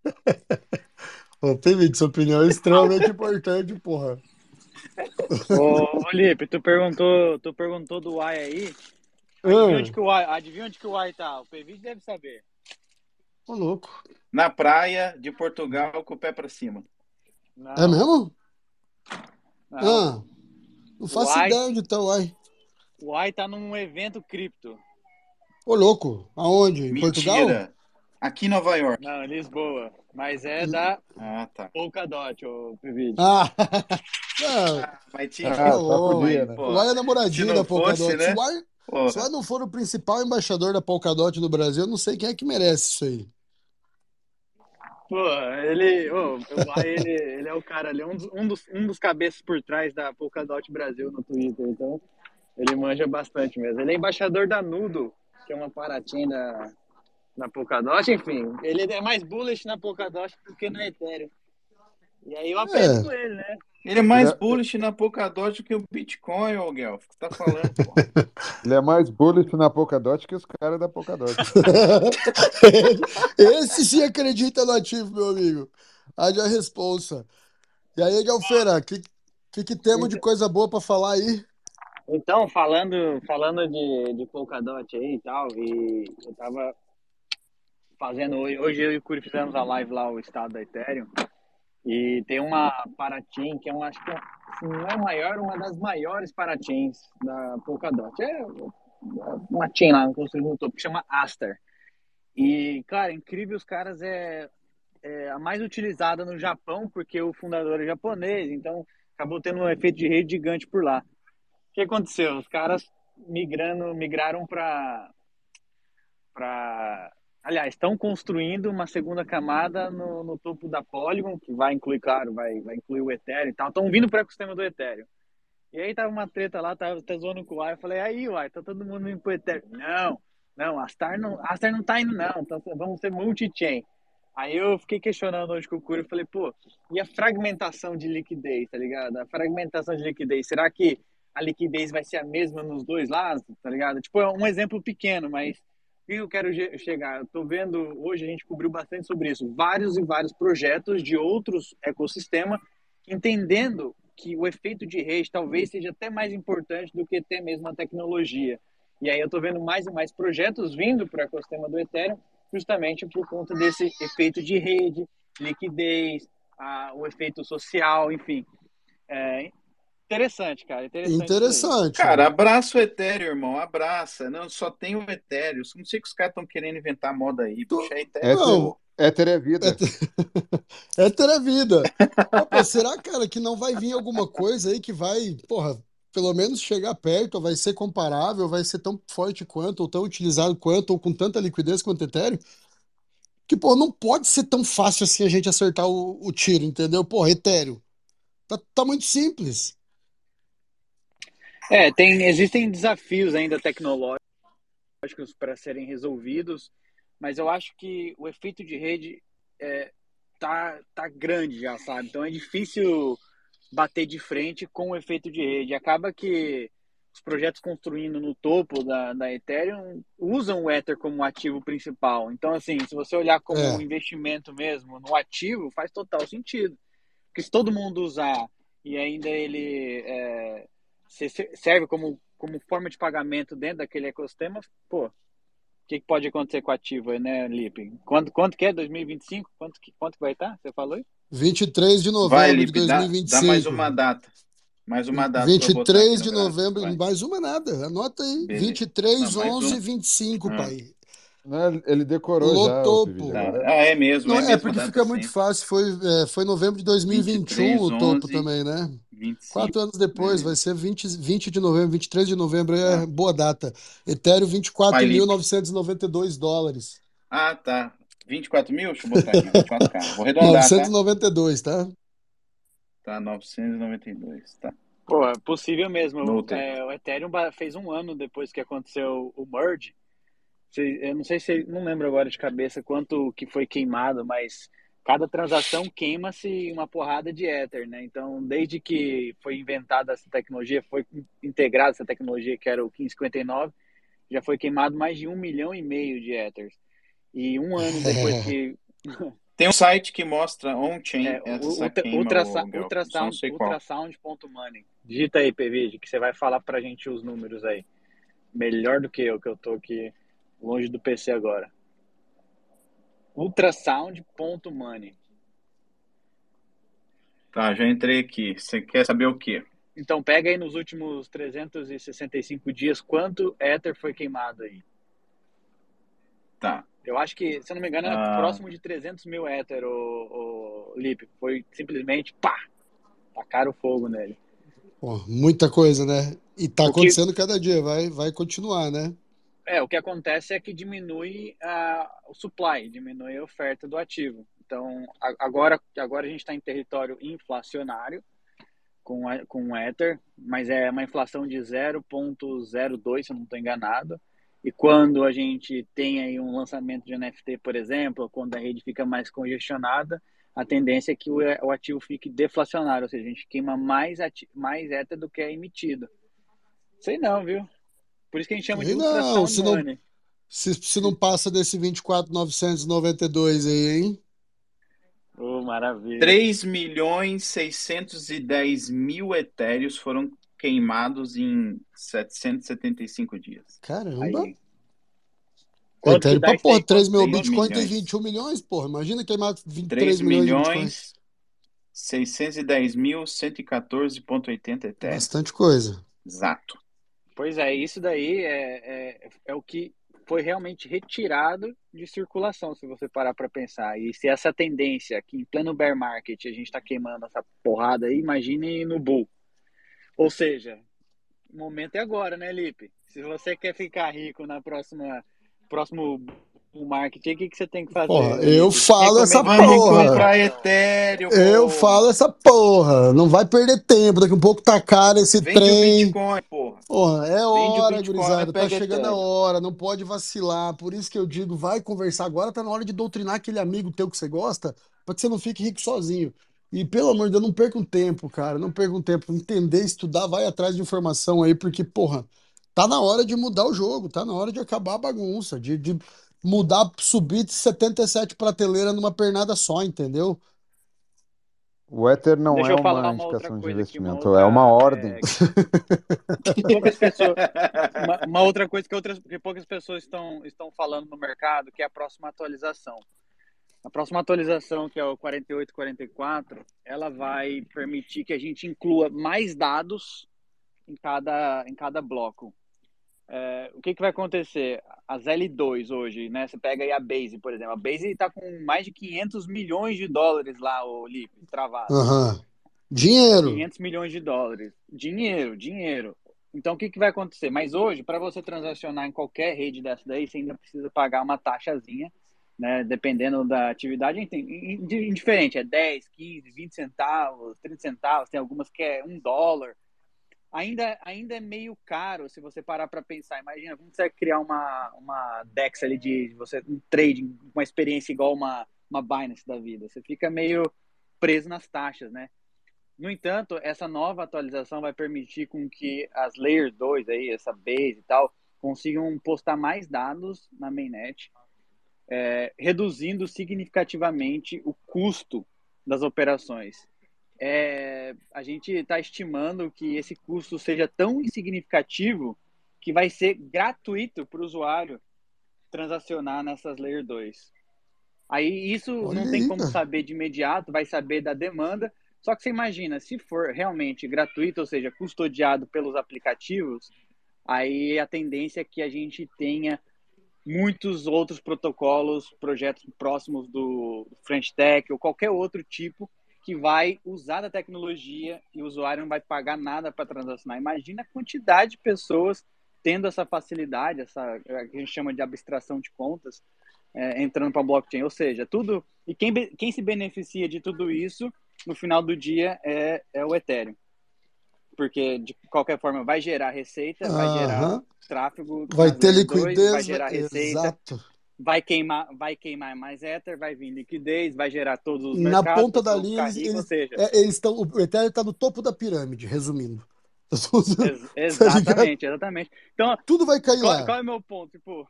Ô, Pevid, sua opinião é extremamente importante, porra. Ô, Felipe, tu perguntou, tu perguntou do Y aí. Ah. Adivinha onde que o Y, adivinha onde que o Y tá? O PV deve saber. Ô, louco. Na praia de Portugal com o pé pra cima. Não, É mesmo? não. Ah, não faço Uai. ideia onde tá o Y. O Y tá num evento cripto. Ô, louco. Aonde? Em Portugal? Aqui em Nova York. Não, Lisboa. Mas é da Ah, tá. Polkadot, o Pevide. Ah, não, Ah, mas tinha. Ah, ô, podia, né? é namoradinho da Polkadot. fosse, né? Se o Uai- Pô, se o Uai não for o principal embaixador da Polkadot no Brasil, eu não sei quem é que merece isso aí. Pô, ele, ô, o ele, ele é o cara ali, um dos, um, dos, um dos cabeças por trás da Polkadot Brasil no Twitter. Então, ele manja bastante mesmo. Ele é embaixador da Nudo, que é uma paratinha da, da Polkadot. Enfim, ele é mais bullish na Polkadot do que na Ethereum. E aí eu aprendo É. com ele, né? ele é mais Ele é- bullish na Polkadot do que o Bitcoin, ô Guelph. O que tá falando, pô? Ele é mais bullish na Polkadot que os caras da Polkadot. Esse sim acredita no ativo, meu amigo. Haja responsa. E aí, Galfeira, o que, que, que temos de coisa boa pra falar aí? Então, falando, falando de, de Polkadot aí e tal, e eu tava fazendo hoje, hoje eu e o Curi fizemos a live lá, o estado da Ethereum, e tem uma parachain que é uma, acho que é, se não é maior, uma das maiores parachains da Polkadot. É uma chain lá, construída no topo, que chama Aster. E, cara, incrível, os caras é, é a mais utilizada no Japão, porque o fundador é japonês, então acabou tendo um efeito de rede gigante por lá. O que aconteceu? Os caras migrando, migraram para para aliás, estão construindo uma segunda camada no, no topo da Polygon, que vai incluir, claro, vai, vai incluir o Ethereum e tal. Estão vindo para o ecossistema do Ethereum. E aí tava uma treta lá, tava tá zoando com o Uai. Eu falei, aí, Uai, tá todo mundo indo pro Ethereum. Não, não, a Star não, a Star não tá indo, não. Então, vamos ser multi-chain. Aí eu fiquei questionando hoje com o Curi, eu falei, pô, e a fragmentação de liquidez, tá ligado? A fragmentação de liquidez, será que a liquidez vai ser a mesma nos dois lados, tá ligado? Tipo, é um exemplo pequeno, mas que eu quero chegar? Tô vendo, hoje a gente cobriu bastante sobre isso, vários e vários projetos de outros ecossistemas, entendendo que o efeito de rede talvez seja até mais importante do que até mesmo a tecnologia. E aí eu tô vendo mais e mais projetos vindo para o ecossistema do Ethereum, justamente por conta desse efeito de rede, liquidez, a, o efeito social, enfim. É interessante, cara. Interessante. Interessante. Cara, abraça o Ethereum, irmão. Abraça. Não, só tem o Ethereum. Não sei que os caras estão querendo inventar moda aí. Tô- Puxa, é Ethereum. Éter, Não. éter é vida. Éter é vida. Pô, será, cara, que não vai vir alguma coisa aí que vai, porra, pelo menos chegar perto, ou vai ser comparável, vai ser tão forte quanto, ou tão utilizado quanto, ou com tanta liquidez quanto Ethereum? Que, pô, não pode ser tão fácil assim a gente acertar o, o tiro, entendeu? Porra, Ethereum. Tá, tá muito simples. É, tem, existem desafios ainda tecnológicos para serem resolvidos, mas eu acho que o efeito de rede é, tá, tá grande já, sabe? Então é difícil bater de frente com o efeito de rede. Acaba que os projetos construindo no topo da, da Ethereum usam o Ether como ativo principal. Então, assim, se você olhar como É. um investimento mesmo no ativo, faz total sentido. Porque se todo mundo usar e ainda ele é, se- se- serve como, como forma de pagamento dentro daquele ecossistema, pô, o que, que pode acontecer com o ativo aí, né, Lipe? Quanto, quanto que é? 2025? Quanto que, quanto que vai estar? Você falou aí? 23 de Vai, novembro de Lipe, dá, dá 2025. mais uma data. Mais uma data pra eu botar aqui 23 no de novembro, Vai. mais uma nada. Anota aí. Beleza. 23, Não, mais 11, um. 25, Ah. pai. Né, Ele decorou Lô já, o Tá. agora. Ah, é mesmo. Não, é é mesmo porque fica muito fácil. Foi, é, foi novembro de 2021 o 23, topo 11, também, né? 25. Quatro anos depois, vai Beleza. ser 20, 20 de novembro, 23 de novembro, é Ah. boa data. Ethereum, Vai, Lipe. 24.992 dólares. Ah, tá. 24 mil? Deixa eu botar aqui. 24k. Vou arredondar, tá? 992, tá? Tá, 992. Tá. Pô, é possível mesmo. Nota. É, o Ethereum fez um ano depois que aconteceu o merge. Eu não sei se, não lembro agora de cabeça quanto que foi queimado, mas cada transação queima-se uma porrada de Ether, né? Então, desde que foi inventada essa tecnologia, foi integrada essa tecnologia que era o 1559, já foi queimado mais de um milhão e meio de Ethers. E um ano depois que Tem um site que mostra on-chain é, essa o- ultra, queima, ultrasa- ô, Guel. Só não ultrasound, ultrasound.money. Digita aí, PVG, que você vai falar pra gente os números aí. Melhor do que eu, que eu tô aqui longe do PC agora. Ultrasound.money. Tá, já entrei aqui. Você quer saber o quê? Então pega aí nos últimos 365 dias quanto Ether foi queimado aí. Tá. Eu acho que, se eu não me engano, é Ah. próximo de 300 mil Ether, o, o Lipe. Foi simplesmente, pá, tacaram fogo nele. Pô, muita coisa, né? E tá acontecendo cada dia, vai, vai continuar, né? É, o que acontece é que diminui a, o supply, diminui a oferta do ativo. Então, agora, agora a gente está em território inflacionário com, a- com o Ether, mas é uma inflação de 0,02, se eu não estou enganado. E quando a gente tem aí um lançamento de NFT, por exemplo, quando a rede fica mais congestionada, a tendência é que o, o ativo fique deflacionário, ou seja, a gente queima mais, ati- mais Ether do que é emitido. Sei não, viu? Por isso que a gente chama de não, se não- money. Se, se não passa desse 24,992 aí, hein? Oh, maravilha. 3 milhões 610 mil etéreos foram queimados em 775 dias. Caramba. Aí, Quanto Ethereum pra porra, aí? 3 mil? Bitcoin tem milhões. 21 milhões, porra. Imagina queimar 23 3 milhões milhões 610 mil 114,80 etéreos. Bastante coisa. Exato. Pois é, isso daí é, é, é o que foi realmente retirado de circulação, se você parar para pensar. E se essa tendência aqui em pleno bear market a gente está queimando essa porrada aí, imagine no bull. Ou seja, o momento é agora, né, Lipe? Se você quer ficar rico na próxima próximo bull market, o que, que você tem que fazer? Porra, eu falo essa porra. Eu falo essa porra. Não vai perder tempo. Daqui a um pouco tá caro esse Vende o trem. Bitcoin, porra. Porra, é o hora, Bitcoin, gurizada. Tá chegando a hora. Não pode vacilar. Por isso que eu digo, vai conversar agora. Tá na hora de doutrinar aquele amigo teu que você gosta, pra que você não fique rico sozinho. E pelo amor de Deus, não perca um tempo, cara. Não perca um tempo. Entender, estudar, vai atrás de informação aí, porque, porra, tá na hora de mudar o jogo. Tá na hora de acabar a bagunça. De, de mudar, subir de 77 prateleiras numa pernada só, entendeu? O Ether não Deixa é uma uma indicação de uma investimento, outra, é uma ordem. é, pessoas, uma, uma outra coisa que, outras, que poucas pessoas estão, estão falando no mercado, que é a próxima atualização. A próxima atualização, que é o 4844, ela vai permitir que a gente inclua mais dados em cada, em cada bloco. É, o que, que vai acontecer? As L2 hoje, né? Você pega aí a Base, por exemplo. A Base está com mais de 500 milhões de dólares lá, o Lipe, travado. Aham. Dinheiro. 500 milhões de dólares. Dinheiro, dinheiro. Então, o que, que vai acontecer? Mas hoje, para você transacionar em qualquer rede dessa daí, você ainda precisa pagar uma taxazinha, né? Dependendo da atividade, indiferente, é 10, 15, 20 centavos, 30 centavos, tem algumas que é um dólar. Ainda, ainda é meio caro se você parar para pensar. Imagina, como você criar uma, uma DEX ali de você, um trading, uma experiência igual uma, uma Binance da vida. Você fica meio preso nas taxas, né? No entanto, essa nova atualização vai permitir com que as Layer 2, aí, essa base e tal, consigam postar mais dados na mainnet, é, reduzindo significativamente o custo das operações. É, a gente está estimando que esse custo seja tão insignificativo que vai ser gratuito para o usuário transacionar nessas Layer 2. Aí isso Olha não tem como saber de imediato, vai saber da demanda. Só que você imagina, se for realmente gratuito, ou seja, custodiado pelos aplicativos, aí a tendência é que a gente tenha muitos outros protocolos, projetos próximos do French Tech ou qualquer outro tipo que vai usar da tecnologia e o usuário não vai pagar nada para transacionar. Imagina a quantidade de pessoas tendo essa facilidade, essa que a gente chama de abstração de contas, é, entrando para blockchain. Ou seja, tudo. E quem, quem se beneficia de tudo isso, no final do dia, é, é o Ethereum. Porque, de qualquer forma, vai gerar receita, vai gerar tráfego, Vai ter Layer 2, liquidez. vai gerar receita, Exato. Vai queimar, vai queimar mais Ether, vai vir liquidez, vai gerar todos os Na mercados, ponta da linha, ficar eles, seja, é, eles estão. O Ethereum está no topo da pirâmide, resumindo. ex- Tá exatamente, exatamente. Então, Tudo vai cair qual, lá. qual é o meu ponto? Tipo,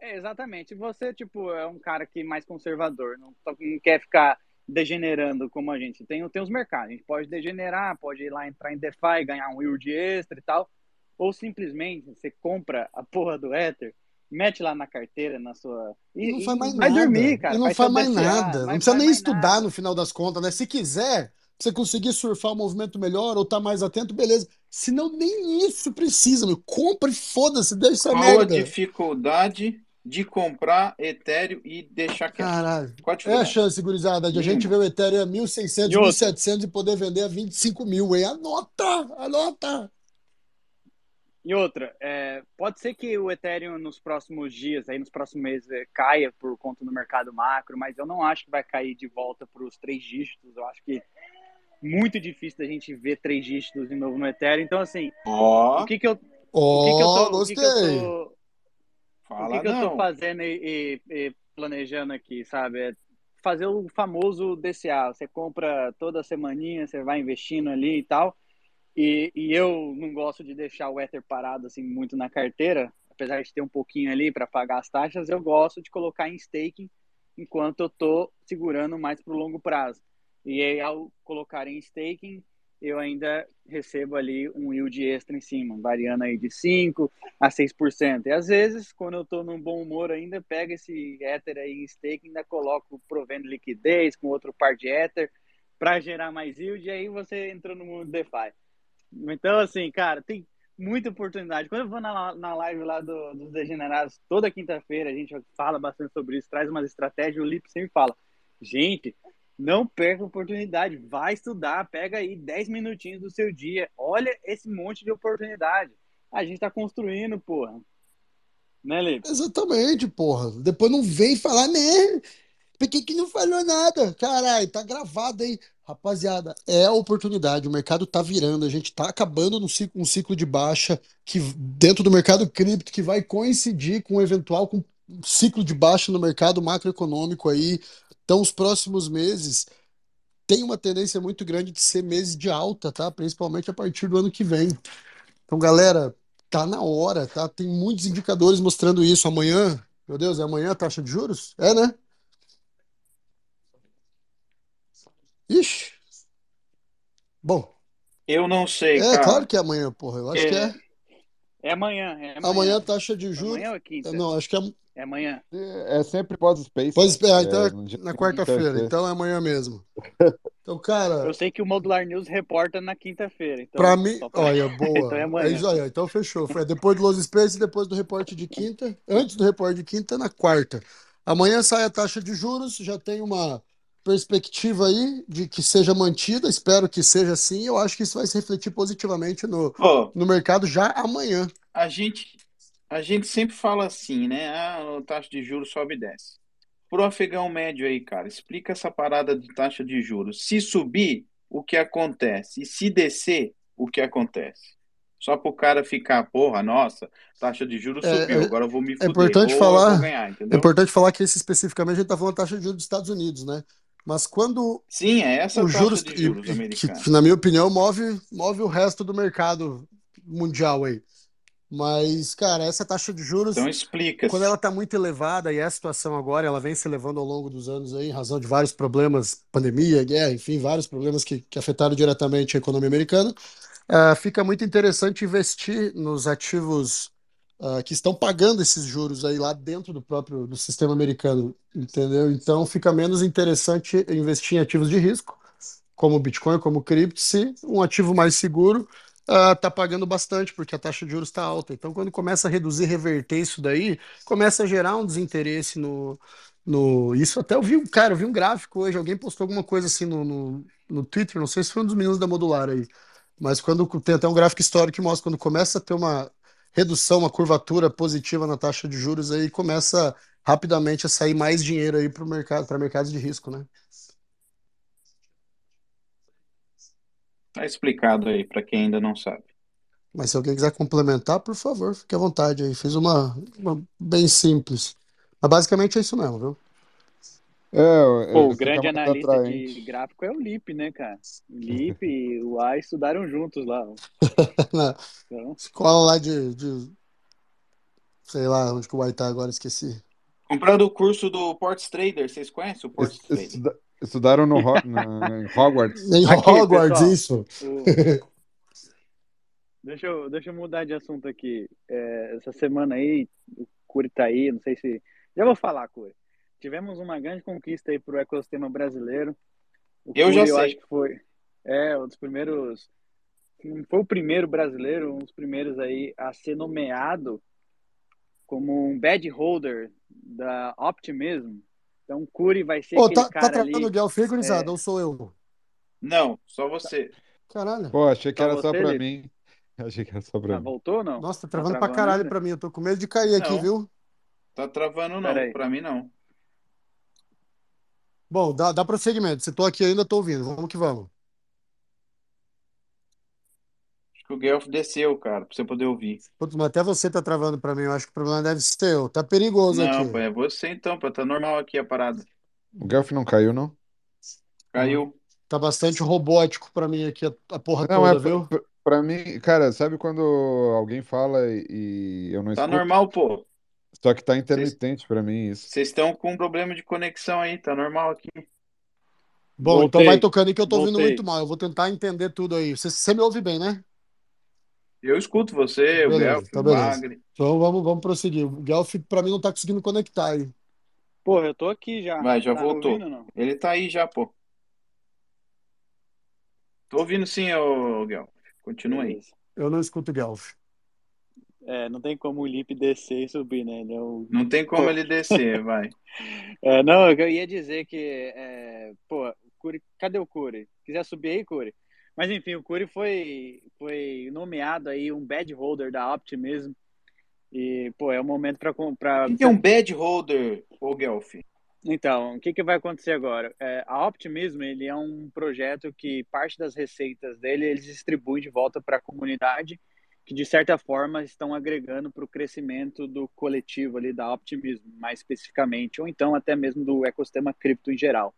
é, exatamente. Você, tipo, é um cara que mais conservador, não, não quer ficar degenerando como a gente. Tem, tem os mercados, a gente pode degenerar, pode ir lá entrar em DeFi, ganhar um yield extra e tal, ou simplesmente você compra a porra do Ether, mete lá na carteira, na sua... E não E, faz e mais vai nada. dormir, cara. E não vai faz mais nada. Não vai- precisa vai nem estudar nada. no final das contas, né? Se quiser, pra você conseguir surfar o movimento melhor ou estar mais atento, beleza. Se não, nem isso precisa, meu. Compra e foda-se, deixa essa Qual a merda. dificuldade de comprar Ethereum e deixar quieto. Caralho. Qual a É a chance, gurizada, de a gente ver Nenhuma. o Ethereum a 1.600, E outra, 1.700 e poder vender a 25 mil, hein? Anota! Anota! E outra, é, pode ser que o Ethereum nos próximos dias, aí nos próximos meses, é, caia por conta do mercado macro, mas eu não acho que vai cair de volta para os três dígitos. Eu acho que muito difícil da gente ver três dígitos de novo no Ethereum. Então, assim, o Ó, que que eu, o que que eu tô, o que que eu tô, o que que eu tô não. fazendo e, e- e planejando aqui, sabe? É fazer o famoso DCA. Você compra toda semaninha, você vai investindo ali e tal. E, e eu não gosto de deixar o Ether parado assim muito na carteira, apesar de ter um pouquinho ali para pagar as taxas, eu gosto de colocar em staking enquanto eu tô segurando mais para o longo prazo. E aí, ao colocar em staking, eu ainda recebo ali um yield extra em cima, variando aí de 5 a 6%. E às vezes, quando eu estou num bom humor ainda, pego esse Ether aí em staking, ainda coloco provendo liquidez com outro par de Ether para gerar mais yield, e aí você entrou no mundo DeFi. Então, assim, cara, tem muita oportunidade. Quando eu vou na, na live lá do, dos Degenerados, toda quinta-feira, a gente fala bastante sobre isso, traz umas estratégias, o Lipe sempre fala, gente, não perca oportunidade, vai estudar, pega aí 10 minutinhos do seu dia, olha esse monte de oportunidade. A gente tá construindo, porra. Né, Lipe? Exatamente, porra. Depois não vem falar, né? Por que que não falou nada? Caralho, tá gravado aí. Rapaziada, é a oportunidade. O mercado tá virando. A gente tá acabando no ciclo, um ciclo de baixa que dentro do mercado cripto que vai coincidir com um eventual com ciclo de baixa no mercado macroeconômico aí. Então, os próximos meses tem uma tendência muito grande de ser meses de alta, tá? Principalmente a partir do ano que vem. Então, galera, tá na hora, tá? Tem muitos indicadores mostrando isso. Amanhã, meu Deus, é amanhã a taxa de juros? É, né? Ixi. Bom, Eu não sei, é claro cara. que é amanhã, porra. Eu acho que é. É amanhã, é Amanhã amanhã. a taxa de É juros. amanhã ou é quinta? Não, acho que é. É amanhã. É sempre pós-space. Pode esperar, então É, é na 30 quarta-feira. é Então é amanhã mesmo. Então, cara, Eu sei que o Modular News reporta na quinta-feira, pra então mim, só pra... olha, então é boa. É amanhã. isso aí, então fechou. Foi depois do Los Space, depois do reporte de quinta, antes do reporte de quinta, na quarta. Amanhã sai a taxa de juros, já tem uma perspectiva aí de que seja mantida, espero que seja assim. Eu acho que isso vai se refletir positivamente no, Pô, no mercado já amanhã. a gente, a gente sempre fala assim, né? Ah, a taxa de juros sobe e desce. Pro afegão médio aí, cara, explica essa parada de taxa de juros. Se subir, o que acontece? E se descer, o que acontece? Só pro cara ficar, porra, nossa, taxa de juros É, subiu, é, agora eu vou me é fuder, importante ou eu vou falar, ganhar, é importante falar que esse especificamente a gente está falando da taxa de juros dos Estados Unidos, né? Mas quando Sim, é essa taxa juros, de juros e que, na minha opinião, move, move o resto do mercado mundial aí. Mas, cara, essa taxa de juros, Então explica. quando ela está muito elevada, e é a situação agora, ela vem se elevando ao longo dos anos aí, em razão de vários problemas, pandemia, guerra, enfim, vários problemas que, que afetaram diretamente a economia americana, ah, fica muito interessante investir nos ativos ah, que estão pagando esses juros aí lá dentro do próprio do sistema americano, entendeu? Então fica menos interessante investir em ativos de risco, como Bitcoin, como cripto, se um ativo mais seguro está pagando bastante, porque a taxa de juros está alta. Então, quando começa a reduzir, reverter isso daí, começa a gerar um desinteresse no, no... Isso até eu vi, cara, eu vi um gráfico hoje, alguém postou alguma coisa assim no, no, no Twitter, não sei se foi um dos meninos da Modular aí, mas quando tem até um gráfico histórico que mostra quando começa a ter uma redução, uma curvatura positiva na taxa de juros, aí começa rapidamente a sair mais dinheiro aí para o mercado, para mercados de risco, né? Tá explicado aí para quem ainda não sabe. Mas se alguém quiser complementar, por favor, fique à vontade aí. Fiz uma, uma bem simples. Mas basicamente é isso mesmo, viu? É, Pô, o fica grande analista atraente. de gráfico é o Lipe, né, cara? O Lipe e o A estudaram juntos lá. Na Então, escola lá de, de- sei lá onde que o Uai tá agora, esqueci. Comprando o curso do Ports Trader, vocês conhecem o Ports Trader? estuda- Estudaram no, Ho- na- em Hogwarts. Em Aqui, Hogwarts, pessoal. isso. o- Deixa eu, deixa eu mudar de assunto aqui. É, essa semana aí, o Curi tá aí, não sei se. Já vou falar, Curi. Tivemos uma grande conquista aí pro ecossistema brasileiro. O Eu já Curi, eu sei. acho que foi é, um dos primeiros. Não foi o primeiro brasileiro, um dos primeiros aí a ser nomeado como um badge holder da Optimism. Então, o Curi vai ser Ô, aquele tá, tá cara travando ali. o Guelph aí, gurizada? é, Ou sou eu? Não, só você. Caralho. Pô, achei que Só era só pra Lipe? mim. Achei que era só pra Ah, mim. voltou ou não? Nossa, tá Tá travando pra travando caralho ainda? pra mim. Eu tô com medo de cair aqui, Não. viu? Tá travando não, Pera aí. pra mim não. Bom, dá, dá prosseguimento. Se tô aqui ainda, tô ouvindo. Vamos que vamos. Acho que o Guelph desceu, cara, pra você poder ouvir. Putz, mas até você tá travando pra mim. Eu acho que o problema deve ser eu. Tá perigoso Não, aqui. pô, é você então, pô, tá normal aqui a parada. O Guelph não caiu, não? Caiu. Tá bastante robótico pra mim aqui a, a porra Não, é toda, pra, viu? pra- pra mim, cara, sabe quando alguém fala e, e eu não Tá escuto? normal, pô. Só que tá intermitente pra mim isso. vocês estão com um problema de conexão aí, tá normal aqui. Bom, então vai Voltei. tocando aí que eu tô ouvindo Voltei. muito mal. Eu vou tentar entender tudo aí. Você, você me ouve bem, né? Eu escuto você, o Beleza, Guelph, tá o beleza. Magri. Então vamos, vamos prosseguir. O Guelph pra mim não tá conseguindo conectar aí. Porra, eu tô aqui já. Vai, já Tá voltou. ouvindo? Ele tá aí já, pô. Tô ouvindo sim, ô Guelph. Continua aí. Eu não escuto o Guelph. É, não tem como o Lipe descer e subir, né? Ele é o Não tem como Pô. ele descer, vai. É, não, eu ia dizer que, é, pô, o Curi, cadê o Curi? Quiser subir aí, Curi? Mas enfim, o Curi foi, foi nomeado aí um badge holder da Optimism. E, pô, é o momento para O comprar. que que é um badge holder, ô Guelph? Então, o que, que vai acontecer agora? É, a Optimism, ele é um projeto que parte das receitas dele eles distribuem de volta para a comunidade, que de certa forma estão agregando para o crescimento do coletivo ali da Optimism, mais especificamente, ou então até mesmo do ecossistema cripto em geral.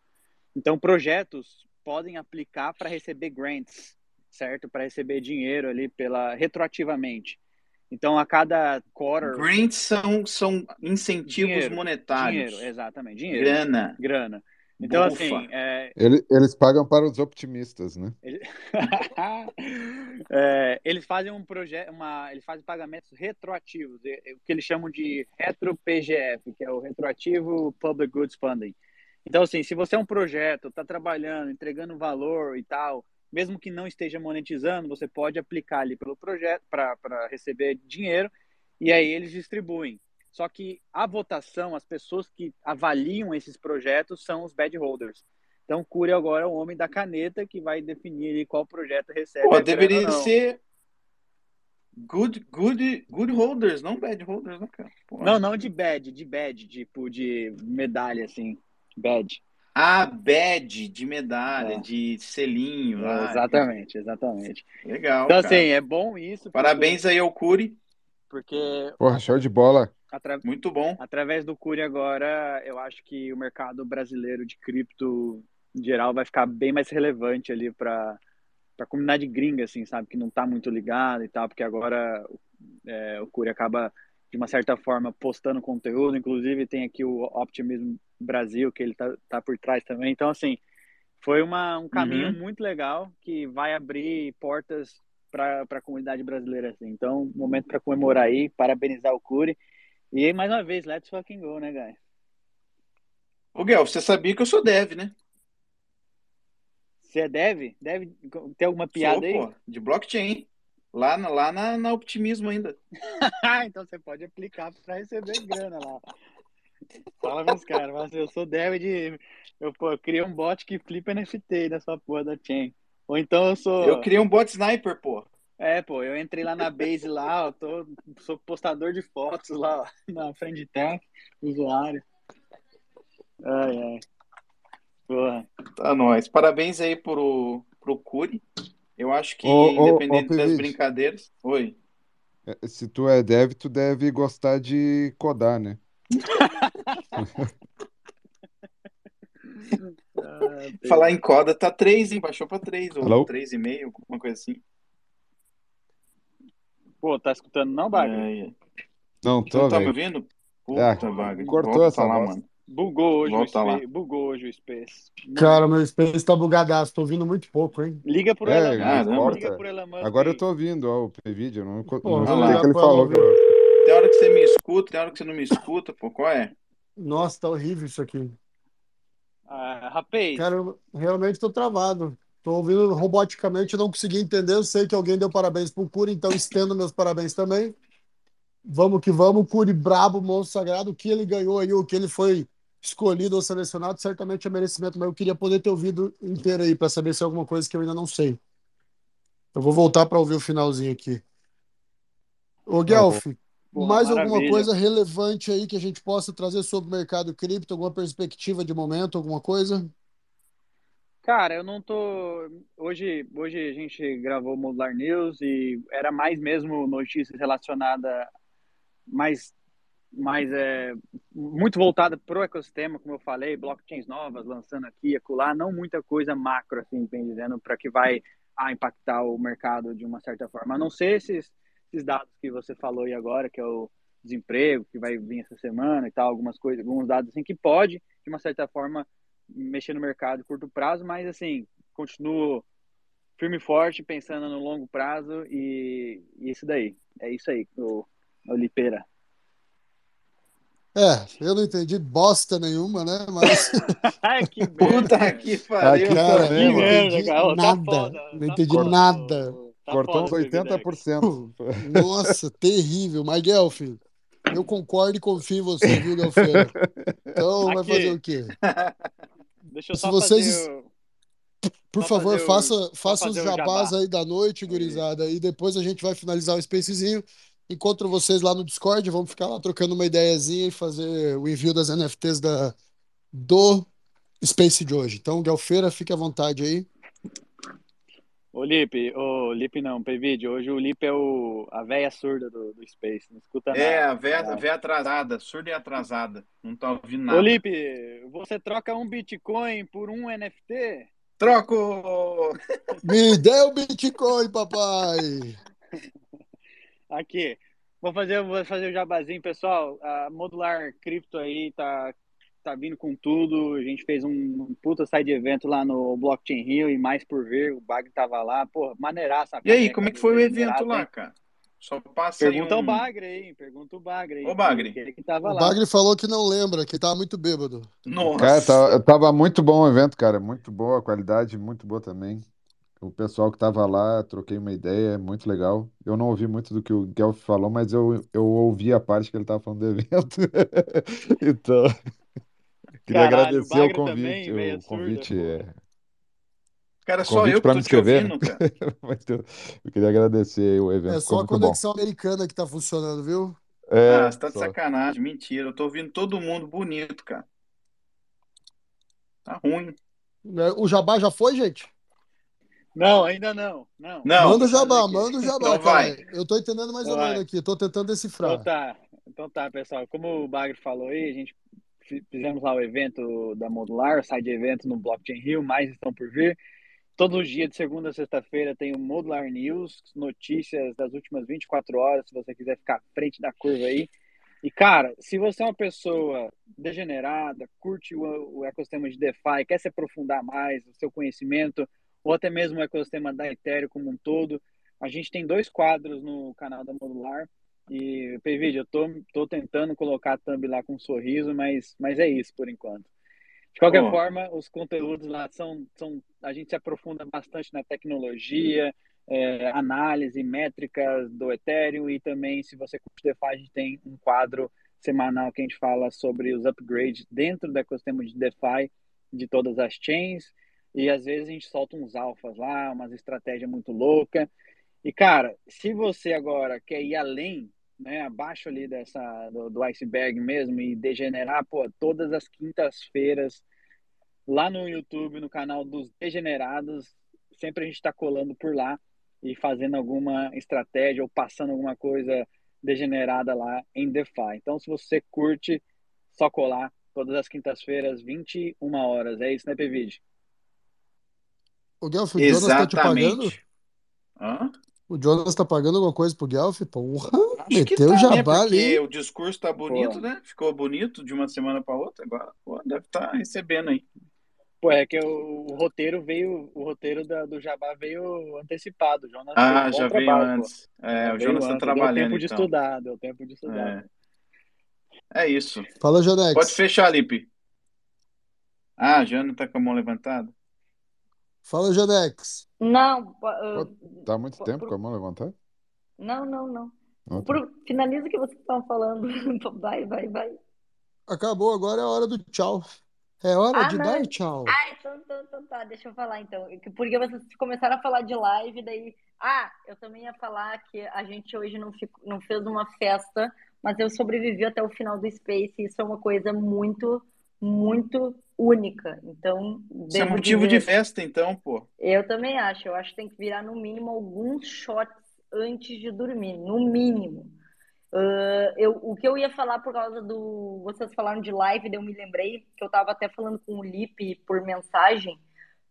Então, projetos podem aplicar para receber grants, certo? Para receber dinheiro ali pela retroativamente. Então, a cada quarter, Grants são, são incentivos dinheiro, monetários. dinheiro, exatamente, dinheiro, Grana. grana. Então, Bufa. assim, é, Ele- eles pagam para os optimistas, né? É, eles fazem um projeto, uma, eles fazem pagamentos retroativos, é- é o que eles chamam de retro PGF, que é o retroativo Public Goods Funding. Então, assim, se você é um projeto, está trabalhando, entregando valor e tal, mesmo que não esteja monetizando, você pode aplicar ali pelo projeto para receber dinheiro e aí eles distribuem. Só que a votação, as pessoas que avaliam esses projetos são os bad holders. Então, Cury agora é o homem da caneta que vai definir ali qual projeto recebe Pô, grana deveria ou não. ser good, good, good holders, não bad holders, né, cara? Pô. Não, não de badge, de badge, tipo de medalha, assim. Badge. Ah, badge de medalha, É. de selinho. É, ah, exatamente, exatamente. Legal, Então, cara. assim, é bom isso. porque- Parabéns aí ao Curi, Porque Porra, show de bola. Atra- muito bom. através do Cury agora, eu acho que o mercado brasileiro de cripto, em geral, vai ficar bem mais relevante ali para a comunidade gringa, assim, sabe? Que não está muito ligada e tal, porque agora é, o Cury acaba, de uma certa forma, postando conteúdo. Inclusive, tem aqui o Optimism Brasil, que ele tá, tá por trás também. Então, assim, foi uma, um caminho Uhum. muito legal que vai abrir portas para a comunidade brasileira, assim. Então, momento para comemorar aí, parabenizar o Cury. E aí, mais uma vez, let's fucking go, né, guys? Ô, Guel, você sabia que eu sou dev, né? Você é dev? Deve ter alguma piada sou, aí? pô, de blockchain. Lá, na- lá na, na Optimismo ainda. então você pode aplicar para receber grana lá. Fala meus caras, fala assim, eu sou dev de. Eu, pô, eu criei um bot que flipa NFT nessa porra da chain. Ou então eu sou. Eu criei um bot sniper, pô. É, pô, eu entrei lá na base lá, eu tô, sou postador de fotos lá ó, na frente tech, usuário. Ai, ai. Porra. Tá nóis. Parabéns aí pro, pro Curi. Eu acho que, Ô, ô, ô, independente das brincadeiras. Oi. É, Se tu é dev, tu deve gostar de codar, né? Ah, Falar em coda, tá 3, hein? Baixou pra 3, ou Alô? 3,5, alguma coisa assim. Pô, tá escutando não, Bagre? É, é. Não, tô, não tá me ouvindo? Ah, Puta, Bagre. cortou Volta essa lá, mano. Bugou hoje Volta o lá. Space. Bugou hoje o Space. Cara, meu Space tá bugadaço. Tô ouvindo muito pouco, hein? Liga pro É, corta. liga pro Musk Agora eu tô ouvindo, ó, o vídeo. Não, Pô, não ligar o que ele falou. Musk. Tem hora que você me escuta, tem hora que você não me escuta, pô. Qual é? Nossa, tá horrível isso aqui. Ah, rapaz, Cara, eu realmente tô travado. Tô ouvindo roboticamente, não consegui entender. Eu sei que alguém deu parabéns pro Cura, então estendo meus parabéns também. Vamos que vamos, Curi brabo, monstro sagrado. O que ele ganhou aí, o que ele foi escolhido ou selecionado, certamente é merecimento, mas eu queria poder ter ouvido inteiro aí para saber se é alguma coisa que eu ainda não sei. Eu vou voltar para ouvir o finalzinho aqui. Ô, Guelph, Porra, mais alguma maravilha. coisa relevante aí que a gente possa trazer sobre o mercado cripto? Alguma perspectiva de momento, alguma coisa? Cara, eu não tô. Hoje, hoje a gente gravou Modular News e era mais mesmo notícias relacionadas, mais, mais é, muito voltada para o ecossistema, como eu falei, blockchains novas lançando aqui e acolá, não muita coisa macro, assim, bem dizendo, para que vai ah, impactar o mercado de uma certa forma. A não ser esses, esses dados que você falou aí agora, que é o desemprego, que vai vir essa semana e tal, algumas coisas, alguns dados assim que pode, de uma certa forma, mexer no mercado curto prazo, mas assim, continuo firme e forte, pensando no longo prazo e, e isso daí. É isso aí, o, o Lipeira. É, eu não entendi bosta nenhuma, né? Mas, Ai, que Puta que pariu. Aqui cara, não mano. merda, entendi cara. Tá nada. foda, Não tá entendi foda. nada. Tá Cortou uns foda, Pevidex. 80%. Nossa, terrível. Mas, Guelph, eu concordo e confio em você, viu, Galfeira? Então, vai Aqui. fazer o quê? Deixa eu Se só vocês- fazer o... Por Só favor, o- faça, faça os jabás jabá. aí da noite, gurizada, e depois a gente vai finalizar o Spacezinho. Encontro vocês lá no Discord, vamos ficar lá trocando uma ideiazinha e fazer o envio das NFTs da, do Space de hoje. Então, Galfeira, fique à vontade aí. Ô, Lipe, ô, Lipe não, Pevide, hoje o Lipe é o, a véia surda do, do Space, não escuta nada. É, a véia, a véia atrasada, surda e atrasada. Não tá ouvindo Ô, nada. Lipe, você troca um Bitcoin por um NFT? Troco! Me dê o Bitcoin, papai! Aqui, vou fazer, vou fazer o jabazinho, pessoal. A Modular Cripto aí tá, tá vindo com tudo. A gente fez um, puta side evento lá no Blockchain Rio e mais por ver. O Bagre tava lá, pô, maneiraça. E aí, como é que foi o evento lá, cara? Só passa aí Pergunta ao um... Bagre aí, pergunta o Bagre aí. Ô, Bagre. Ele que tava O lá. Bagre falou que não lembra, que tava muito bêbado. Nossa. Cara, tava, tava muito bom o evento, cara. Muito boa, a qualidade muito boa também. O pessoal que tava lá, troquei uma ideia, muito legal. Eu não ouvi muito do que o Guelph falou, mas eu, eu ouvi a parte que ele tava falando do evento. Então, queria Caralho, agradecer o convite. também, O convite pô. é. Cara, só Convite eu tô me inscrever, ouvindo, eu, eu queria agradecer o evento, É só a muito bom. conexão americana que tá funcionando, viu? É, Ah, você tá de só. sacanagem. Mentira. Eu tô ouvindo todo mundo bonito, cara. Tá ruim. É, O jabá já foi, gente? Não, ainda não. Não. Não. Manda o fazer jabá, manda o jabá, Então cara. vai. Eu tô entendendo mais ou Vai. menos aqui, tô tentando Então decifrar. tá, então tá, pessoal. Como o Bagre falou aí, a gente fizemos lá o evento da Modular, o side evento no Blockchain Rio, mais estão por vir. Todos os dias, de segunda a sexta-feira, tem o Modular News, notícias das últimas 24 horas, se você quiser ficar à frente da curva aí. E, cara, se você é uma pessoa degenerada, curte o, o ecossistema de DeFi, quer se aprofundar mais, o seu conhecimento, ou até mesmo o ecossistema da Ethereum como um todo, a gente tem dois quadros no canal da Modular. E, PVD, eu tô, tô tentando colocar a thumb lá com um sorriso, mas, mas é isso por enquanto. De qualquer Pô. forma, os conteúdos lá são, são. A gente se aprofunda bastante na tecnologia, é, análise, métricas do Ethereum e também, se você curte DeFi, a gente tem um quadro semanal que a gente fala sobre os upgrades dentro do ecossistema de DeFi de todas as chains. E às vezes a gente solta uns alfas lá, umas estratégias muito loucas. E, cara, se você agora quer ir além, né, abaixo ali dessa, do, do iceberg mesmo e degenerar, pô, todas as quintas-feiras, lá no YouTube, no canal dos Degenerados, sempre a gente está colando por lá e fazendo alguma estratégia ou passando alguma coisa degenerada lá em DeFi. Então, se você curte, só colar todas as quintas-feiras, 21 horas. É isso, né, Pevide? O Guelph, o Jonas tá te pagando? Exatamente. Hã? O Jonas tá pagando alguma coisa pro Guelph? Porra, Acho que meteu o tá, né? jabá Porque ali. o discurso tá bonito, Pô. né? Ficou bonito de uma semana para outra. Agora pô, deve estar recebendo aí. Pô, é que o, o roteiro veio, o roteiro da, do Jabá veio antecipado. O Jonas Ah, um já veio trabalho, pô. antes. É, Já o Jonas tá antes, trabalhando, Deu tempo de então. estudar, deu tempo de estudar. É. É isso. Fala, Janex. Pode fechar, Lipe. Ah, a Jana tá com a mão levantada. Fala, Janex. Não, Tá há muito po- tempo pro- com a mão levantada? não, não, não. Pro- Finaliza o que vocês estavam falando. Vai, vai, vai. Acabou, agora é a hora do tchau. É hora Ah, de não. dar tchau. Ah, então, então, então tá, deixa eu falar então. Porque vocês começaram a falar de live, daí. Ah, eu também ia falar que a gente hoje não, ficou, não fez uma festa, mas eu sobrevivi até o final do Space, e isso é uma coisa muito, muito única. Então, Isso é motivo dizer, de festa, então, pô. eu também acho. Eu acho que tem que virar no mínimo alguns shots antes de dormir, no mínimo. Ah, eu, o que eu ia falar por causa do. Vocês falaram de live, daí eu me lembrei que eu tava até falando com o Lipe por mensagem,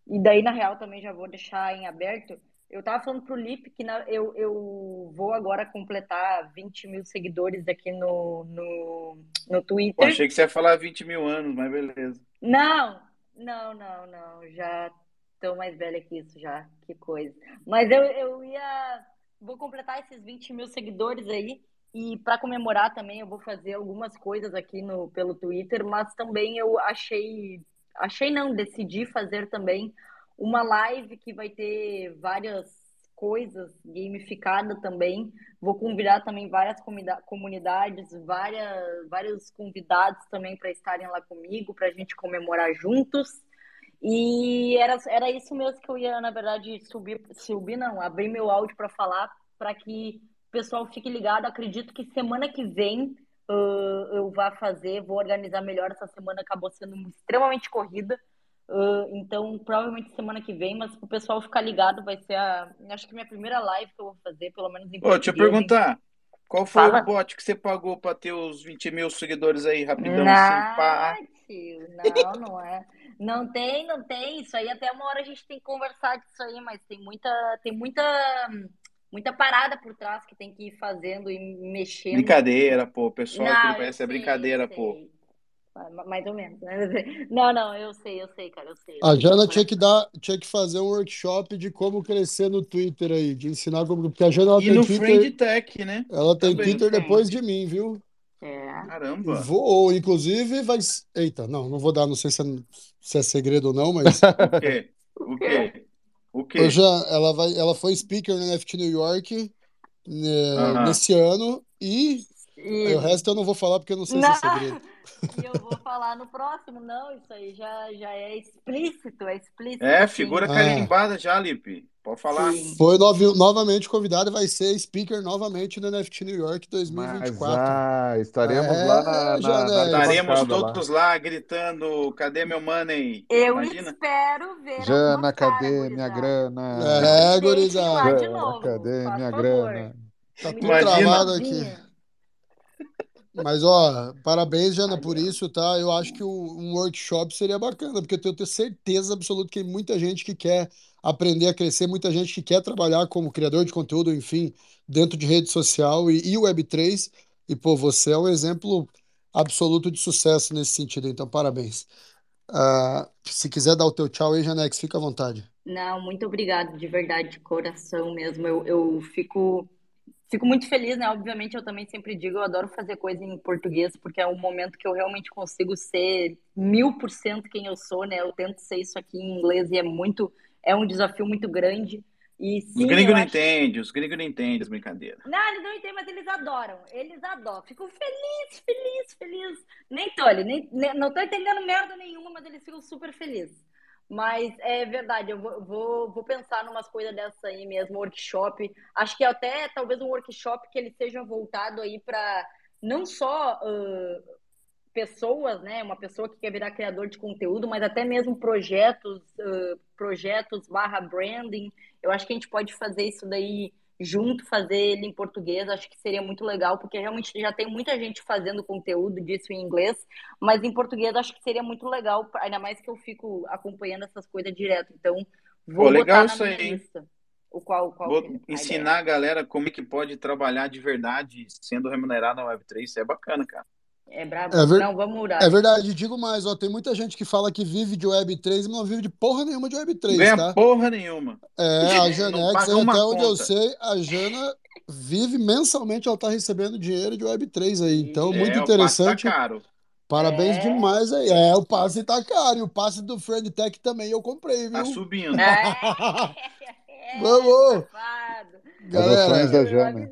e daí na real também já vou deixar em aberto. Eu tava falando pro Lipe que na- eu, eu vou agora completar 20 mil seguidores aqui no, no, no Pô, Twitter. achei que você ia falar 20 mil anos, mas beleza. Não, não, não, não. Já tô mais velha que isso, já. Que coisa. Mas eu, eu ia. Vou completar esses 20 mil seguidores aí. E para comemorar também, eu vou fazer algumas coisas aqui no, pelo Twitter. Mas também eu achei. Achei não, decidi fazer também uma live que vai ter várias coisas gamificada também. Vou convidar também várias comunidades, várias, vários convidados também para estarem lá comigo, para a gente comemorar juntos. E era, era isso mesmo que eu ia, na verdade, subir, subir não, abrir meu áudio para falar, para que o pessoal fique ligado. Acredito que semana que vem ah, eu vá fazer, vou organizar melhor. Essa semana acabou sendo extremamente corrida. Uh, então, provavelmente semana que vem, mas pro pessoal ficar ligado, vai ser a. Acho que minha primeira live que eu vou fazer, pelo menos em Ô, deixa eu perguntar. Qual foi Fala. o bot que você pagou pra ter os 20 mil seguidores aí, rapidão, assim, pá? Não, tio, não, não é. Não tem, não tem. Isso aí até uma hora a gente tem que conversar disso aí, mas tem muita, tem muita, muita parada por trás que tem que ir fazendo e mexendo. Brincadeira, pô. O pessoal Não, não conhece a sei, eu brincadeira, pô. sei. Ma- Mais ou menos, né? Não, não, eu sei, eu sei, cara, eu sei. eu A Jana tinha que dar, tinha que fazer um workshop de como crescer no Twitter aí, de ensinar como, porque a Jana ela E tem no Twitter, Friend Tech, né? ela tem Também. Twitter Tem. depois de mim, viu? É. Caramba. Vou, inclusive vai, eita, não, não vou dar, não sei se é, se é segredo ou não, mas O quê? O quê? O quê? ela vai, ela foi speaker no NFT New York né, Aham. nesse ano e E o resto eu não vou falar porque eu não sei se é Não, segredo. E eu vou falar no próximo, não, isso aí já, já é explícito, é explícito, É, sim. figura Ah. carimbada já, Lipe. Pode falar. Sim. Foi novi- novamente convidada, vai ser speaker novamente no NFT New York Mas 2024. ah, estaremos É, lá na, na, na Janex. Estaremos arquibancada lá. todos lá gritando: cadê meu money? Eu Imagina? espero ver Jana, cadê minha grana? É, gurizada. Jana, cadê faz minha favor. grana? Tá tudo Imagina. travado aqui. Mas, ó, parabéns, Jana, por isso, tá? Eu acho que um workshop seria bacana, porque eu tenho, certeza absoluta que tem muita gente que quer aprender a crescer, muita gente que quer trabalhar como criador de conteúdo, enfim, dentro de rede social e, e Web3. E, pô, você é um exemplo absoluto de sucesso nesse sentido, então parabéns. Ah, se quiser dar o teu tchau aí, Janex, fica à vontade. Não, muito obrigado, de verdade, de coração mesmo. Eu, eu fico, fico muito feliz, né? Obviamente, eu também sempre digo, eu adoro fazer coisa em português, porque é um momento que eu realmente consigo ser mil por cento quem eu sou, né? Eu tento ser isso aqui em inglês e é muito, é um desafio muito grande. E Os sim, eu gringos não acho. entendem, os gringos não entendem as brincadeiras. Não, eles não entendem, mas eles adoram. Eles adoram. Ficam felizes, felizes, felizes. Nem tô ali, nem, nem- não tô entendendo merda nenhuma, mas eles ficam super felizes. Mas é verdade, eu vou, vou, vou pensar numas coisas dessa aí mesmo, workshop. Acho que até talvez um workshop que ele seja voltado aí para não só ah, pessoas, né? Uma pessoa que quer virar criador de conteúdo, mas até mesmo projetos, ah, projetos barra branding. Eu acho que a gente pode fazer isso daí junto, fazer ele em português. Acho que seria muito legal, porque realmente já tem muita gente fazendo conteúdo disso em inglês, mas em português acho que seria muito legal, ainda mais que eu fico acompanhando essas coisas direto. Então, vou Pô, legal botar isso na aí, lista. O qual, qual Vou que é ensinar a galera como é que pode trabalhar de verdade sendo remunerado na Web3. Isso é bacana, cara. É brabo? É, ver- Não, vamos murar. é verdade, digo mais, ó, tem muita gente que fala que vive de Web3 mas não vive de porra nenhuma de Web3, Ganha tá? porra nenhuma. É, a Não Janex, até onde eu conta. sei, a Jana vive mensalmente, ela tá recebendo dinheiro de Web3 aí. Então, muito É, o passe tá interessante. caro. Parabéns É. demais aí. É, o passe tá caro. E o passe do Friend Tech também eu comprei, Tá viu? subindo. É, Vamos! safado. As ações Galera, da Eu Jana.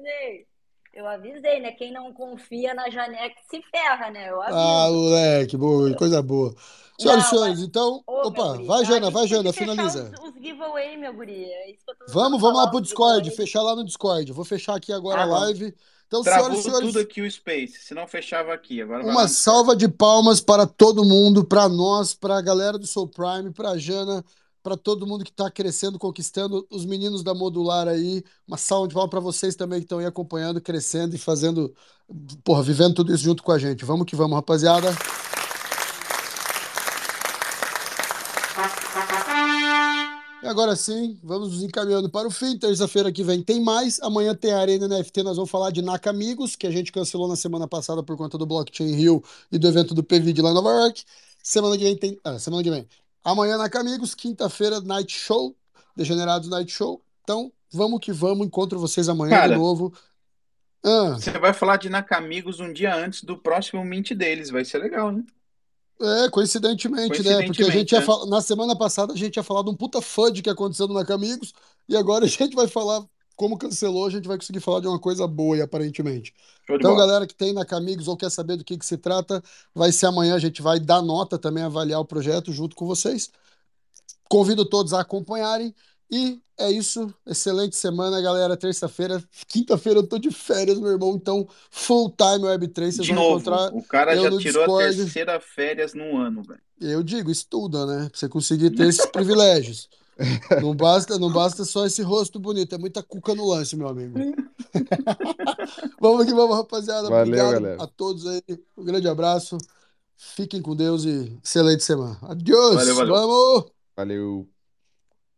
Eu avisei, né? Quem não confia na Janeque se ferra, né? Eu Ah, aviso. moleque, boa, coisa boa. Senhoras e Não, senhores, então, Ô, opa, guri, vai, a Jana, vai, Jana, finaliza. os, os giveaway, meu guri. É isso que eu tô tentando Vamos, vamos lá pro Discord, giveaway. fechar lá no Discord. Vou fechar aqui agora Ah, a vamos. live. Então, senhoras Travou e tudo senhores, aqui o Space, senão fechava aqui. Agora uma salva de palmas para todo mundo, para nós, para a galera do Soul Prime, para a Jana, para todo mundo que está crescendo, conquistando, os meninos da Modular aí. Uma salva de palmas para vocês também que estão aí acompanhando, crescendo e fazendo, porra, vivendo tudo isso junto com a gente. Vamos que vamos, rapaziada. E agora sim, vamos nos encaminhando para o fim. Terça-feira que vem tem mais. Amanhã tem a Arena NFT. Nós vamos falar de NACA Amigos, que a gente cancelou na semana passada por conta do Blockchain Rio e do evento do PVD lá em Nova York. Semana que vem tem. Ah, semana que vem. Amanhã NACA Amigos. Quinta-feira, Night Show. Degenerados Night Show. Então, vamos que vamos. Encontro vocês amanhã Cara, de novo. Ah, você vai falar de Nakamigos um dia antes do próximo Mint deles. Vai ser legal, né? é, coincidentemente, né? Porque a gente Coincidentemente, ia né? falar. Na semana passada a gente ia falar de um puta FUD que aconteceu no NACA Amigos. E agora a gente vai falar. Como cancelou, a gente vai conseguir falar de uma coisa boa, e aparentemente. Então, bola. galera que tem na Camigos ou quer saber do que, que se trata, vai ser amanhã. A gente vai dar nota também, avaliar o projeto junto com vocês. Convido todos a acompanharem. E é isso. Excelente semana, galera. Terça-feira, quinta-feira eu tô de férias, meu irmão. Então, full time Web3. Vocês De vão novo, encontrar o cara já tirou a Discord. terceira férias no ano, velho. Eu digo, estuda, né? Pra você conseguir ter esses privilégios. Não basta, não basta só esse rosto bonito, é muita cuca no lance, meu amigo. Vamos que vamos, rapaziada. Valeu, Obrigado galera. a todos aí. Um grande abraço. Fiquem com Deus e excelente semana. Adiós. Valeu, valeu. Vamos! Valeu.